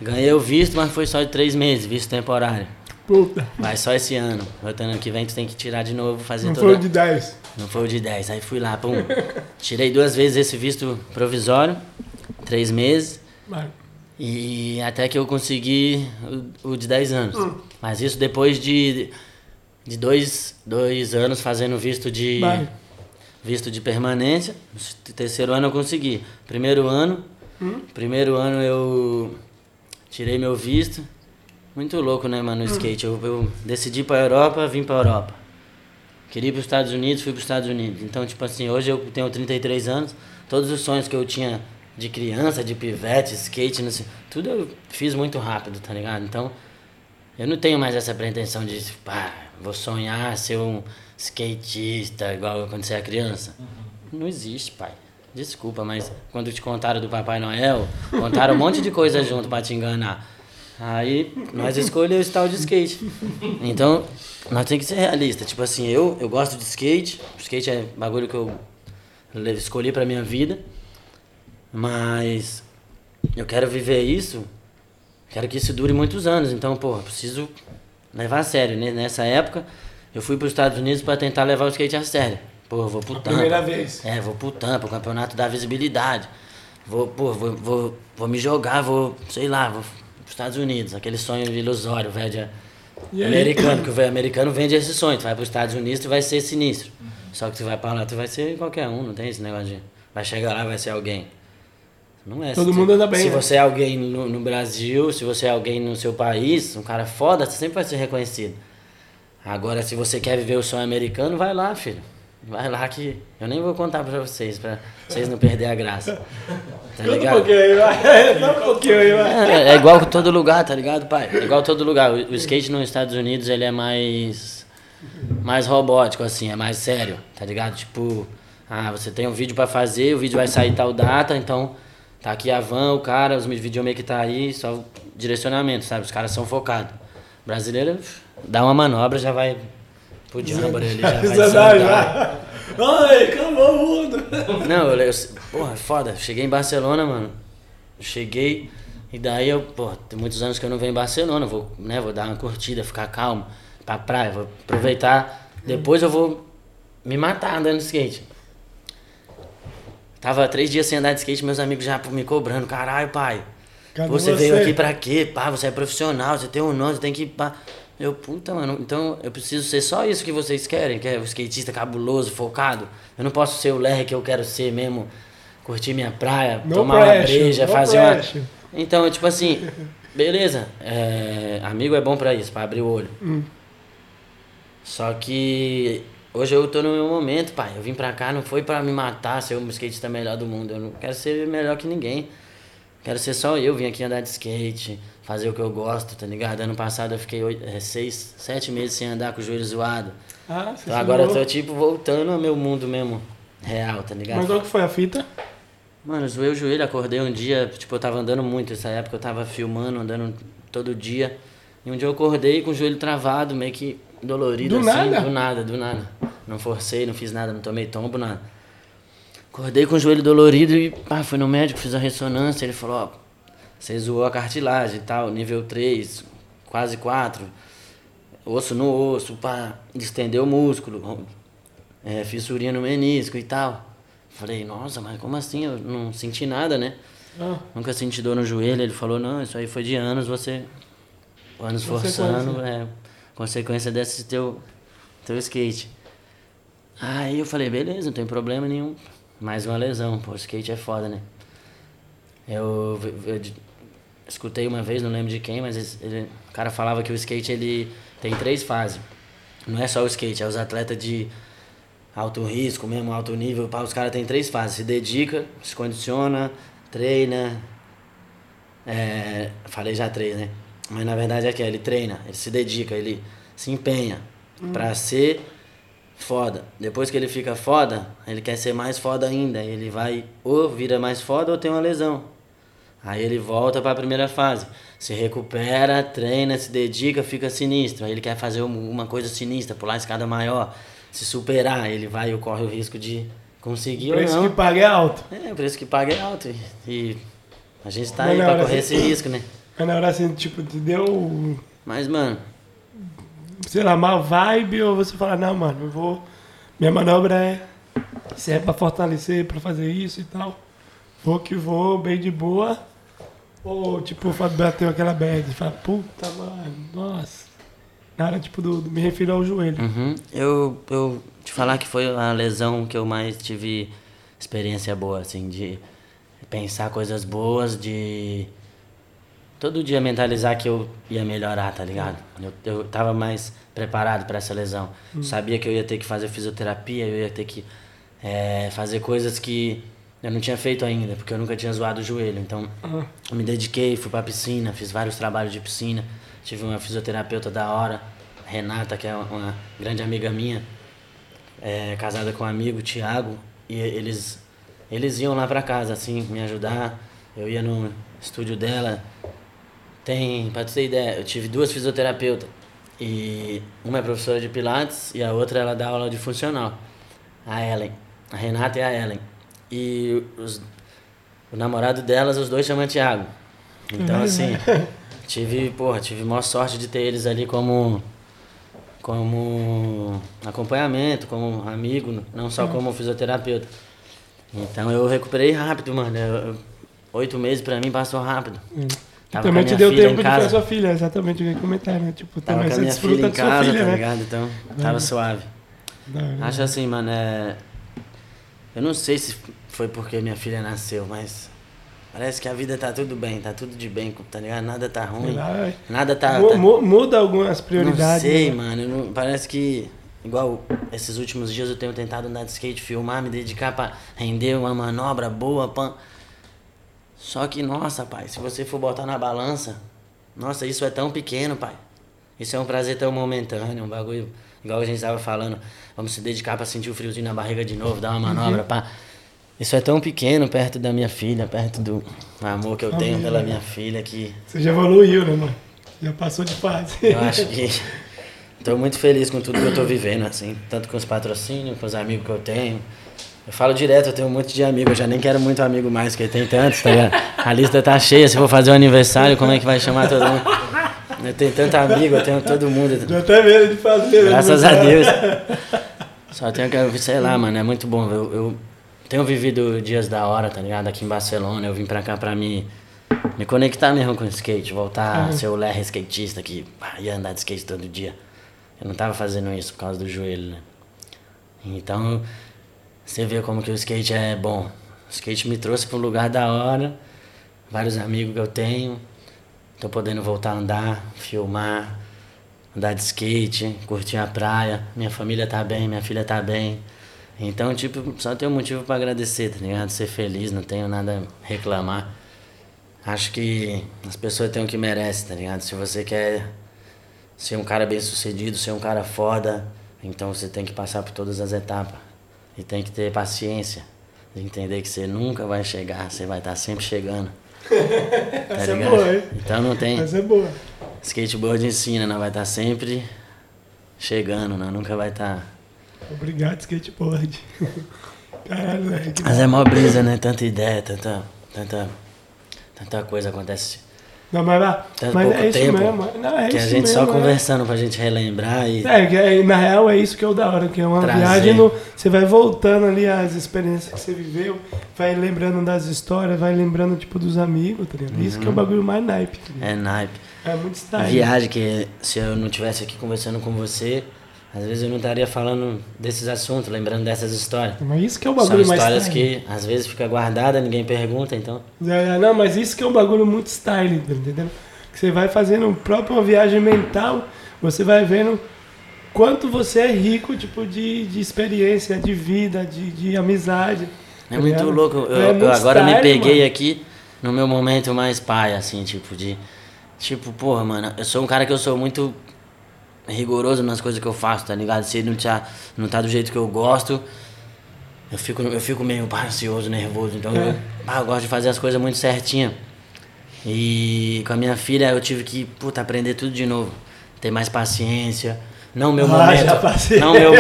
Ganhei o visto, mas foi só de três meses, visto temporário. Puta. Mas só esse ano. O ano que vem tu tem que tirar de novo, fazer Não toda... foi o de 10. Não foi o de 10. Aí fui lá, pum. Tirei duas vezes esse visto provisório, três meses. Vai. E até que eu consegui o, o de 10 anos. Hum. Mas isso depois de, de dois, dois anos fazendo visto de. Vai. Visto de permanência. Terceiro ano eu consegui. Primeiro ano. Hum. Primeiro ano eu tirei meu visto. Muito louco, né, mano, o hum. skate. Eu, eu decidi pra Europa, vim pra Europa. Queria ir para os Estados Unidos, fui para os Estados Unidos. Então, tipo assim, hoje eu tenho 33 anos, todos os sonhos que eu tinha de criança, de pivete, skate, sei, tudo eu fiz muito rápido, tá ligado? Então, eu não tenho mais essa pretensão de, pá, vou sonhar ser um skatista igual quando você é criança. Uhum. Não existe, pai. Desculpa, mas quando te contaram do Papai Noel, contaram um monte de coisa junto para te enganar. Aí nós escolhemos esse tal de skate. Então, nós temos que ser realistas. Tipo assim, eu, eu gosto de skate. O skate é bagulho que eu escolhi pra minha vida. Mas eu quero viver isso. Quero que isso dure muitos anos. Então, pô, preciso levar a sério. Né? Nessa época, eu fui para os Estados Unidos para tentar levar o skate a sério. Pô, vou pro a Tampa. Primeira vez. É, vou pro Tampa, o campeonato da visibilidade. Vou, pô, vou, vou, vou me jogar, vou, sei lá, vou Estados Unidos, aquele sonho ilusório, velho, americano, que o velho americano vende esse sonho. Tu vai para os Estados Unidos, tu vai ser sinistro. Uhum. Só que tu vai para lá, tu vai ser qualquer um, não tem esse negócio de. Vai chegar lá, vai ser alguém. Não é Todo assim. mundo anda bem. Se né? você é alguém no, no, Brasil, se você é alguém no seu país, um cara foda, você sempre vai ser reconhecido. Agora, se você quer viver o sonho americano, vai lá, filho. Vai lá que eu nem vou contar pra vocês, pra vocês não perderem a graça. Tá ligado? Um pouquinho aí, vai. um pouquinho aí, vai. É, é igual com todo lugar, tá ligado, pai? É igual todo lugar. O, o, skate nos Estados Unidos, ele é mais... Mais robótico, assim, é mais sério, tá ligado? Tipo, ah, você tem um vídeo pra fazer, o vídeo vai sair tal data, então... Tá aqui a van, o cara, os videomakers tá aí, só direcionamento, sabe? Os caras são focados. Brasileiro, dá uma manobra, já vai Pro Jamboree ele já vai. Ai, acabou o mundo. Não, eu, eu, porra, foda. Cheguei em Barcelona, mano. Cheguei e daí eu, porra, tem muitos anos que eu não venho em Barcelona. Vou, né, vou dar uma curtida, ficar calmo. pra praia, vou aproveitar. Depois eu vou me matar andando de skate. Tava três dias sem andar de skate, meus amigos já me cobrando. Caralho, pai. Cadê você, você veio aqui pra quê? Pá, você é profissional, você tem um nome, você tem que. Pá. Eu, puta, mano, então eu preciso ser só isso que vocês querem, que é o skatista cabuloso, focado. Eu não posso ser o lerre que eu quero ser mesmo, curtir minha praia, no tomar pressure, uma breja, fazer pressure. uma. Então, tipo assim, beleza, é, amigo é bom pra isso, pra abrir o olho. Hum. Só que hoje eu tô no meu momento, pai. Eu vim pra cá, não foi pra me matar, ser o skatista melhor do mundo. Eu não quero ser melhor que ninguém. Quero ser só eu, vim aqui andar de skate, fazer o que eu gosto, tá ligado? Ano passado eu fiquei oito, é, seis, sete meses sem andar com o joelho zoado. Ah, você Então agora eu tô tipo voltando ao meu mundo mesmo real, tá ligado? Mas qual que foi a fita? Mano, zoei o joelho, acordei um dia, tipo, eu tava andando muito, nessa época eu tava filmando, andando todo dia. E um dia eu acordei com o joelho travado, meio que dolorido do assim. Nada? Do nada, do nada. Não forcei, não fiz nada, não tomei tombo, nada. Acordei com o joelho dolorido e pá, fui no médico, fiz a ressonância. Ele falou: Ó, você zoou a cartilagem e tal, nível 3, quase 4. Osso no osso, pá, distendeu o músculo. É, fissurinha no menisco e tal. Falei: Nossa, mas como assim? Eu não senti nada, né? Ah. Nunca senti dor no joelho. Ele falou: Não, isso aí foi de anos, você. Anos forçando, é consequência desse teu, teu skate. Aí eu falei, beleza, não tem problema nenhum. Mais uma lesão, pô, skate é foda, né? Eu, eu, eu escutei uma vez, não lembro de quem, mas ele, o cara falava que o skate ele tem três fases. Não é só o skate, é os atletas de alto risco, mesmo alto nível, pá, os caras têm três fases. Se dedica, se condiciona, treina. É, falei já três, né? Mas na verdade é que ele treina, ele se dedica, ele se empenha hum. pra ser foda. Depois que ele fica foda, ele quer ser mais foda ainda. Ele vai ou vira mais foda ou tem uma lesão. Aí ele volta para a primeira fase. Se recupera, treina, se dedica, fica sinistro. Aí ele quer fazer uma coisa sinistra, pular a escada maior, se superar. Ele vai e corre o risco de conseguir o preço que paga é alto. É, o preço que paga é alto. E a gente tá Mas aí para correr assim, esse risco, né? Mas na hora assim, tipo, te deu. Mas, mano, sei lá, má vibe, ou você fala, não, mano, eu vou. Minha manobra é. Se é pra fortalecer, pra fazer isso e tal. Vou que vou, bem de boa. Ou tipo, o Fábio bateu aquela bad e fala, puta, mano, nossa. Na hora, tipo, do, do me refiro ao joelho. Uhum. Eu, eu te falar que foi a lesão que eu mais tive experiência boa, assim, de pensar coisas boas, de todo dia mentalizar que eu ia melhorar, tá ligado? Eu, eu tava mais preparado para essa lesão. Hum. Sabia que eu ia ter que fazer fisioterapia, eu ia ter que é, fazer coisas que eu não tinha feito ainda, porque eu nunca tinha zoado o joelho. Então, uhum. eu me dediquei, fui pra piscina, fiz vários trabalhos de piscina. Tive uma fisioterapeuta da hora, Renata, que é uma grande amiga minha, é, casada com um amigo, Thiago, e eles, eles iam lá pra casa, assim, me ajudar. Eu ia no estúdio dela, tem, pra tu ter ideia, eu tive duas fisioterapeutas. E uma é professora de Pilates e a outra ela dá aula de funcional. A Ellen. A Renata e a Ellen. E os, o namorado delas, os dois chamam Thiago. Então, uhum. assim, tive, porra, tive maior sorte de ter eles ali como como acompanhamento, como amigo, não só uhum. como fisioterapeuta. Então eu recuperei rápido, mano. Eu, oito meses pra mim passou rápido. Uhum. Tava também te deu tempo de ver a sua filha, exatamente o que eu ia comentar, né? Tipo, tava também você desfruta de sua filha, tá né? Ligado? Então, tava suave. Não, Acho assim, mano, é... Eu não sei se foi porque minha filha nasceu, mas parece que a vida tá tudo bem, tá tudo de bem, tá ligado? Nada tá ruim, Ai. nada tá, tá... Muda algumas prioridades. Não sei, né? mano, não... parece que... Igual esses últimos dias eu tenho tentado andar de skate, filmar, me dedicar pra render uma manobra boa, pan... Só que, nossa, pai, se você for botar na balança, nossa, isso é tão pequeno, pai. Isso é um prazer tão momentâneo, um bagulho, igual a gente estava falando, vamos se dedicar para sentir o friozinho na barriga de novo, dar uma manobra, uhum. pá. Isso é tão pequeno perto da minha filha, perto do amor que eu tenho pela minha filha que... Você já evoluiu, né, mano? Já passou de fase. Eu acho que... Estou muito feliz com tudo que eu estou vivendo, assim, tanto com os patrocínios, com os amigos que eu tenho, eu falo direto, eu tenho um monte de amigos, eu já nem quero muito amigo mais, porque tem tantos, tá ligado? A lista tá cheia, se for fazer um aniversário, como é que vai chamar todo mundo? Eu tenho tanto amigo, eu tenho todo mundo. Tô até medo de fazer. Graças a Deus. Só tenho que, sei lá, mano, é muito bom. Eu, eu tenho vivido dias da hora, tá ligado? Aqui em Barcelona, eu vim pra cá pra me, me conectar mesmo com o skate, voltar a ser o Lerre skatista que ia andar de skate todo dia. Eu não tava fazendo isso por causa do joelho, né? Então, você vê como que o skate é bom. O skate me trouxe para um lugar da hora, vários amigos que eu tenho. Tô podendo voltar a andar, filmar, andar de skate, curtir a praia. Minha família tá bem, minha filha tá bem. Então, tipo, só tenho motivo para agradecer, tá ligado? Ser feliz, não tenho nada a reclamar. Acho que as pessoas têm o que merecem, tá ligado? Se você quer ser um cara bem sucedido, ser um cara foda, então você tem que passar por todas as etapas. E tem que ter paciência. De entender que você nunca vai chegar, você vai estar sempre chegando. Tá Essa ligado? é boa, hein? Então não tem. Essa é boa. Skateboard ensina, não vai estar sempre chegando, não nunca vai estar. Obrigado, skateboard. Caralho, velho. Mas é mó brisa, né? Tanta ideia, tanta, tanta, tanta coisa acontece não, mas, lá, mas é isso tempo mesmo. Não, é que isso a gente mesmo, só é. conversando pra gente relembrar e. É, é, na real é isso que é o da hora, que é uma trazer. viagem, no, você vai voltando ali as experiências que você viveu, vai lembrando das histórias, vai lembrando tipo dos amigos, tá ligado? Uhum. Isso que é o uhum. bagulho mais naipe. Tá é naipe. É muito style. Viagem que se eu não tivesse aqui conversando com você, às vezes eu não estaria falando desses assuntos, lembrando dessas histórias. Mas isso que é o bagulho São histórias que às vezes fica guardada, ninguém pergunta, então. É, é, não, mas isso que é um bagulho muito style, entendendo? Que você vai fazendo própria uma viagem mental, você vai vendo quanto você é rico, tipo, de, de experiência, de vida, de, de amizade. É tá muito ligado? louco. Eu, é muito eu agora style, me peguei mano. aqui no meu momento mais pai, assim, tipo, de. Tipo, porra, mano, eu sou um cara que eu sou muito rigoroso nas coisas que eu faço, tá ligado? Se não tá, não tá do jeito que eu gosto, eu fico, eu fico meio ansioso, nervoso. Então é. eu, ah, eu gosto de fazer as coisas muito certinho. E com a minha filha eu tive que, puta, aprender tudo de novo. Ter mais paciência. Não meu ah, momento. Não, meu,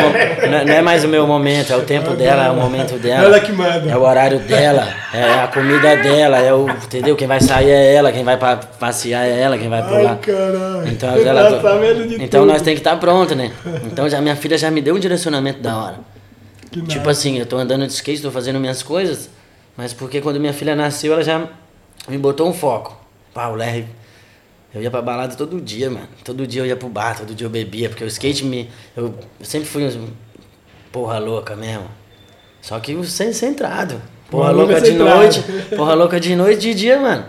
não é mais o meu momento, é o tempo dela, é o momento dela. Ela que manda. É o horário dela, é a comida dela, é o. Entendeu? Quem vai sair é ela, quem vai passear é ela, quem vai pular. Ai, caralho. Então, ela, tá então nós tem que estar tá pronto, né? Então já minha filha já me deu um direcionamento da hora. Que tipo nada. assim, eu tô andando de skate, tô fazendo minhas coisas, mas porque quando minha filha nasceu, ela já me botou um foco. Pá, o Larry eu ia pra balada todo dia, mano. Todo dia eu ia pro bar, todo dia eu bebia, porque o skate me. Eu, sempre fui um porra louca mesmo. Só que sem centrado. Porra louca de noite. Porra louca de noite de dia, mano.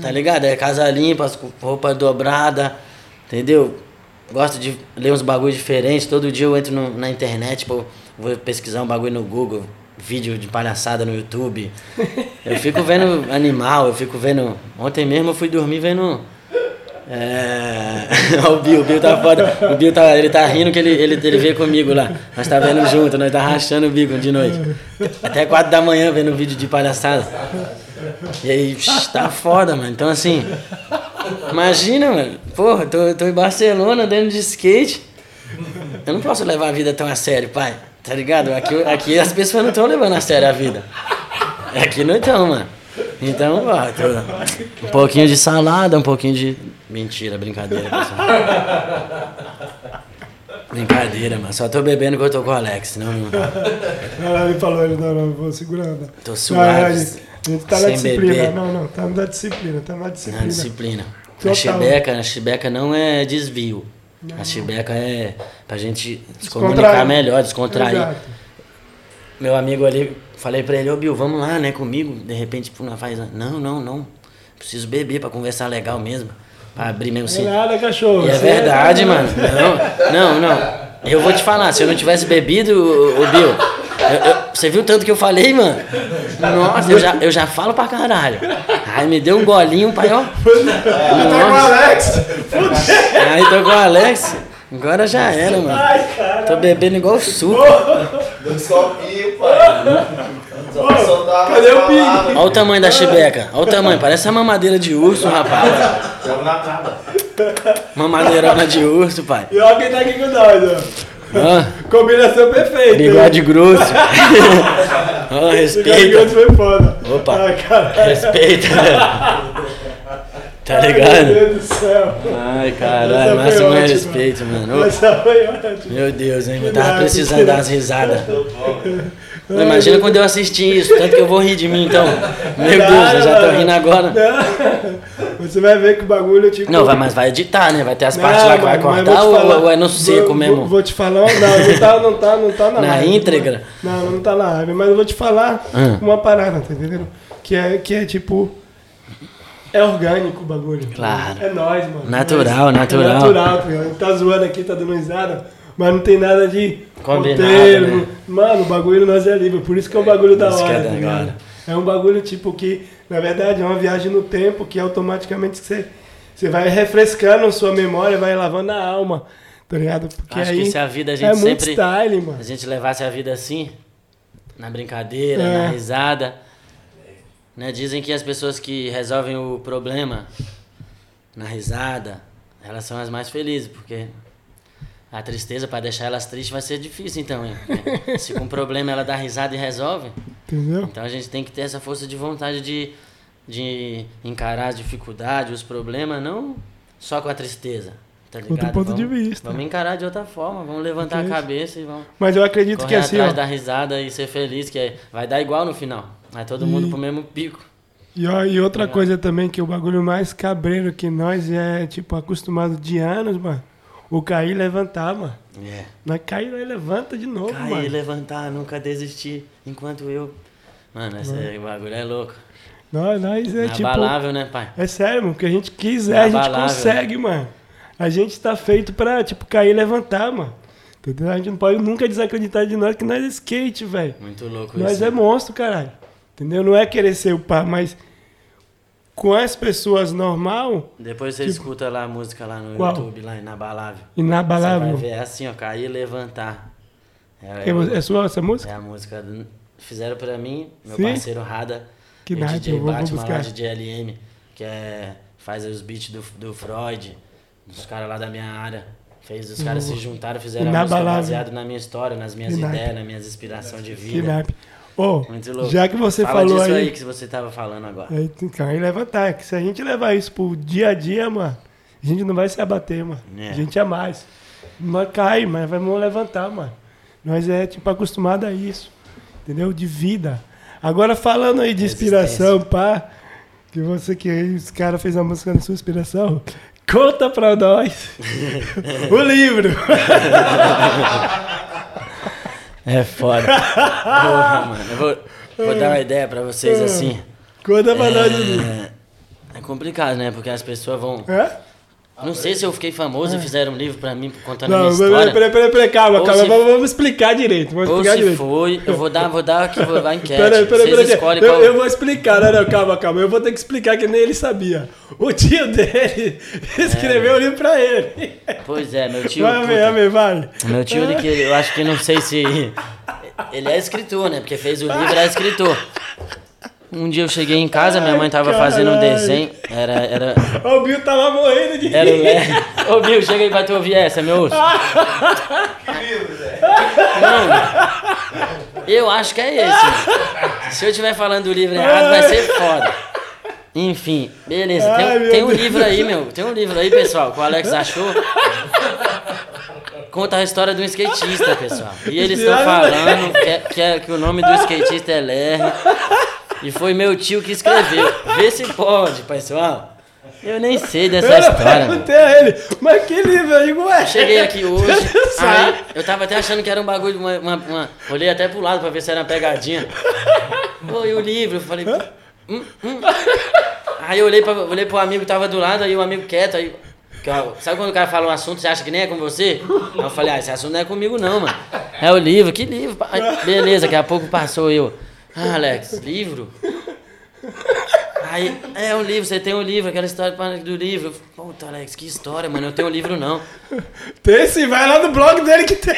Tá ligado? É casa limpa, roupa dobrada, entendeu? Gosto de ler uns bagulhos diferentes. Todo dia eu entro no, na internet, tipo, vou pesquisar um bagulho no Google, vídeo de palhaçada no YouTube. Eu fico vendo animal, eu fico vendo. Ontem mesmo eu fui dormir vendo é... o Bill, o Bill tá foda. O Bill tá, ele tá rindo que ele, ele, ele veio comigo lá. Nós tá vendo junto, nós tá rachando o bico de noite. Até quatro da manhã vendo vídeo de palhaçada. E aí, tá foda, mano. Então assim, imagina, mano. Porra, tô, tô em Barcelona dentro de skate. Eu não posso levar a vida tão a sério, pai. Tá ligado? Aqui, aqui as pessoas não estão levando a sério a vida. Aqui não estão, mano. Então, ó, tô... um pouquinho de salada, um pouquinho de Mentira, brincadeira, pessoal. brincadeira, mano. Só tô bebendo que eu tô com o Alex, senão não. Não, ele falou, ele não, não, vou segurando. Tô suave. Não, a, gente, a gente tá na disciplina. Beber. Não, não, tá na disciplina, tá na disciplina. Na disciplina. Total. A chibeca, a chibeca não é desvio. Não. A chibeca é pra gente se comunicar melhor, descontrair. Exato. Meu amigo ali, falei pra ele, ô Bill, vamos lá, né, comigo. De repente, tipo, não faz. Não, não, não. Preciso beber pra conversar legal mesmo. Pra abrir mesmo assim. É nada, cachorro. E é verdade, é... mano. Não, não, não. Eu vou te falar, se eu não tivesse bebido, o Bill, eu, eu, você viu tanto que eu falei, mano? Nossa, eu já, eu já falo pra caralho. Aí me deu um golinho, pai, ó. Tá com o Alex. Aí tô com o Alex. Agora já era, mano. Ai, Tô bebendo igual suco. Deu sopinho, pai. Cadê o ping? Olha o tamanho da chibeca. Olha o tamanho. Parece uma mamadeira de urso, rapaz. Mamadeirona de urso, pai. E olha quem tá aqui com nós, ó. Ah. Combinação perfeita. Bigode grosso. oh, respeita. Bigode grosso foi foda. Opa. Ah, Respeita. Tá Ai, ligado? Meu Deus do céu. Ai, caralho, máximo ótima. respeito, mano. Essa foi ótima. Meu Deus, hein? Eu tava precisando cuidado. das risadas. Não, Imagina quando eu assistir isso, tanto que eu vou rir de mim, então. Meu Deus, eu já tô rindo agora. Não. Você vai ver que o bagulho, tipo... Não, vai, mas vai editar, né? Vai ter as Não, partes lá que vai mas cortar ou, falar- ou é no seco vou, mesmo? Vou, vou te falar, não, não tá, não tá, não tá na, Na live. íntegra? Não, não tá na live, mas eu vou te falar Hum. uma parada, tá entendendo? Que é, que é tipo. É orgânico o bagulho. Claro. É nóis, mano. Natural, É natural. natural, tá ligado? Tá zoando aqui, tá dando risada, mas não tem nada de Combinado, roteiro. né? Mano, o bagulho nós é livre, por isso que é um bagulho da Isso que hora, é da tá ligado? hora. É um bagulho tipo que, na verdade, é uma viagem no tempo que automaticamente você, você vai refrescando sua memória, vai lavando a alma, tá ligado? Porque Acho aí que se a vida a é gente muito sempre. style, mano. A gente levasse a vida assim, na brincadeira, É. na risada. Né? Dizem que as pessoas que resolvem o problema na risada, elas são as mais felizes, porque a tristeza, para deixar elas tristes, vai ser difícil, então. hein? Se com problema ela dá risada e resolve, Entendeu? então a gente tem que ter essa força de vontade de, de encarar as dificuldades, os problemas, não só com a tristeza. Tá ligado? Outro ponto de Vamos- vista. Vamos encarar de outra forma, vamos levantar a cabeça e vamos Mas eu acredito que assim, atrás ó, da risada e ser feliz, que é- vai dar igual no final. Vai todo mundo pro mesmo pico. E, ó, e outra coisa também, que o bagulho mais cabreiro que nós é, tipo, acostumado de anos, mano. O cair e levantar, mano. É. Nós cair e levanta de novo, Cair, mano. levantar, nunca desistir. Enquanto eu. Mano, esse Uhum. bagulho é louco. Nós, nós é tipo. Inabalável, né, pai? É sério, mano. O que a gente quiser, a gente Inabalável. consegue, mano. A gente tá feito pra, tipo, cair e levantar, mano. A gente não pode nunca desacreditar de nós que nós é skate, velho. Muito louco Nós isso. é monstro, caralho. Entendeu? Não é querer ser o pá, mas com as pessoas normal, Depois você escuta lá a música lá no Tipo Qual? YouTube, lá inabalável. Você inabalável. vai ver, é assim, ó, cair e levantar. É, É, é, é sua essa música? é a música. do- Fizeram pra mim, meu Sim? parceiro Rada. Que o naipe, DJ vou- vou Batman buscar. lá, DJ LM, que é, faz os beats do, do Freud, dos caras lá da minha área. Fez, os caras se juntaram, fizeram a música Inabalável. baseado na minha história, nas minhas naipe. ideias, nas minhas inspirações de vida. naipe. Ô, Muito louco. já que você Fala falou disso aí, aí que você tava falando agora. aí tem que cair e levantar. Que se a gente levar isso pro dia a dia, mano, a gente não vai se abater, mano. É. A gente é mais. Nós cai, mas vamos levantar, mano. Nós é, tipo, acostumado a isso. Entendeu? De vida. Agora, falando aí de inspiração, pá, que você que os caras fez a música da sua inspiração, conta pra nós o livro. É foda. Porra, mano. Eu vou, vou dar uma ideia pra vocês assim. Conta pra nós. É, é complicado, né? Porque as pessoas vão. É? Não sei se eu fiquei famoso e fizeram um livro pra mim contando a Não, minha história. peraí, peraí, peraí, calma, Ou calma. se- Vamos, explicar direito. Vamos Ou explicar se direito. foi, eu vou dar, vou dar aqui, vou dar enquete. Peraí, peraí, Vocês peraí. escolhem Eu, qual. eu vou explicar, não, não, calma, calma. Eu vou ter que explicar que nem ele sabia. O tio dele escreveu o livro pra ele. Pois é, meu tio. vai, amém, puta, amém, vai. Meu tio, ele que eu acho que não sei se. Ele é escritor, né? Porque fez o livro, é escritor. Um dia eu cheguei em casa, minha mãe tava fazendo um desenho. Era. Era, O Bill tava morrendo de era o. Ô, Bill, chega aí pra tu ouvir essa, meu osso. Mano, eu acho que é esse. Se eu estiver falando do livro errado, vai ser foda. Enfim, beleza. Ai, Tem, meu tem um Deus. livro aí, meu. Tem um livro aí, pessoal, que o Alex achou. Conta a história de um skatista, pessoal. E eles estão falando que, é- que, é- que o nome do skatista é Lerner. E foi meu tio que escreveu. Vê se pode, pessoal. Eu nem sei dessa Eu história. mano. perguntei a ele, mas que livro aí, ué? Cheguei aqui hoje, aí eu tava até achando que era um bagulho, uma, uma- uma- olhei até pro lado pra ver se era uma pegadinha. Pô, e o livro? Eu falei, hum, hum. Aí eu olhei, pra, olhei pro amigo que tava do lado, aí o amigo quieto, aí. Sabe quando o cara fala um assunto, você acha que nem é com você? Aí eu falei, ah, esse assunto não é comigo não, mano. É o livro, que livro? beleza, daqui a pouco passou eu. Ah, Alex, livro? Aí, é um livro, você tem um livro, aquela história do livro. Puta, Alex, que história, mano, eu tenho um livro não. Tem sim, vai lá no blog dele que tem.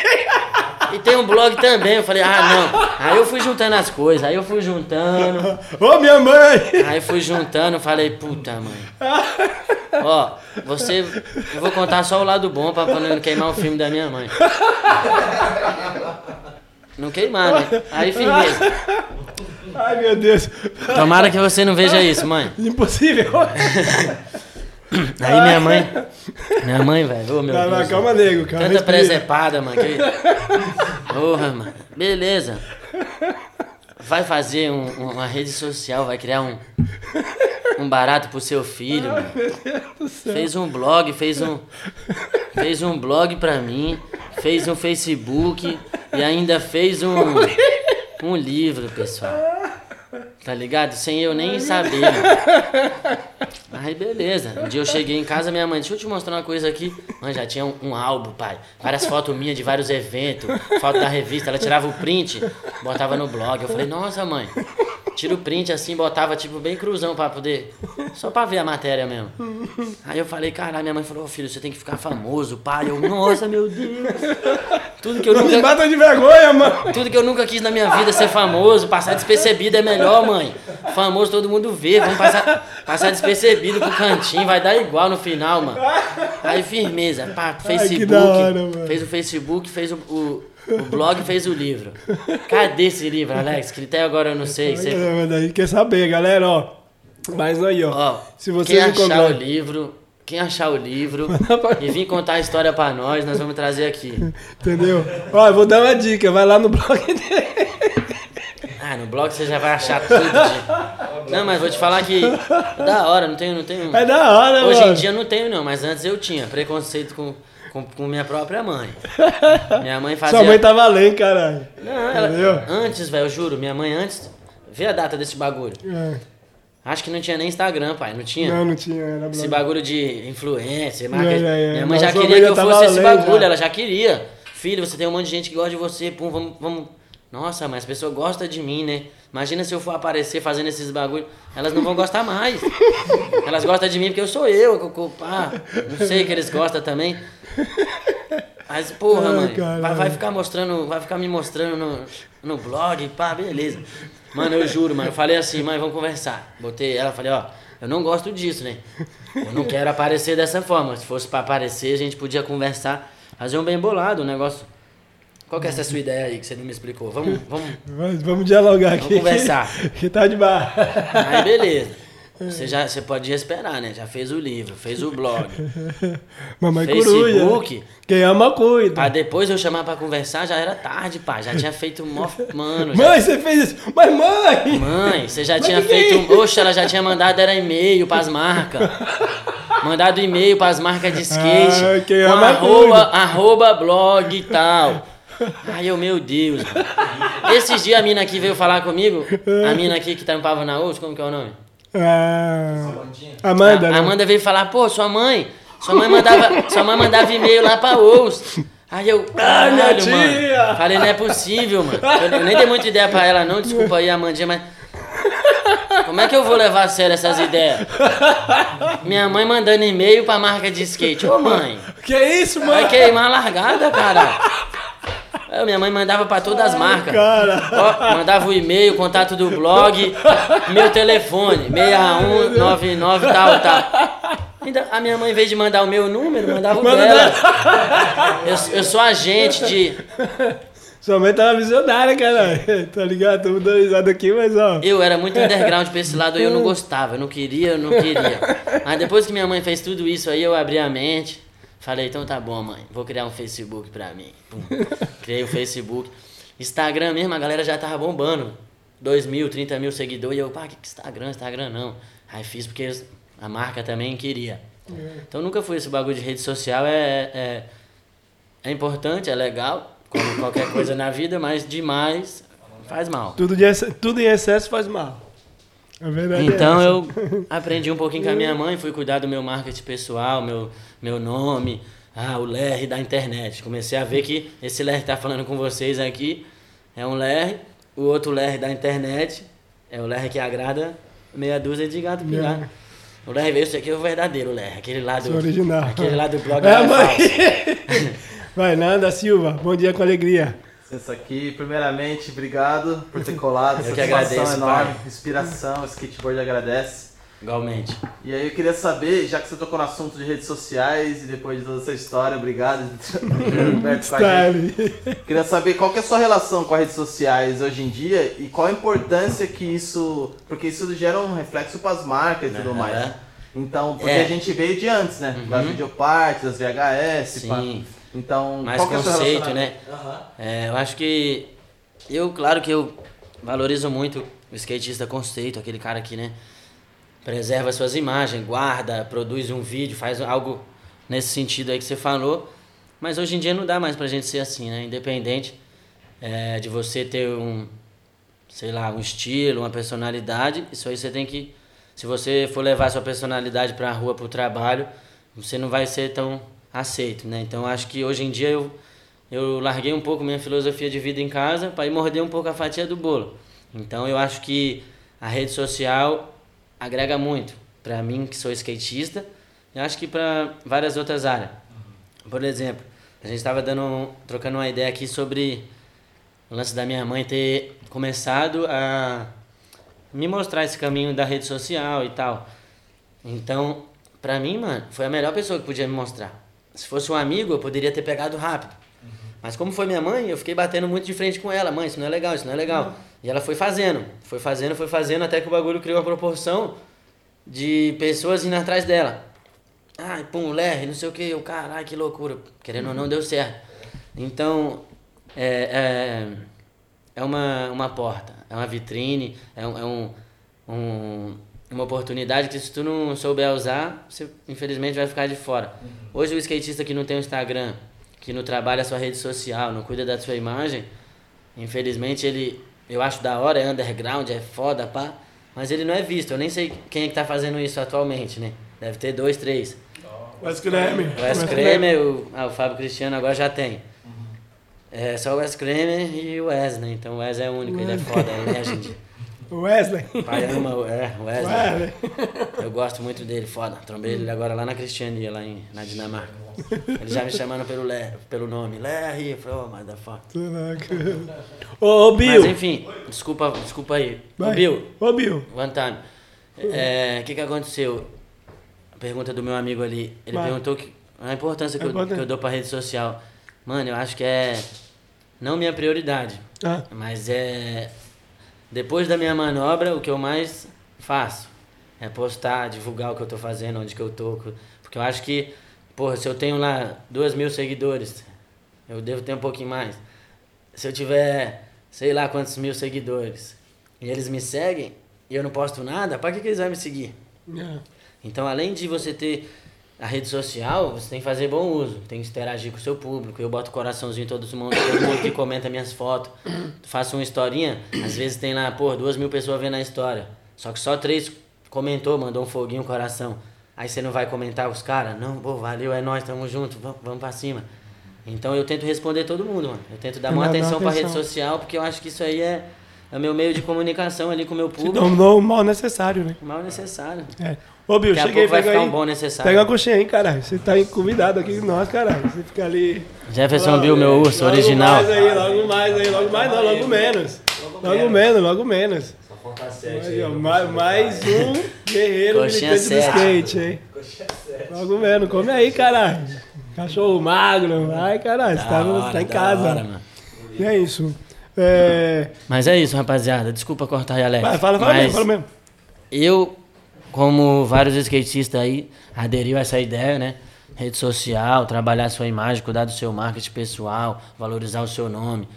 E tem um blog também, eu falei, ah, não. Aí eu fui juntando as coisas, aí eu fui juntando, Ô, minha mãe. aí fui juntando, falei, puta, mãe. Ó, você. Eu vou contar só o lado bom pra, pra não queimar o filme da minha mãe. Não queimar, né? Aí firmeza. Ai, meu Deus. Tomara que você não veja isso, mãe. Impossível. Aí minha mãe. Minha mãe, velho. Ô, meu vai, Deus. calma, nego, calma. Tanta respira. presepada, mano. Que... Porra, mano. Beleza. Vai fazer um- uma rede social, vai criar um, um barato pro seu filho, mano. Fez um blog, fez um. Fez um blog pra mim, fez um Facebook e ainda fez um. Um livro, pessoal. Tá ligado? Sem eu nem saber. mano. Aí beleza. Um dia eu cheguei em casa, minha mãe, deixa eu te mostrar uma coisa aqui. Mãe, já tinha um, um álbum, pai. Várias fotos minhas de vários eventos, foto da revista. Ela tirava o print, botava no blog. Eu falei, nossa, mãe, tira o print assim, botava tipo bem cruzão pra poder. Só pra ver a matéria mesmo. Aí eu falei, caralho, minha mãe falou, ô filho, você tem que ficar famoso, pai. Eu, nossa, meu Deus. Tudo que eu Não me nunca. bata de vergonha, mano. Tudo que eu nunca quis na minha vida ser famoso, passar despercebido é melhor, mãe. Famoso todo mundo vê, vamos passar, passar despercebido pro cantinho, vai dar igual no final, mano. Aí firmeza, pá, Facebook, da hora, mano. fez o Facebook, fez o, o, o blog, fez o livro. Cadê esse livro, Alex? Que até agora eu não sei. Você, É, mas aí quer saber, galera, ó. Mas aí, ó. ó, se você quem achar encontrar... o livro, quem achar o livro e vir contar a história pra nós, nós vamos trazer aqui. Entendeu? Ó, eu vou dar uma dica. Vai lá no blog dele. Ah, no blog você já vai achar tudo. De... Não, mas vou te falar que é da hora, não tenho, não tenho. É da hora, Hoje mano. em dia eu não tenho não, mas antes eu tinha preconceito com, com, com minha própria mãe. Minha mãe fazia. Sua mãe tá valendo, caralho. Não, ela... Entendeu? antes, velho, eu juro, minha mãe antes. Vê a data desse bagulho. É. Acho que não tinha nem Instagram, pai, não tinha. Não, não tinha. Era Esse bagulho de influencer, marca... É, é, é. Minha mãe Mas já queria que eu tava fosse esse além, bagulho, já. ela já queria. Filho, você tem um monte de gente que gosta de você, pum, vamos, vamos. Nossa, mas as pessoas gostam de mim, né? Imagina se eu for aparecer fazendo esses bagulho, elas não vão gostar mais. Elas gostam de mim porque eu sou eu, que- pá, não sei que eles gostam também. Mas, porra, Ai, mãe, caralho. vai, vai ficar mostrando, vai ficar me mostrando no, no blog, pá, beleza. Mano, eu juro, mano, eu falei assim, mãe, vamos conversar. Botei ela, falei, ó, eu não gosto disso, né? Eu não quero aparecer dessa forma. Se fosse pra aparecer, a gente podia conversar, fazer um bem bolado, um negócio. Qual que é essa sua ideia aí que você não me explicou? Vamos, vamos. Mas vamos dialogar aqui. conversar. Que tá de bar. Aí beleza. Você já você podia esperar, né? Já fez o livro, fez o blog. Mamãe Facebook. coruja. Quem ama, cuida. Pra depois eu chamar pra conversar, já era tarde, pá. Já tinha feito mó. Mano, já Mãe, você fez isso. Mas mãe! Mãe, você já tinha feito. um- Oxe, ela já tinha mandado era e-mail pras marcas. Mandado e-mail pras marcas de skate. Ah, quem ama arroba, cuida. arroba blog e tal. Ai, eu, meu Deus. mano. Esses dias a mina aqui veio falar comigo. A mina aqui que tampava na outra, como que é o nome? Ah, Amanda, a, né? Amanda veio falar, pô, sua mãe. Sua mãe mandava, sua mãe mandava e-mail lá pra Ous. Aí eu, Ah, caralho, mano. Falei, não é possível, mano. Eu, eu nem dei muita ideia pra ela, não. Desculpa aí, Amandinha, mas. Como é que eu vou levar a sério essas ideias? Minha mãe mandando e-mail pra marca de skate. Ô, mãe, Que isso, mãe? vai queimar a largada, cara. Aí minha mãe mandava pra todas as marcas. Cara. Ó, mandava o e-mail, contato do blog, meu telefone, 6199 tal, tal. Ainda, a minha mãe, em vez de mandar o meu número, mandava o Manda dela. Eu, eu sou agente de. Sua mãe tava visionária, caralho. Tá ligado? Tamo dando risada aqui, mas ó. Eu era muito underground pra esse lado aí, eu não gostava, eu não queria, eu não queria. Mas depois que minha mãe fez tudo isso aí, eu abri a mente. Falei, então tá bom, mãe, vou criar um Facebook pra mim. Pum. Criei o Facebook. Instagram mesmo, a galera já tava bombando. 2 mil, 30 mil seguidores. E eu, pá, que Instagram? Instagram não. Aí fiz porque a marca também queria. Então nunca fui esse bagulho de rede social. É, é, é importante, é legal, como qualquer coisa na vida, mas demais faz mal. Tudo, de tudo em excesso faz mal. A verdade é Então eu aprendi um pouquinho com a minha mãe, fui cuidar do meu marketing pessoal, meu, meu nome, ah, o Ler da internet. Comecei a ver que esse Ler que tá falando com vocês aqui é um Ler, o outro Ler da internet é o Ler que agrada meia dúzia de gato pingado. Yeah. O Ler veio, esse aqui é o verdadeiro Ler, aquele lá do, Sou original. aquele lá do blog É, é mãe. falso. Vai, Nanda Silva. Bom dia com alegria. Isso aqui, primeiramente, obrigado por ter colado. Eu que Satisfação agradeço, enorme, pai. inspiração, o skateboard agradece. Igualmente. E aí eu queria saber, já que você tocou no assunto de redes sociais e depois de toda essa história, obrigado perto com a gente. Queria saber qual que é a sua relação com as redes sociais hoje em dia e qual a importância que isso. Porque isso gera um reflexo para as marcas e tudo mais. Então, porque É. a gente veio de antes, né? Das Uhum. videopartes, das VHS, Sim. pá. Então, Mais é conceito, relacionamento? né? Aham. É, eu acho que. Eu, claro que eu valorizo muito o skatista conceito, aquele cara que, né? Preserva suas imagens, guarda, produz um vídeo, faz algo nesse sentido aí que você falou. Mas hoje em dia não dá mais pra gente ser assim, né? Independente é, de você ter um, sei lá, um estilo, uma personalidade, isso aí você tem que. Se você for levar sua personalidade pra rua, pro trabalho, você não vai ser tão aceito, né? Então acho que hoje em dia eu, eu larguei um pouco minha filosofia de vida em casa para ir morder um pouco a fatia do bolo. Então eu acho que a rede social agrega muito para mim que sou skatista e acho que para várias outras áreas. Por exemplo, a gente estava dando trocando uma ideia aqui sobre o lance da minha mãe ter começado a me mostrar esse caminho da rede social e tal. Então, pra mim, mano, foi a melhor pessoa que podia me mostrar. Se fosse um amigo, eu poderia ter pegado rápido. Mas como foi minha mãe, eu fiquei batendo muito de frente com ela. Mãe, isso não é legal, isso não é legal. E ela foi fazendo, foi fazendo, foi fazendo, até que o bagulho criou uma proporção de pessoas indo atrás dela. Ai, pum, lerre, não sei o que, eu, caralho, que loucura. Querendo ou não, deu certo. Então, é, é, é uma, uma porta, é uma vitrine, é, um, é um, um- uma oportunidade que se tu não souber usar, você infelizmente vai ficar de fora. Hoje o skatista que não tem um Instagram, que não trabalha a sua rede social, não cuida da sua imagem, infelizmente ele, eu acho da hora, é underground, é foda, pá, mas ele não é visto. Eu nem sei quem é que tá fazendo isso atualmente, né? Deve ter dois, três. Wes Kramer. O Wes Kramer, o, ah, o Fábio Cristiano agora já tem. É só o Wes Kramer e o Wes, né? Então o Wes é único, ele é foda, é legend. Wesley. Pai ama, o- é, Wesley. Wesley. Eu gosto muito dele, foda. Trombei ele agora lá na Cristiania, lá em, na Dinamarca. Ele já me chamando pelo, Le, pelo nome. Larry, eu falei, oh, motherfucker. Ô, ô, Bill. Mas enfim, desculpa, desculpa aí. Ô, Vai. Bill, Ô, Bill. one time. É, O que que aconteceu? A pergunta do meu amigo ali. Ele Vai. perguntou que, a importância que, É eu, que eu dou pra rede social. Mano, eu acho que é não minha prioridade, Ah, mas é depois da minha manobra, o que eu mais faço é postar, divulgar o que eu tô fazendo, onde que eu tô. Porque eu acho que, porra, se eu tenho lá duas mil seguidores, eu devo ter um pouquinho mais. Se eu tiver, sei lá quantos mil seguidores, e eles me seguem, e eu não posto nada, pra que, que eles vão me seguir? é. Então, além de você ter a rede social, você tem que fazer bom uso, tem que interagir com o seu público. Eu boto coraçãozinho em todo mundo, todo mundo que comenta minhas fotos. Faço uma historinha, às vezes tem lá, pô, duas mil pessoas vendo a história. Só que só três comentou, mandou um foguinho, um coração. Aí você não vai comentar os caras? Não, pô, valeu, é nóis, tamo junto, vamos, vamos pra cima. Então eu tento responder todo mundo, mano. Eu tento dar que dar atenção pra rede atenção. social, porque eu acho que isso aí é, é o meu meio de comunicação ali com o meu Te público. dou o mal necessário, né? O mal necessário. É. Ô, Bill, Daqui a cheguei, pouco vai ficar aí. um bom necessário. Pega uma coxinha aí, caralho. Você tá convidado aqui com nós, caralho. Você fica ali. Jefferson Bill, meu urso logo original. mais aí, logo mais aí, logo mais não, logo menos. Logo menos, logo menos. Só falta sete Aí, aí. ó, mais, mais um guerreiro Coxinha militante do sete. skate, hein? Logo menos, come aí, caralho. Cachorro magro, vai, caralho. Você tá, hora, tá em casa. hora, mano. E é isso. É... Mas é isso, rapaziada. Desculpa cortar aí, Alex. Vai, fala, fala mesmo, fala mesmo. Eu, como vários skatistas aí, aderiu a essa ideia, né? Rede social, trabalhar a sua imagem, cuidar do seu marketing pessoal, valorizar o seu nome,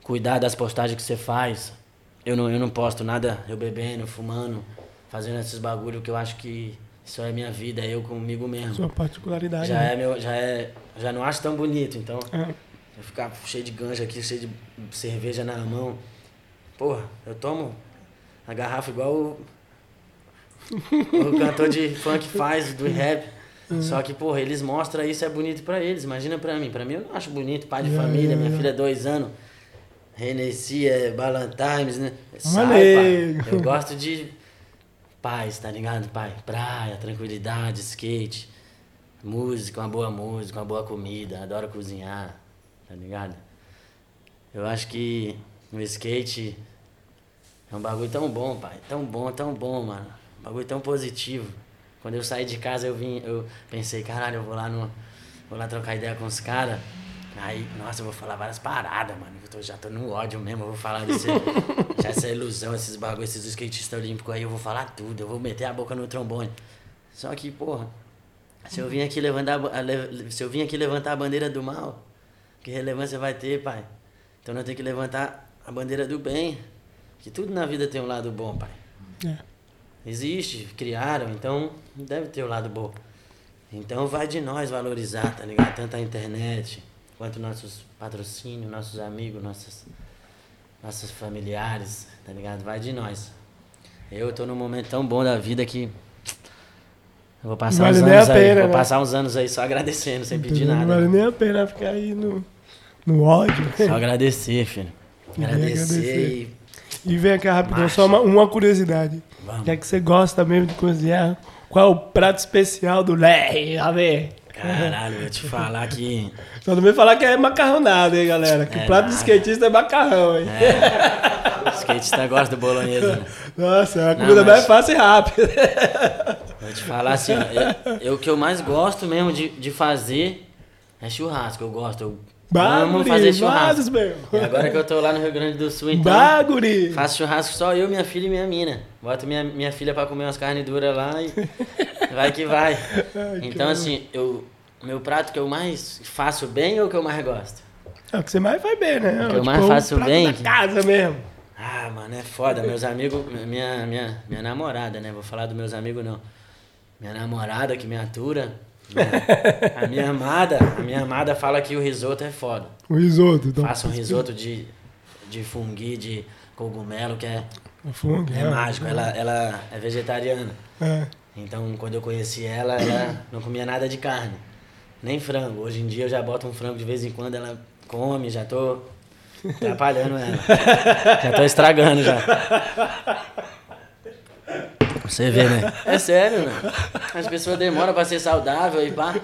cuidar das postagens que você faz. Eu não, eu não posto nada eu bebendo, fumando, fazendo esses bagulho que eu acho que isso é minha vida, é eu comigo mesmo. Sua particularidade. Já né? é meu, já é, já não acho tão bonito, então É. eu ficar cheio de ganja aqui, cheio de cerveja na mão. Porra, eu tomo a garrafa igual o, o cantor de funk faz, do rap. Só que, porra, eles mostram isso, é bonito pra eles. Imagina pra mim. Pra mim eu não acho bonito, pai de É, família, é, minha é. filha dois anos. Renesci, é Ballantimes, né? Sai, pai. Eu gosto de paz, tá ligado, pai? Praia, tranquilidade, skate, música, uma boa música, uma boa comida, adoro cozinhar, tá ligado? Eu acho que o skate é um bagulho tão bom, pai. Tão bom, tão bom, mano. Um bagulho tão positivo. Quando eu saí de casa, eu vim, eu pensei, caralho, eu vou lá no. Vou lá trocar ideia com os caras. Aí, nossa, eu vou falar várias paradas, mano. Eu tô- já tô no ódio mesmo, eu vou falar desse. já essa ilusão, esses bagulhos, esses skatistas olímpicos aí, eu vou falar tudo, eu vou meter a boca no trombone. Só que, porra, se eu vim aqui levantar, a- se eu vim aqui levantar a bandeira do mal, que relevância vai ter, pai? Então nós temos que levantar a bandeira do bem. Que tudo na vida tem um lado bom, pai. É. Existe, criaram, então deve ter o lado bom. Então vai de nós valorizar, tá ligado? Tanto a internet, quanto nossos patrocínios, nossos amigos, nossos, nossos familiares, tá ligado? Vai de nós. Eu tô num momento tão bom da vida que eu vou passar Vale uns anos aí, pena, vou né? passar uns anos aí só agradecendo, sem pedir Não nada. vale nem a pena ficar aí no, no ódio. Só agradecer, filho. Agradecer, agradecer. e E vem cá rapidão, Marcha. só uma, uma curiosidade. Vamos. Já que você gosta mesmo de cozinhar, qual é o prato especial do Lerre? A ver. Caralho, eu vou te falar que. Só não vem falar que é macarronada, hein, galera? Que É o prato do nada. skatista é macarrão, hein? É, o skatista gosta do bolonhesa, né? Nossa, é a Não, comida mas- mais fácil e rápida. Vou te falar assim, ó, eu, eu- o que eu mais gosto mesmo de, de fazer é churrasco. Eu gosto, eu amo Baguri, fazer churrasco. meu. E agora que eu tô lá no Rio Grande do Sul, então. Baguri. Faço churrasco só eu, minha filha e minha mina. Boto minha, minha filha pra comer umas carnes duras lá e vai que vai. Então, assim, eu, meu prato que eu mais faço bem ou o que eu mais gosto? É o que você mais faz bem, né? O que eu Tipo, mais o faço prato bem da que- casa mesmo. Ah, mano, é foda. Meus amigos, minha, minha, minha namorada, né? Vou falar dos meus amigos, não. Minha namorada que me atura. A minha amada, a minha amada fala que o risoto é foda. O risoto. Então. Faço um risoto de, de fungui, de cogumelo, que é, O fungo, é mágico. Ela, ela é vegetariana. É. Então, quando eu conheci ela, ela não comia nada de carne. Nem frango. Hoje em dia eu já boto um frango de vez em quando, ela come, já tô atrapalhando ela. Já tô estragando já. Você vê, né? É sério, né? As pessoas demoram pra ser saudável e pá.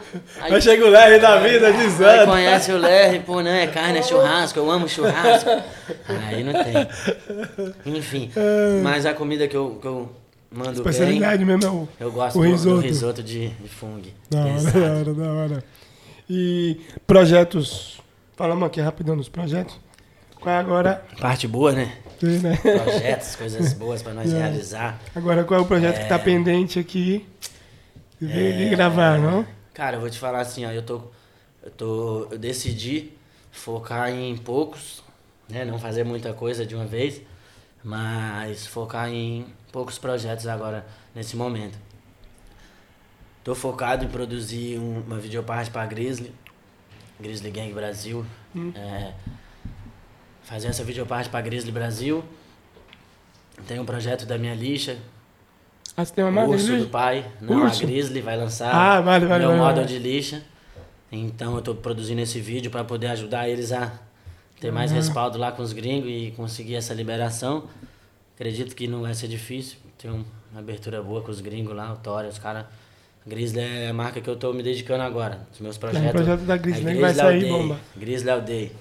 Aí, Aí chega o Lerre da vida, aí dizendo. conhece o Lerre, pô, não, é carne, é churrasco, eu amo churrasco. Aí não tem. Enfim, mas a comida que eu, que eu mando bem, Especialidade mesmo é o. eu gosto O do- do risoto. risoto de, de fungo. Da hora, da hora, da hora. E projetos. Falamos aqui rapidão dos projetos. Qual é agora? Parte boa, né? Né? Projetos, coisas boas pra nós É. realizar. Agora qual é o projeto que tá pendente aqui? De, de gravar, não? Cara, eu vou te falar assim, ó, eu tô. Eu tô. Eu decidi focar em poucos, né? Não fazer muita coisa de uma vez, mas focar em poucos projetos agora, nesse momento. Tô focado em produzir um- uma videoparte pra Grizzly, Grizzly Gang Brasil. É, fazer essa videoparte pra Grizzly Brasil. Tem um projeto da minha lixa, Ah, você tem uma o marca Urso do Pai. Não, Urso? a Grizzly vai lançar Ah, vale, vale, meu vale, model de lixa. Então eu tô produzindo esse vídeo para poder ajudar eles a ter mais respaldo lá com os gringos e conseguir essa liberação. Acredito que não vai ser difícil. Tem uma abertura boa com os gringos lá, o Tória, os caras. Grizzly é a marca que eu tô me dedicando agora. Os meus projetos. projeto da Grizzly, é hein? Vai sair Day, bomba. Grizzly All Day.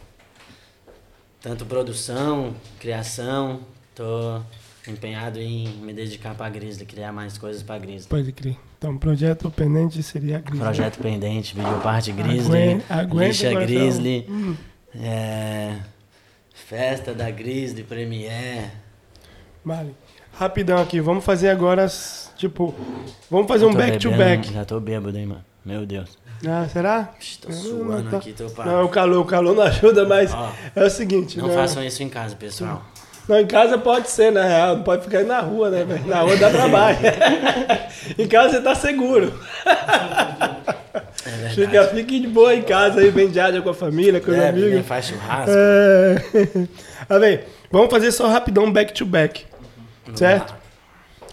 Tanto produção, criação, tô empenhado em me dedicar pra Grizzly, criar mais coisas pra Grizzly. Pode crer. Então, projeto pendente seria a Grizzly. Projeto pendente, videoparte Grizzly, Aguen- aguenta lixa. Grizzly, Hum. é, festa da Grizzly, Premiere. Vale. Rapidão aqui, vamos fazer agora, tipo, vamos fazer um back-to-back. bebendo, Já tô bêbado, hein, mano. Meu Deus. Ah, será? Não, suando tá- aqui, tô pá. Não, o calor, o calor não ajuda, mas Ó, é o seguinte. não né? façam isso em casa, pessoal. Não, em casa pode ser, na real. Não pode ficar aí na rua, né, velho? Na rua dá trabalho. em casa você tá seguro. É verdade. Fica, fique de boa em casa aí, diária com a família, com os né? amigos. Faz churrasco. É. Ah, bem, vamos fazer só rapidão back-to-back. Certo?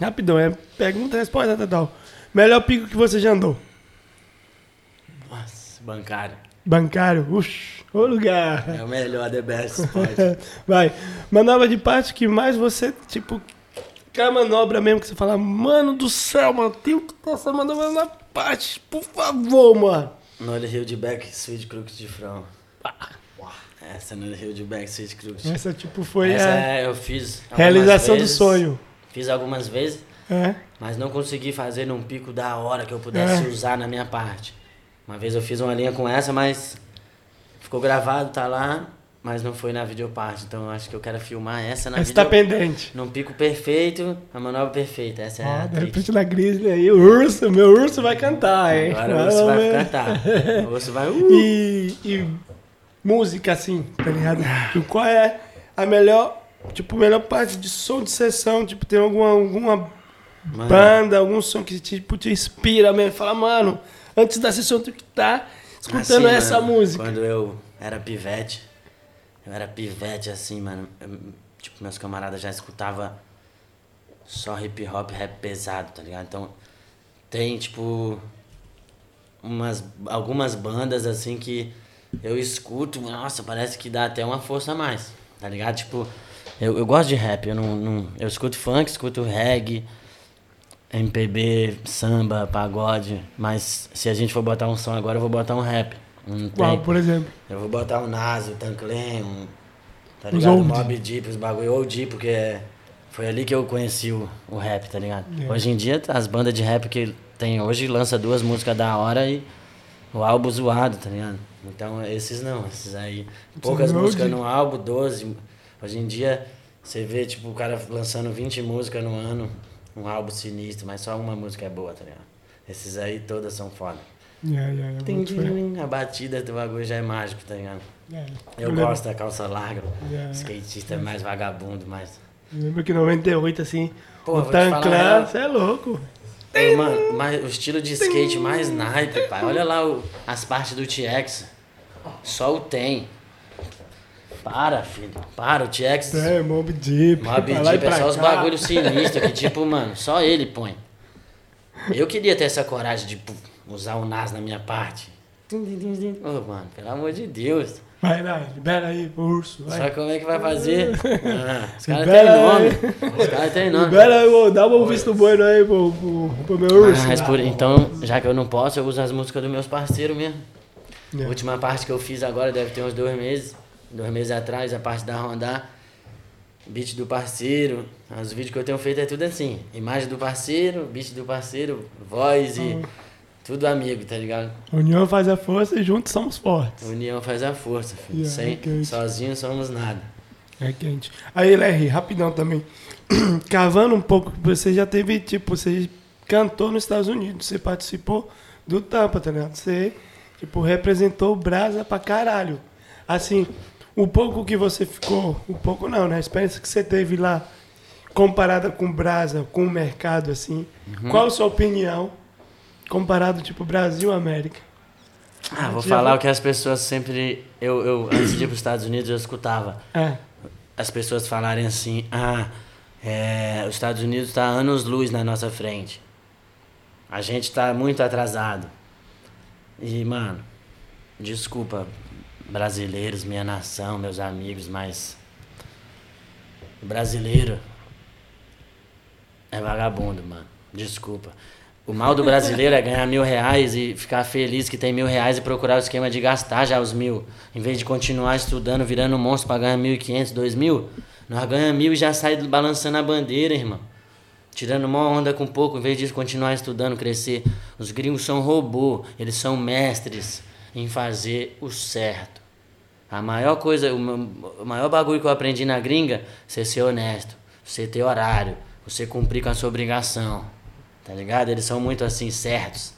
Rapidão, é pergunta e resposta total. Melhor pico que você já andou? Bancário. Bancário? Uxi, ô lugar. É o melhor, the best spot. Vai. Manobra de parte que mais você, tipo, que é a manobra mesmo que você fala, mano do céu, mano, tem que ter essa manobra na parte, por favor, mano. No Hill de Back, Sweet Crooks de Front. Essa no Hill de Back, Sweet Crooks. Essa, tipo, foi Essa a é, eu fiz. realização vezes. do sonho. Fiz algumas vezes, É. mas não consegui fazer num pico da hora que eu pudesse É. usar na minha parte. Uma vez eu fiz uma linha com essa, mas ficou gravado, tá lá. mas não foi na videoparte. Então eu acho que eu quero filmar essa na Essa tá pendente. Num pico perfeito, a manobra perfeita. Essa é Ó, a de repente na Grizzly aí, o urso, meu urso vai cantar, hein? Agora o urso vai cantar. O urso vai. Uh! E, e música, assim, tá ligado? Tipo, qual é a melhor, tipo, melhor parte de som de sessão? Tipo, tem alguma, alguma Mano, banda, algum som que tipo, te inspira mesmo? Fala, mano, antes da sessão tu que tá escutando assim, essa mano, música. Quando eu era pivete, eu era pivete assim, mano. eu- tipo, meus camaradas já escutavam só hip hop, rap pesado, tá ligado? Então, tem, tipo, umas, algumas bandas assim que eu escuto, nossa, parece que dá até uma força a mais, tá ligado? Tipo, eu, eu gosto de rap, eu não, não. Eu escuto funk, escuto reggae. MPB, samba, pagode, mas se a gente for botar um som agora, eu vou botar um rap. Tem. Qual, por exemplo? Eu vou botar um Naso, Tanclen, um. Tá Os ligado? old. Mob Deep, os bagulho old, porque é- foi ali que eu conheci o, o rap, tá ligado? É. Hoje em dia, as bandas de rap que tem hoje lança duas músicas da hora e o álbum zoado, tá ligado? Então, esses não, esses aí. Poucas old. músicas no álbum, 12. Hoje em dia, você vê, tipo, o cara lançando 20 músicas no ano, um álbum sinistro, mas só uma música é boa, tá ligado? Esses aí todas são foda. Yeah, yeah, yeah, Tim, boto fé. tim, A batida do bagulho já é mágico, tá ligado? Yeah. Eu lembro- gosto da calça larga. Yeah. Skatista é mais vagabundo. Eu lembro que em 98, assim, Pô, o Tanclan, você é louco. Ô, mano, mas o estilo de skate mais naipe, pai. Olha lá o- as partes do TX. Só o tem. Para, filho. Para, o TX. É, Mob Deep. Mob Deep é só os cá. bagulhos sinistros que, tipo, mano, só ele põe. Eu queria ter essa coragem de pô, usar o NAS na minha parte. Ô, mano, pelo amor de Deus. Vai, vai, libera aí, urso. Vai. Só como é que vai fazer? Ah, os caras têm aí. nome. Os caras têm nome. Libera aí, ô, dá um visto bueno aí pro, pro, pro meu urso. Mas por, então, já que eu não posso, eu uso as músicas dos meus parceiros mesmo. É. A última parte que eu fiz agora deve ter uns dois meses. Dois meses atrás, a parte da Rondar. Beat do parceiro. Os vídeos que eu tenho feito é tudo assim. Imagem do parceiro, beat do parceiro, voz e Hum. tudo amigo, tá ligado? União faz a força e juntos somos fortes. União faz a força, filho. Yeah, Sem, ok. sozinho somos nada. É quente. Aí, Larry, rapidão também. Cavando um pouco, você já teve, tipo, você cantou nos Estados Unidos, você participou do Tampa, tá ligado? Você, tipo, representou o Brasa pra caralho. Assim, o pouco que você ficou, o pouco não, né? A experiência que você teve lá, comparada com o Brasa, com o mercado, assim, Uhum. qual a sua opinião, comparado, tipo, Brasil e América? Ah, vou falar o que as pessoas sempre. Eu, eu, antes de ir para os Estados Unidos, eu escutava. É, as pessoas falarem assim, ah, é, os Estados Unidos está anos luz na nossa frente. A gente está muito atrasado. E, mano, desculpa, brasileiros, minha nação, meus amigos, mas o brasileiro é vagabundo, mano. Desculpa. O mal do brasileiro é ganhar mil reais e ficar feliz que tem mil reais e procurar o esquema de gastar já os mil. Em vez de continuar estudando, virando monstro pra ganhar mil e quinhentos, dois mil, nós ganhamos mil e já sai balançando a bandeira, irmão. Tirando uma onda com pouco, em vez de continuar estudando, crescer. Os gringos são robô, eles são mestres em fazer o certo. A maior coisa, o ma- o maior bagulho que eu aprendi na gringa, você ser honesto, você ter horário, você cumprir com a sua obrigação. Tá ligado? Eles são muito assim, certos.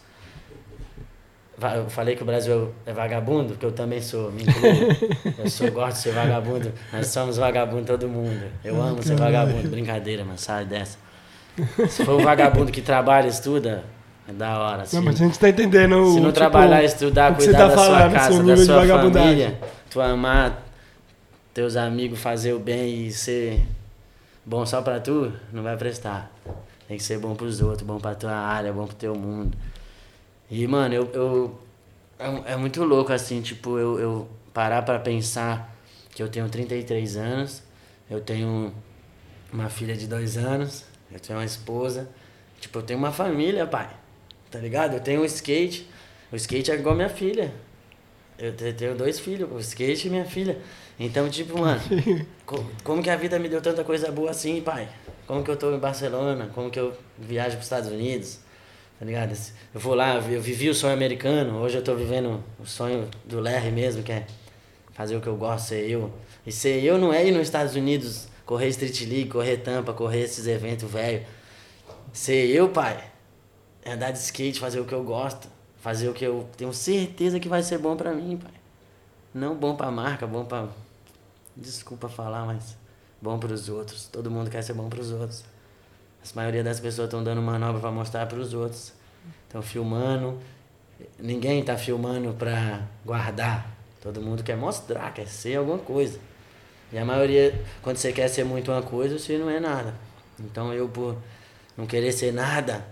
Eu falei que o Brasil é vagabundo, porque eu também sou, me incluo. Eu sou, gosto de ser vagabundo. Nós somos vagabundo todo mundo. Eu amo ser vagabundo. Brincadeira, mas sai dessa. Se for um vagabundo que trabalha e estuda, é da hora. Se, não, mas a gente tá entendendo se não tipo, trabalhar, estudar, que cuidar tá da sua falando, casa, seu da sua família, tu amar teus amigos, fazer o bem e ser bom só pra tu, não vai prestar. Tem que ser bom pros outros, bom pra tua área, bom pro teu mundo. E, mano, eu. eu é, é muito louco, assim, tipo, eu, eu parar pra pensar que eu tenho 33 anos, eu tenho uma filha de dois anos, eu tenho uma esposa, tipo, eu tenho uma família, pai. Tá ligado? Eu tenho um skate, o skate é igual minha filha. Eu te- tenho dois filhos, o skate e minha filha. Então, tipo, mano, co- como que a vida me deu tanta coisa boa assim, pai? Como que eu tô em Barcelona? Como que eu viajo pros Estados Unidos? Tá ligado? Eu vou lá, eu vivi o sonho americano, hoje eu tô vivendo o sonho do Larry mesmo, que é fazer o que eu gosto, ser eu. E ser eu não é ir nos Estados Unidos, correr Street League, correr tampa, correr esses eventos velho. Ser eu, pai, é andar de skate, fazer o que eu gosto. Fazer o que eu tenho certeza que vai ser bom pra mim, pai. Não bom pra marca, bom pra. Desculpa falar, mas bom pros outros. Todo mundo quer ser bom pros outros. A maioria das pessoas estão dando manobra pra mostrar pros outros. Estão filmando. Ninguém tá filmando pra guardar. Todo mundo quer mostrar, quer ser alguma coisa. E a maioria, quando você quer ser muito uma coisa, você não é nada. Então eu, por não querer ser nada,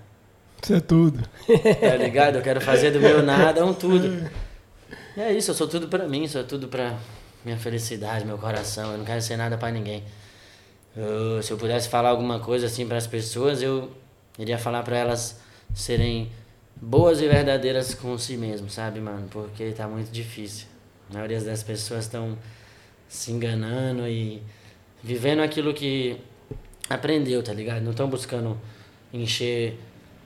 isso é tudo. Tá ligado? Eu quero fazer do meu nada um tudo. E é isso, eu sou tudo pra mim, sou tudo pra minha felicidade, meu coração. Eu não quero ser nada pra ninguém. Eu, se eu pudesse falar alguma coisa assim para as pessoas, eu iria falar para elas serem boas e verdadeiras com si mesmo, sabe, mano? Porque tá muito difícil. A maioria das pessoas estão se enganando e vivendo aquilo que aprendeu, tá ligado? Não estão buscando encher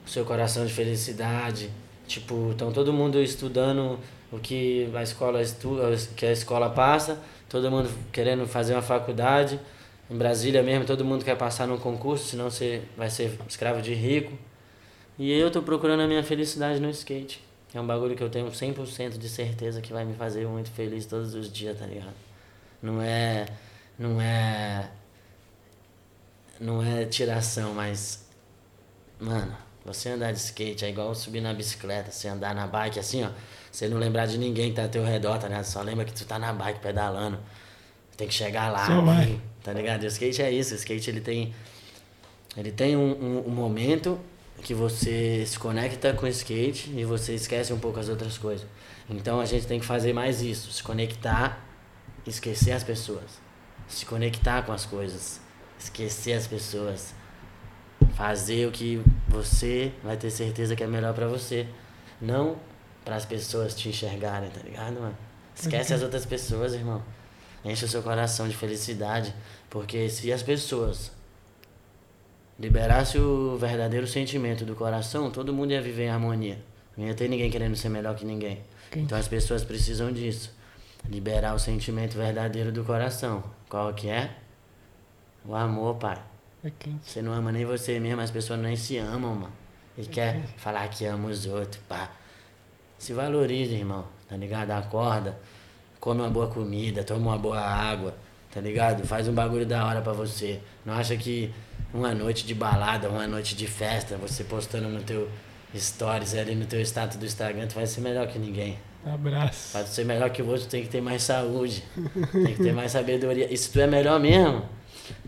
o seu coração de felicidade. Tipo, estão todo mundo estudando o que a escola estuda, que a escola passa, todo mundo querendo fazer uma faculdade. Em Brasília mesmo, todo mundo quer passar num concurso, senão você vai ser escravo de rico. E eu tô procurando a minha felicidade no skate. É um bagulho que eu tenho 100% de certeza que vai me fazer muito feliz todos os dias, tá ligado? Não é não é não é tiração, mas mano, você andar de skate é igual subir na bicicleta, você andar na bike assim, ó. Você não lembrar de ninguém que tá ao teu redor, tá ligado? Só lembra que tu tá na bike pedalando. Tem que chegar lá, vai. tá ligado? E o skate é isso, o skate ele tem. Ele tem um, um, um momento que você se conecta com o skate e você esquece um pouco as outras coisas. Então a gente tem que fazer mais isso, se conectar, esquecer as pessoas. Se conectar com as coisas, esquecer as pessoas fazer o que você vai ter certeza que é melhor para você. Não para as pessoas te enxergarem, tá ligado, mano? Esquece as outras pessoas, irmão. Enche o seu coração de felicidade. Porque se as pessoas liberassem o verdadeiro sentimento do coração, todo mundo ia viver em harmonia. Não ia ter ninguém querendo ser melhor que ninguém. Então as pessoas precisam disso. Liberar o sentimento verdadeiro do coração. Qual que é? O amor, pai. É você não ama nem você mesmo, as pessoas nem se amam, mano. E é quer quente. falar que ama os outros, pá. Se valorize, irmão, tá ligado? Acorda, come uma boa comida, toma uma boa água, tá ligado? Faz um bagulho da hora pra você. Não acha que uma noite de balada, uma noite de festa, você postando no teu stories ali no teu status do Instagram, tu vai ser melhor que ninguém. Abraço. Pra ser melhor que o outro, tem que ter mais saúde, tem que ter mais sabedoria. E se tu é melhor mesmo,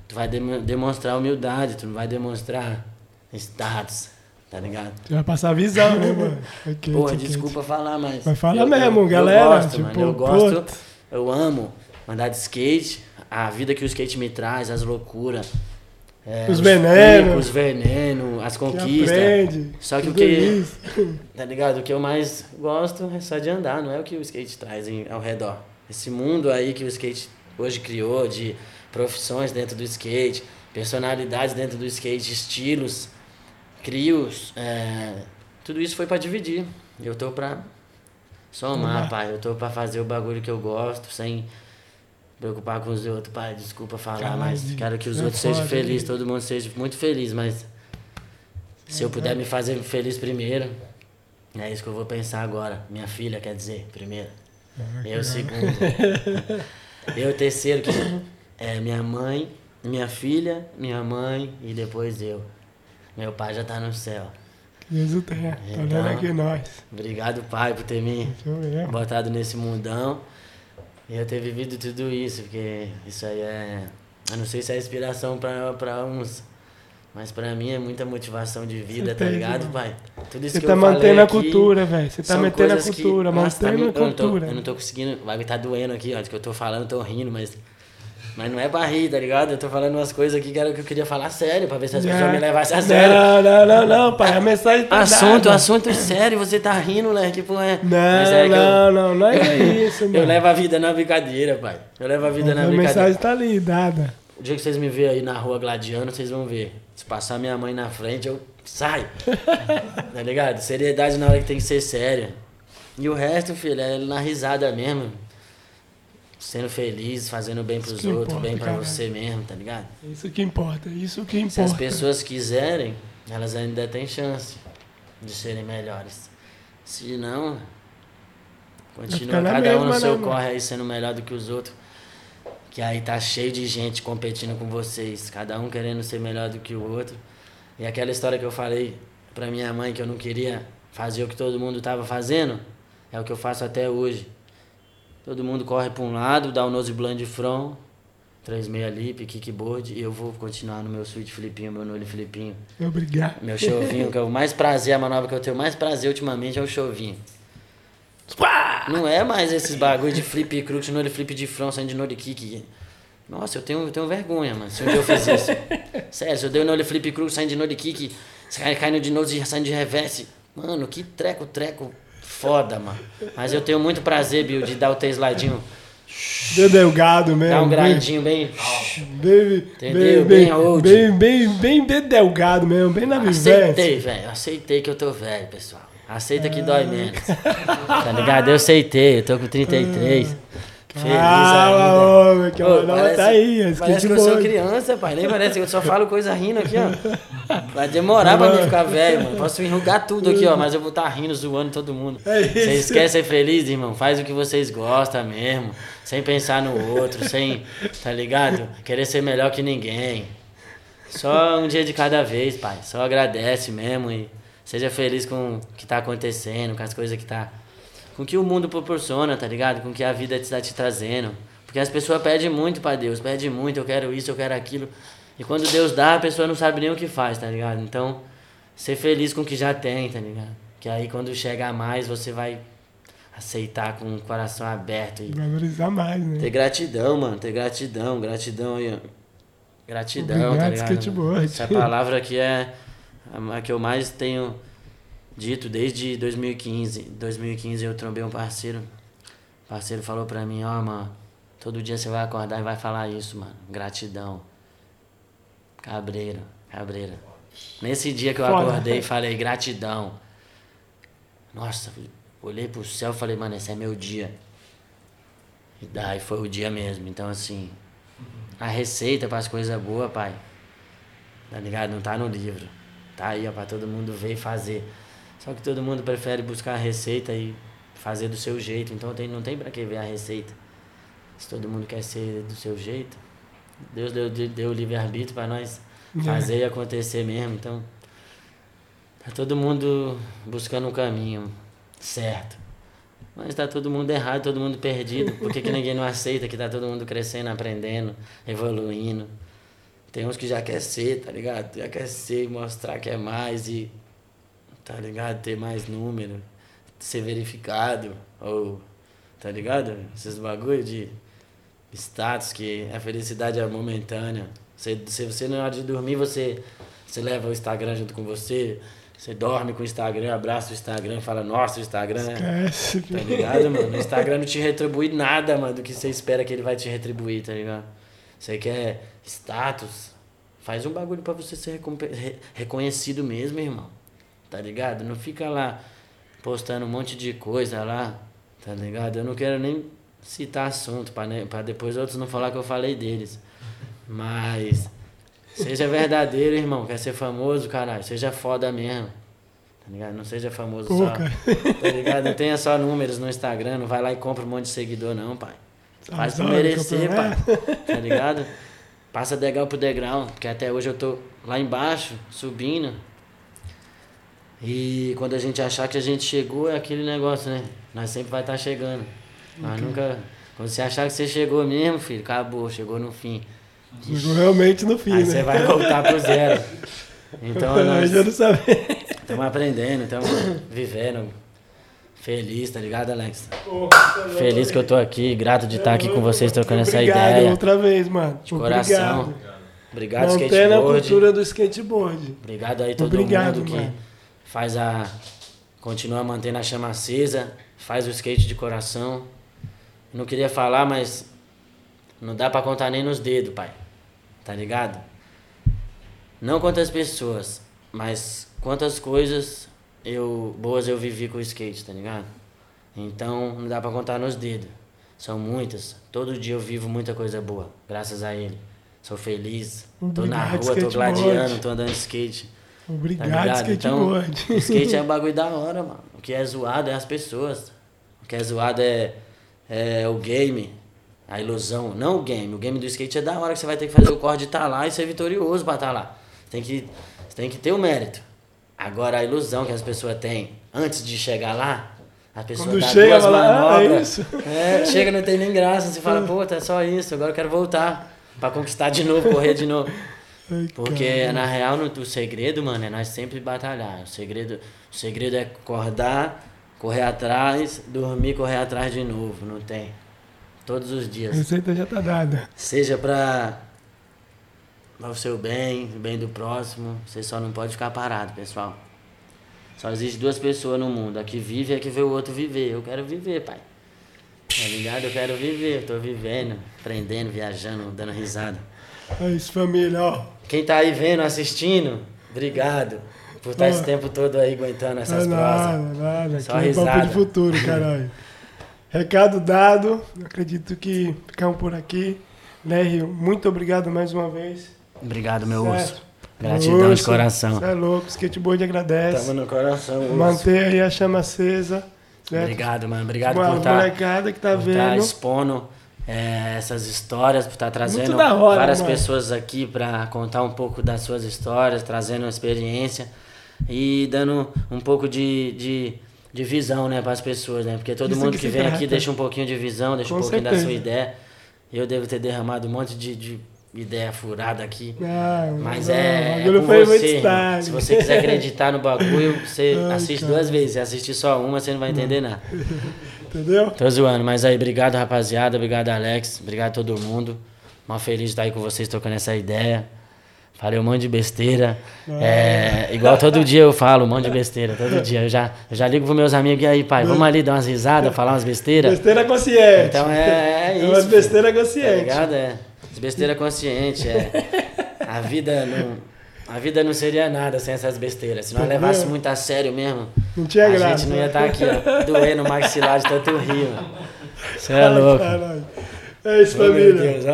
tu vai demonstrar humildade, tu não vai demonstrar status, tá ligado? Tu vai passar a visão, né, mano? Okay, Porra, desculpa falar, mas. Mas fala eu, mesmo, eu, galera. Eu gosto, tipo, mano. Eu gosto, eu amo andar de skate, a vida que o skate me traz, as loucuras. É, os, venenos. Os venenos, as conquistas. Que só que o que. Tá ligado? O que eu mais gosto é só de andar, não é o que o skate traz em, ao redor. Esse mundo aí que o skate hoje criou de profissões dentro do skate, personalidades dentro do skate, estilos, crios, é, tudo isso foi para dividir. Eu tô pra somar, uhum. pai. Eu tô pra fazer o bagulho que eu gosto, sem preocupar com os outros, pai. Desculpa falar, mas quero que os é outros sejam felizes, todo mundo seja muito feliz, mas se eu puder me fazer feliz primeiro, é isso que eu vou pensar agora. Minha filha, quer dizer, primeiro. Eu segundo. eu terceiro, que é minha mãe, minha filha, minha mãe e depois eu. Meu pai já tá no céu. O tenha. Tá então, vendo aqui nós. Obrigado, pai, por ter me botado nesse mundão. E eu ter vivido tudo isso, porque isso aí é. Eu não sei se é inspiração para uns. Mas pra mim é muita motivação de vida, tá ligado, mano. pai? Tudo isso Você que tá eu mantendo a cultura, velho. Você tá mantendo a cultura, que, mantendo a cultura. Eu não, tô, eu não tô conseguindo. Vai tá doendo aqui, ó. Que eu tô falando, tô rindo, mas mas não é pra rir, tá ligado? Eu tô falando umas coisas aqui que era que eu queria falar sério, pra ver se as pessoas me levassem a sério. Não, não, não, não, pai. A mensagem tá Assunto, dada. assunto sério, você tá rindo, né? Tipo, é. Não, é não, eu, não, não é isso, mano. Eu levo a vida na brincadeira, pai. Eu levo a vida na a brincadeira. A mensagem tá ali, dada. O dia que vocês me verem aí na rua gladiando, vocês vão ver. Se passar minha mãe na frente, eu saio. tá ligado? Seriedade na hora que tem que ser séria. E o resto, filho, é na risada mesmo. Sendo feliz, fazendo bem pros outros, importa, bem para você mesmo, tá ligado? Isso que importa, isso que importa. Se as pessoas quiserem, elas ainda têm chance de serem melhores. Se não, continua cada mesma, um no seu né, corre aí sendo melhor do que os outros. Que aí tá cheio de gente competindo com vocês, cada um querendo ser melhor do que o outro. E aquela história que eu falei pra minha mãe que eu não queria fazer o que todo mundo tava fazendo, é o que eu faço até hoje. Todo mundo corre para um lado, dá o nose blind front, 36 lip, kickboard, e eu vou continuar no meu suíte Filipinho, meu nole Filipinho. Obrigado. Meu chovinho, que é o mais prazer, a manobra que eu tenho mais prazer ultimamente é o chovinho. Não é mais esses bagulho de flip crux, nole flip de front, saindo de nole kick. Nossa, eu tenho, eu tenho vergonha, mano, se um dia eu fiz isso. Sério, se eu dei o nole flip crux, saindo de nole kick, caindo de nose e saindo de reverse. Mano, que treco, treco foda, mano. Mas eu tenho muito prazer, Bill, de dar o teu slidezinho. Bem delgado mesmo. Dá um grandinho bem. Bem, entendeu? Bem, bem, old. Bem, bem, bem, bem delgado mesmo, bem na vivência. Aceitei, velho. Aceitei que eu tô velho, pessoal. Aceita que dói menos. Tá ligado? Eu aceitei, eu tô com 33. Feliz ah, ainda. que Ô, parece, tá aí. Parece que eu sou criança, pai. Nem parece eu só falo coisa rindo aqui, ó. Vai demorar pra mim ficar velho, mano. Posso enrugar tudo aqui, ó. Mas eu vou estar tá rindo, zoando todo mundo. É vocês querem ser felizes, irmão? Faz o que vocês gostam mesmo. Sem pensar no outro, sem, tá ligado? Querer ser melhor que ninguém. Só um dia de cada vez, pai. Só agradece mesmo e seja feliz com o que tá acontecendo, com as coisas que tá com o que o mundo proporciona, tá ligado? Com o que a vida está te trazendo. Porque as pessoas pedem muito para Deus, pedem muito, eu quero isso, eu quero aquilo. E quando Deus dá, a pessoa não sabe nem o que faz, tá ligado? Então, ser feliz com o que já tem, tá ligado? Que aí quando chega a mais, você vai aceitar com o coração aberto. E Valorizar mais, né? Ter gratidão, mano. Ter gratidão, gratidão aí, ó. Gratidão, Obrigado, tá ligado? Skateboard. Essa palavra aqui é a que eu mais tenho dito desde 2015. 2015 eu trombei um parceiro. O parceiro falou pra mim, ó, oh, mano, todo dia você vai acordar e vai falar isso, mano. Gratidão. Cabreiro, cabreira. Nesse dia que eu Foda. acordei, falei gratidão. Nossa, olhei pro céu e falei, mano, esse é meu dia. E daí foi o dia mesmo. Então, assim, a receita para as coisas boas, pai, tá ligado? Não tá no livro. Tá aí, ó, pra todo mundo ver e fazer. Só que todo mundo prefere buscar a receita e fazer do seu jeito. Então tem, não tem para que ver a receita. Se todo mundo quer ser do seu jeito, Deus deu, deu o livre-arbítrio para nós é. fazer e acontecer mesmo. Então, tá todo mundo buscando um caminho certo. Mas tá todo mundo errado, todo mundo perdido. Por que, que ninguém não aceita que tá todo mundo crescendo, aprendendo, evoluindo? Tem uns que já quer ser, tá ligado? Já quer ser, mostrar que é mais e tá ligado? Ter mais número, ser verificado, ou, tá ligado? Esses bagulho de status, que a felicidade é momentânea. Você, se você na hora de dormir, você, você leva o Instagram junto com você, você dorme com o Instagram, abraça o Instagram fala, nossa, o Instagram. Esquece. Tá ligado, mano? O Instagram não te retribui nada, mano, do que você espera que ele vai te retribuir, tá ligado? Você quer status? Faz um bagulho para você ser reconhecido mesmo, irmão tá ligado? Não fica lá postando um monte de coisa lá, tá ligado? Eu não quero nem citar assunto para né, pra depois outros não falar que eu falei deles. Mas seja verdadeiro, irmão. Quer ser famoso, caralho? Seja foda mesmo. Tá ligado? Não seja famoso Pô, só. Tá ligado? Não tenha só números no Instagram, não vai lá e compra um monte de seguidor, não, pai. Faz pra merecer, pai. Tá ligado? Passa degrau pro degrau, porque até hoje eu tô lá embaixo, subindo. E quando a gente achar que a gente chegou, é aquele negócio, né? Nós sempre vai estar tá chegando. Mas nunca. Quando você achar que você chegou mesmo, filho, acabou, chegou no fim. Chegou realmente no fim, Aí né? você vai voltar pro zero. Então nós estamos aprendendo, estamos vivendo. Feliz, tá ligado, Alex? Feliz que eu tô aqui, grato de estar aqui com vocês trocando essa ideia. outra vez, mano. De coração. Obrigado, Obrigado Mantendo skateboard. a cultura do skateboard. Obrigado aí todo Obrigado, mundo que mano faz a. continua mantendo a chama acesa, faz o skate de coração. Não queria falar, mas não dá para contar nem nos dedos, pai. Tá ligado? Não quantas pessoas, mas quantas coisas eu boas eu vivi com o skate, tá ligado? Então não dá para contar nos dedos. São muitas. Todo dia eu vivo muita coisa boa, graças a ele. Sou feliz. Tô na rua, tô gladiando, tô andando de skate. Tá Obrigado? Então, skateboard. skate é um bagulho da hora, mano. O que é zoado é as pessoas. O que é zoado é, é o game, a ilusão. Não o game. O game do skate é da hora que você vai ter que fazer o corre de estar lá e ser vitorioso pra estar lá. Você tem que, você tem que ter o mérito. Agora, a ilusão que as pessoas têm antes de chegar lá, a pessoa Quando dá chega, duas fala, "Ah, é manobras. isso." É, chega, não tem nem graça. Você fala, pô, tá só isso, agora eu quero voltar pra conquistar de novo, correr de novo. Ai, Porque cara. na real no, o segredo, mano, é nós sempre batalhar. O segredo, o segredo é acordar, correr atrás, dormir, correr atrás de novo. Não tem. Todos os A dias. receita já tá dada. Seja pra, pra o seu bem, o bem do próximo. Você só não pode ficar parado, pessoal. Só existe duas pessoas no mundo. A que vive e a que vê o outro viver. Eu quero viver, pai. Tá ligado? Eu quero viver. Eu tô vivendo, aprendendo, viajando, dando risada. É isso, família, ó. Quem tá aí vendo, assistindo, obrigado por estar esse Ó. tempo todo aí aguentando essas é nada, prosas. nada. Só Aqui é papo risada. de futuro, caralho. Recado dado. Acredito que ficamos por aqui. Lerry, muito obrigado mais uma vez. Obrigado, meu Certo. urso. Gratidão de Urso, coração. Você é louco, skateboard agradece. Tamo no coração, urso. Manter aí a chama acesa. Certo? Obrigado, mano. Obrigado Com a por estar molecada que tá tá vendo. expondo é, essas histórias, por estar trazendo hora, várias mano. pessoas aqui para contar um pouco das suas histórias, trazendo experiência e dando um pouco de, de, de visão, né, para as pessoas, né? Porque todo Isso mundo que que vem aqui trata. deixa um pouquinho de visão, deixa Com um pouquinho da sua certeza. ideia. Eu devo ter derramado um monte de, de ideia furada aqui. Ah, Mas não, é, é com você. Se você quiser acreditar no bagulho, você Ai, assiste cara. duas vezes. Se assistir só uma, você não vai entender nada. Entendeu? Tô zoando, mas aí, obrigado, rapaziada. Obrigado, Alex. Obrigado a todo mundo. Mal feliz de estar aí com vocês, trocando essa ideia. Falei um monte de besteira. É, igual todo dia eu falo, um monte de besteira. Todo dia. Eu já, eu já ligo pros meus amigos, e aí, pai, vamos ali dar umas risadas, falar umas besteiras. Besteira consciente. Então é, é É umas isso. besteira Tá consciente. ligado? É. Besteira consciente, é. A vida não. A vida não seria nada sem essas besteiras. Se nós Tá levasse muito a sério mesmo, Não tinha a graça. gente não ia estar aqui, ó, doendo o maxilar de tanto rir, mano. Você é louco. caralho. É isso, meu família. Deus.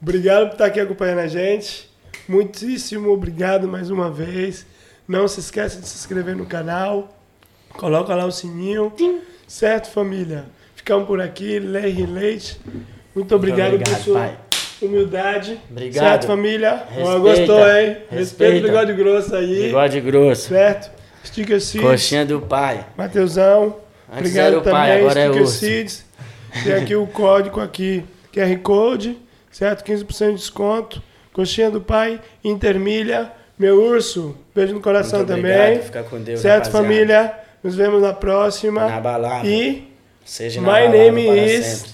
Obrigado por estar aqui acompanhando a gente. Muitíssimo obrigado mais uma vez. Não se esqueça de se inscrever no canal. Coloca lá o sininho. Certo, família? Ficamos por aqui. Leite Leite. Muito obrigado, obrigado, por sua pai. Humildade. Obrigado. Certo, família? Respeita, gostou, hein? Respeita o bigode grosso aí. Bigode grosso. Certo? Sticker Seeds. Coxinha do pai. Mateusão. Antes Obrigado o pai, também, agora é Sticker urso. Seeds. Tem aqui o código aqui, QR Code, certo? 15% de desconto. Coxinha do pai, Intermilha, meu urso. Beijo no coração Muito também. obrigado, fica com Deus, certo, rapaziada. família? Nos vemos na próxima. Na balada. E Seja na my balada name para is sempre.